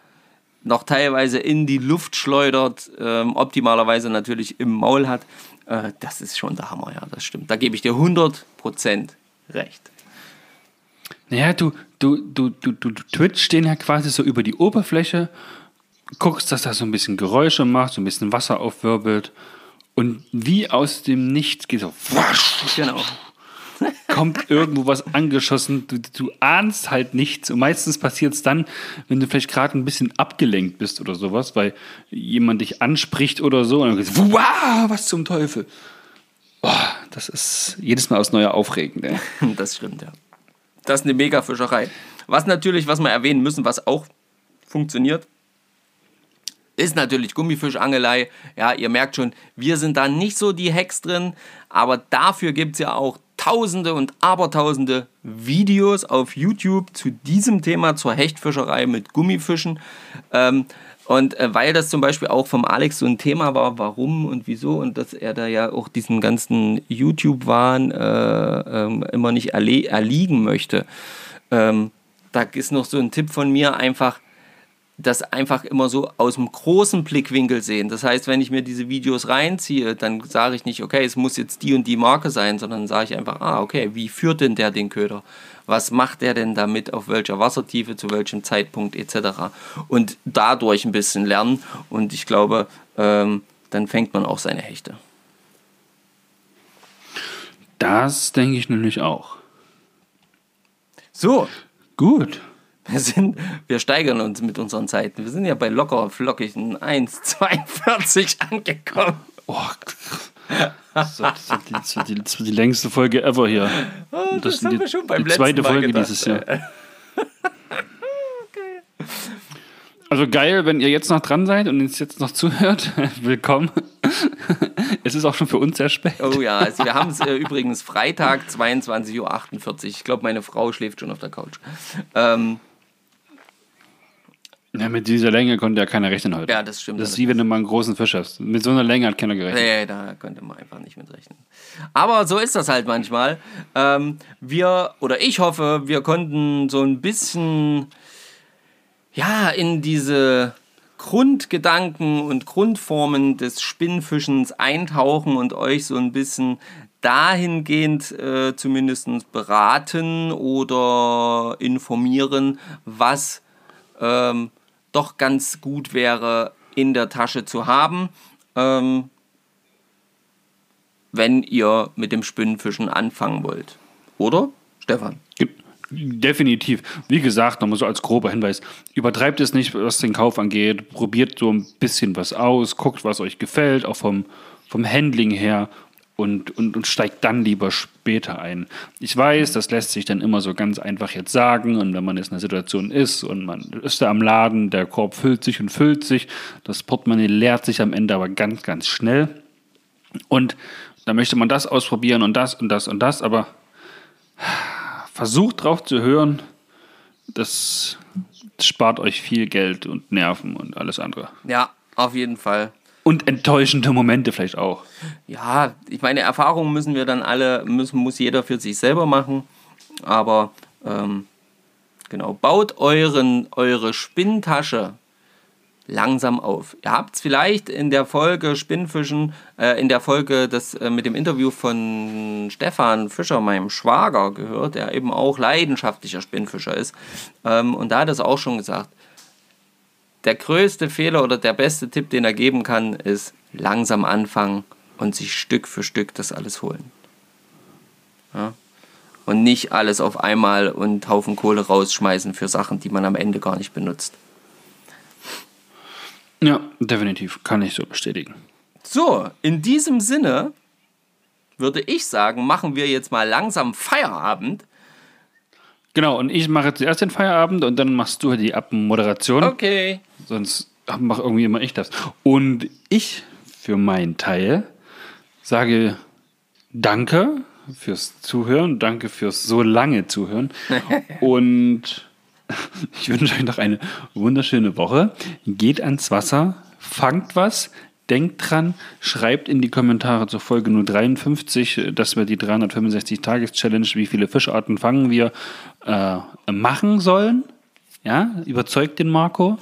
noch teilweise in die Luft schleudert, ähm, optimalerweise natürlich im Maul hat. Äh, das ist schon der Hammer, ja, das stimmt. Da gebe ich dir 100% recht. Naja, du, du, du, du, du, du twitchst den ja quasi so über die Oberfläche, guckst, dass da so ein bisschen Geräusche macht, so ein bisschen Wasser aufwirbelt. Und wie aus dem Nichts geht so, Genau. Kommt irgendwo was angeschossen. Du, du ahnst halt nichts. Und meistens passiert es dann, wenn du vielleicht gerade ein bisschen abgelenkt bist oder sowas, weil jemand dich anspricht oder so. Und dann geht's, wow, was zum Teufel. Boah, das ist jedes Mal aus neuer aufregend. Ey. Das stimmt, ja. Das ist eine Mega-Fischerei. Was natürlich, was wir erwähnen müssen, was auch funktioniert, ist natürlich Gummifischangelei. Ja, ihr merkt schon, wir sind da nicht so die Hacks drin, aber dafür gibt es ja auch tausende und abertausende Videos auf YouTube zu diesem Thema, zur Hechtfischerei mit Gummifischen. Ähm, und äh, weil das zum Beispiel auch vom Alex so ein Thema war, warum und wieso, und dass er da ja auch diesen ganzen YouTube-Wahn äh, ähm, immer nicht erliegen möchte, ähm, da ist noch so ein Tipp von mir einfach, das einfach immer so aus dem großen Blickwinkel sehen. Das heißt, wenn ich mir diese Videos reinziehe, dann sage ich nicht, okay, es muss jetzt die und die Marke sein, sondern sage ich einfach, ah, okay, wie führt denn der den Köder? Was macht der denn damit, auf welcher Wassertiefe, zu welchem Zeitpunkt etc. Und dadurch ein bisschen lernen. Und ich glaube, ähm, dann fängt man auch seine Hechte. Das denke ich nämlich auch. So, Gut. Wir, sind, wir steigern uns mit unseren Zeiten. Wir sind ja bei locker flockigen 1,42 angekommen. Oh, das wird die, das wird die, das wird die längste Folge ever hier. Oh, das, ist haben die, wir schon beim die zweite Folge gedacht. dieses Jahr. Also geil, wenn ihr jetzt noch dran seid und uns jetzt noch zuhört. Willkommen. Es ist auch schon für uns sehr spät. Oh ja, also wir haben es äh, übrigens Freitag, 22.48 Uhr. Ich glaube, meine Frau schläft schon auf der Couch. Ähm, Ja, mit dieser Länge konnte ja keiner rechnen heute. ja, das stimmt. Das ist wie wenn du mal einen großen Fisch hast. Mit so einer Länge hat keiner gerechnet. Nee, da könnte man einfach nicht mit rechnen. Aber so ist das halt manchmal. Ähm, wir, oder ich hoffe, wir konnten so ein bisschen, ja, in diese Grundgedanken und Grundformen des Spinnfischens eintauchen und euch so ein bisschen dahingehend äh, zumindest beraten oder informieren, was ähm, doch ganz gut wäre in der Tasche zu haben. Ähm, wenn ihr mit dem Spinnenfischen anfangen wollt. Oder, Stefan? Definitiv. Wie gesagt, nochmal so als grober Hinweis, übertreibt es nicht, was den Kauf angeht. Probiert so ein bisschen was aus, guckt, was euch gefällt, auch vom, vom Handling her und, und, und steigt dann lieber später ein. Ich weiß, das lässt sich dann immer so ganz einfach jetzt sagen und wenn man jetzt in einer Situation ist und man ist da am Laden, der Korb füllt sich und füllt sich, das Portemonnaie leert sich am Ende aber ganz, ganz schnell und da möchte man das ausprobieren und das und das und das, aber versucht drauf zu hören, das spart euch viel Geld und Nerven und alles andere. Ja, auf jeden Fall. Und enttäuschende Momente vielleicht auch. Ja, ich meine, Erfahrungen müssen wir dann alle, müssen, muss jeder für sich selber machen. Aber ähm, genau, baut euren, eure Spinntasche langsam auf. Ihr habt es vielleicht in der Folge Spinnfischen, äh, in der Folge das, äh, mit dem Interview von Stefan Fischer, meinem Schwager, gehört, der eben auch leidenschaftlicher Spinnfischer ist. Ähm, und da hat er es auch schon gesagt. Der größte Fehler oder der beste Tipp, den er geben kann, ist langsam anfangen und sich Stück für Stück das alles holen. Ja? Und nicht alles auf einmal und Haufen Kohle rausschmeißen für Sachen, die man am Ende gar nicht benutzt. Ja, definitiv. Kann ich so bestätigen. So, in diesem Sinne würde ich sagen, machen wir jetzt mal langsam Feierabend. Genau, und ich mache zuerst den Feierabend und dann machst du die Abmoderation. Okay. Sonst mache irgendwie immer ich das. Und ich für meinen Teil sage Danke fürs Zuhören, danke fürs so lange Zuhören. und ich wünsche euch noch eine wunderschöne Woche. Geht ans Wasser, fangt was, denkt dran, schreibt in die Kommentare zur Folge nur 53, dass wir die 365-Tages-Challenge, wie viele Fischarten fangen wir, äh, machen sollen. Ja, überzeugt den Marco.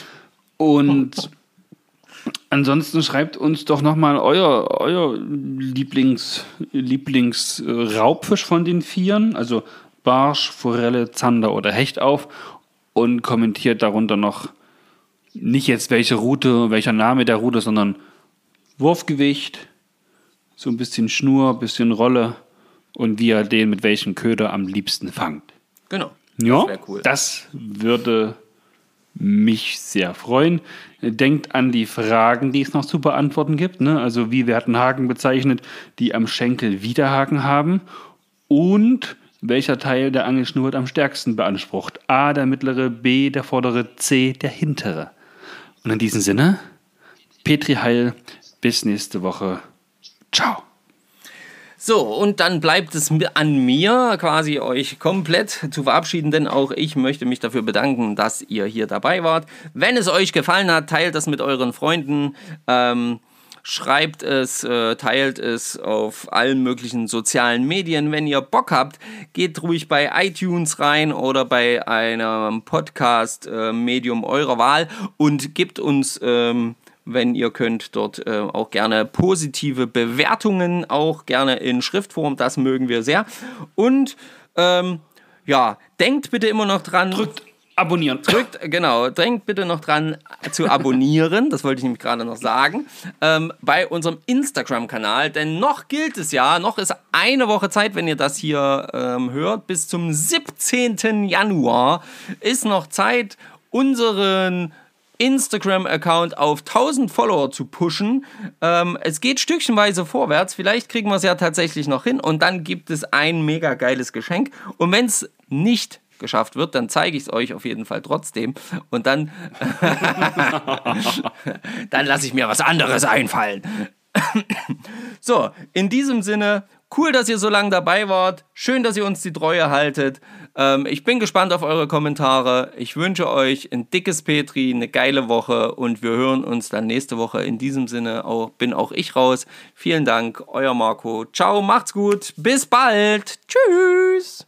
Und ansonsten schreibt uns doch nochmal euer, euer Lieblings, Lieblingsraubfisch von den Vieren. Also Barsch, Forelle, Zander oder Hecht auf und kommentiert darunter noch nicht jetzt welche Route, welcher Name der Route, sondern Wurfgewicht, so ein bisschen Schnur, ein bisschen Rolle und wie er den mit welchem Köder am liebsten fangt. Genau. Ja, das, cool. das würde mich sehr freuen. Denkt an die Fragen, die es noch zu beantworten gibt. Ne? Also wie werden Haken bezeichnet, die am Schenkel Widerhaken haben und welcher Teil der Angelschnur wird am stärksten beansprucht? A, der mittlere, B, der vordere, C, der hintere. Und in diesem Sinne, Petri Heil, bis nächste Woche. Ciao. So, und dann bleibt es an mir, quasi euch komplett zu verabschieden, denn auch ich möchte mich dafür bedanken, dass ihr hier dabei wart. Wenn es euch gefallen hat, teilt das mit euren Freunden. Ähm, schreibt es, äh, teilt es auf allen möglichen sozialen Medien. Wenn ihr Bock habt, geht ruhig bei iTunes rein oder bei einem Podcast-Medium äh, eurer Wahl und gebt uns, ähm, wenn ihr könnt, dort äh, auch gerne positive Bewertungen, auch gerne in Schriftform. Das mögen wir sehr. Und ähm, ja, denkt bitte immer noch dran. Drückt Abonnieren. Drückt, genau, drängt bitte noch dran zu abonnieren, das wollte ich nämlich gerade noch sagen, ähm, bei unserem Instagram-Kanal, denn noch gilt es ja, noch ist eine Woche Zeit, wenn ihr das hier ähm, hört, bis zum 17. Januar ist noch Zeit, unseren Instagram-Account auf 1000 Follower zu pushen. Ähm, es geht stückchenweise vorwärts. Vielleicht kriegen wir es ja tatsächlich noch hin. Und dann gibt es ein mega geiles Geschenk. Und wenn es nicht geschafft wird, dann zeige ich es euch auf jeden Fall trotzdem. Und dann, dann lasse ich mir was anderes einfallen. so, in diesem Sinne, cool, dass ihr so lange dabei wart. Schön, dass ihr uns die Treue haltet. Ähm, ich bin gespannt auf eure Kommentare. Ich wünsche euch ein dickes Petri, eine geile Woche und wir hören uns dann nächste Woche. In diesem Sinne auch, bin auch ich raus. Vielen Dank, euer Marco. Ciao, macht's gut. Bis bald. Tschüss.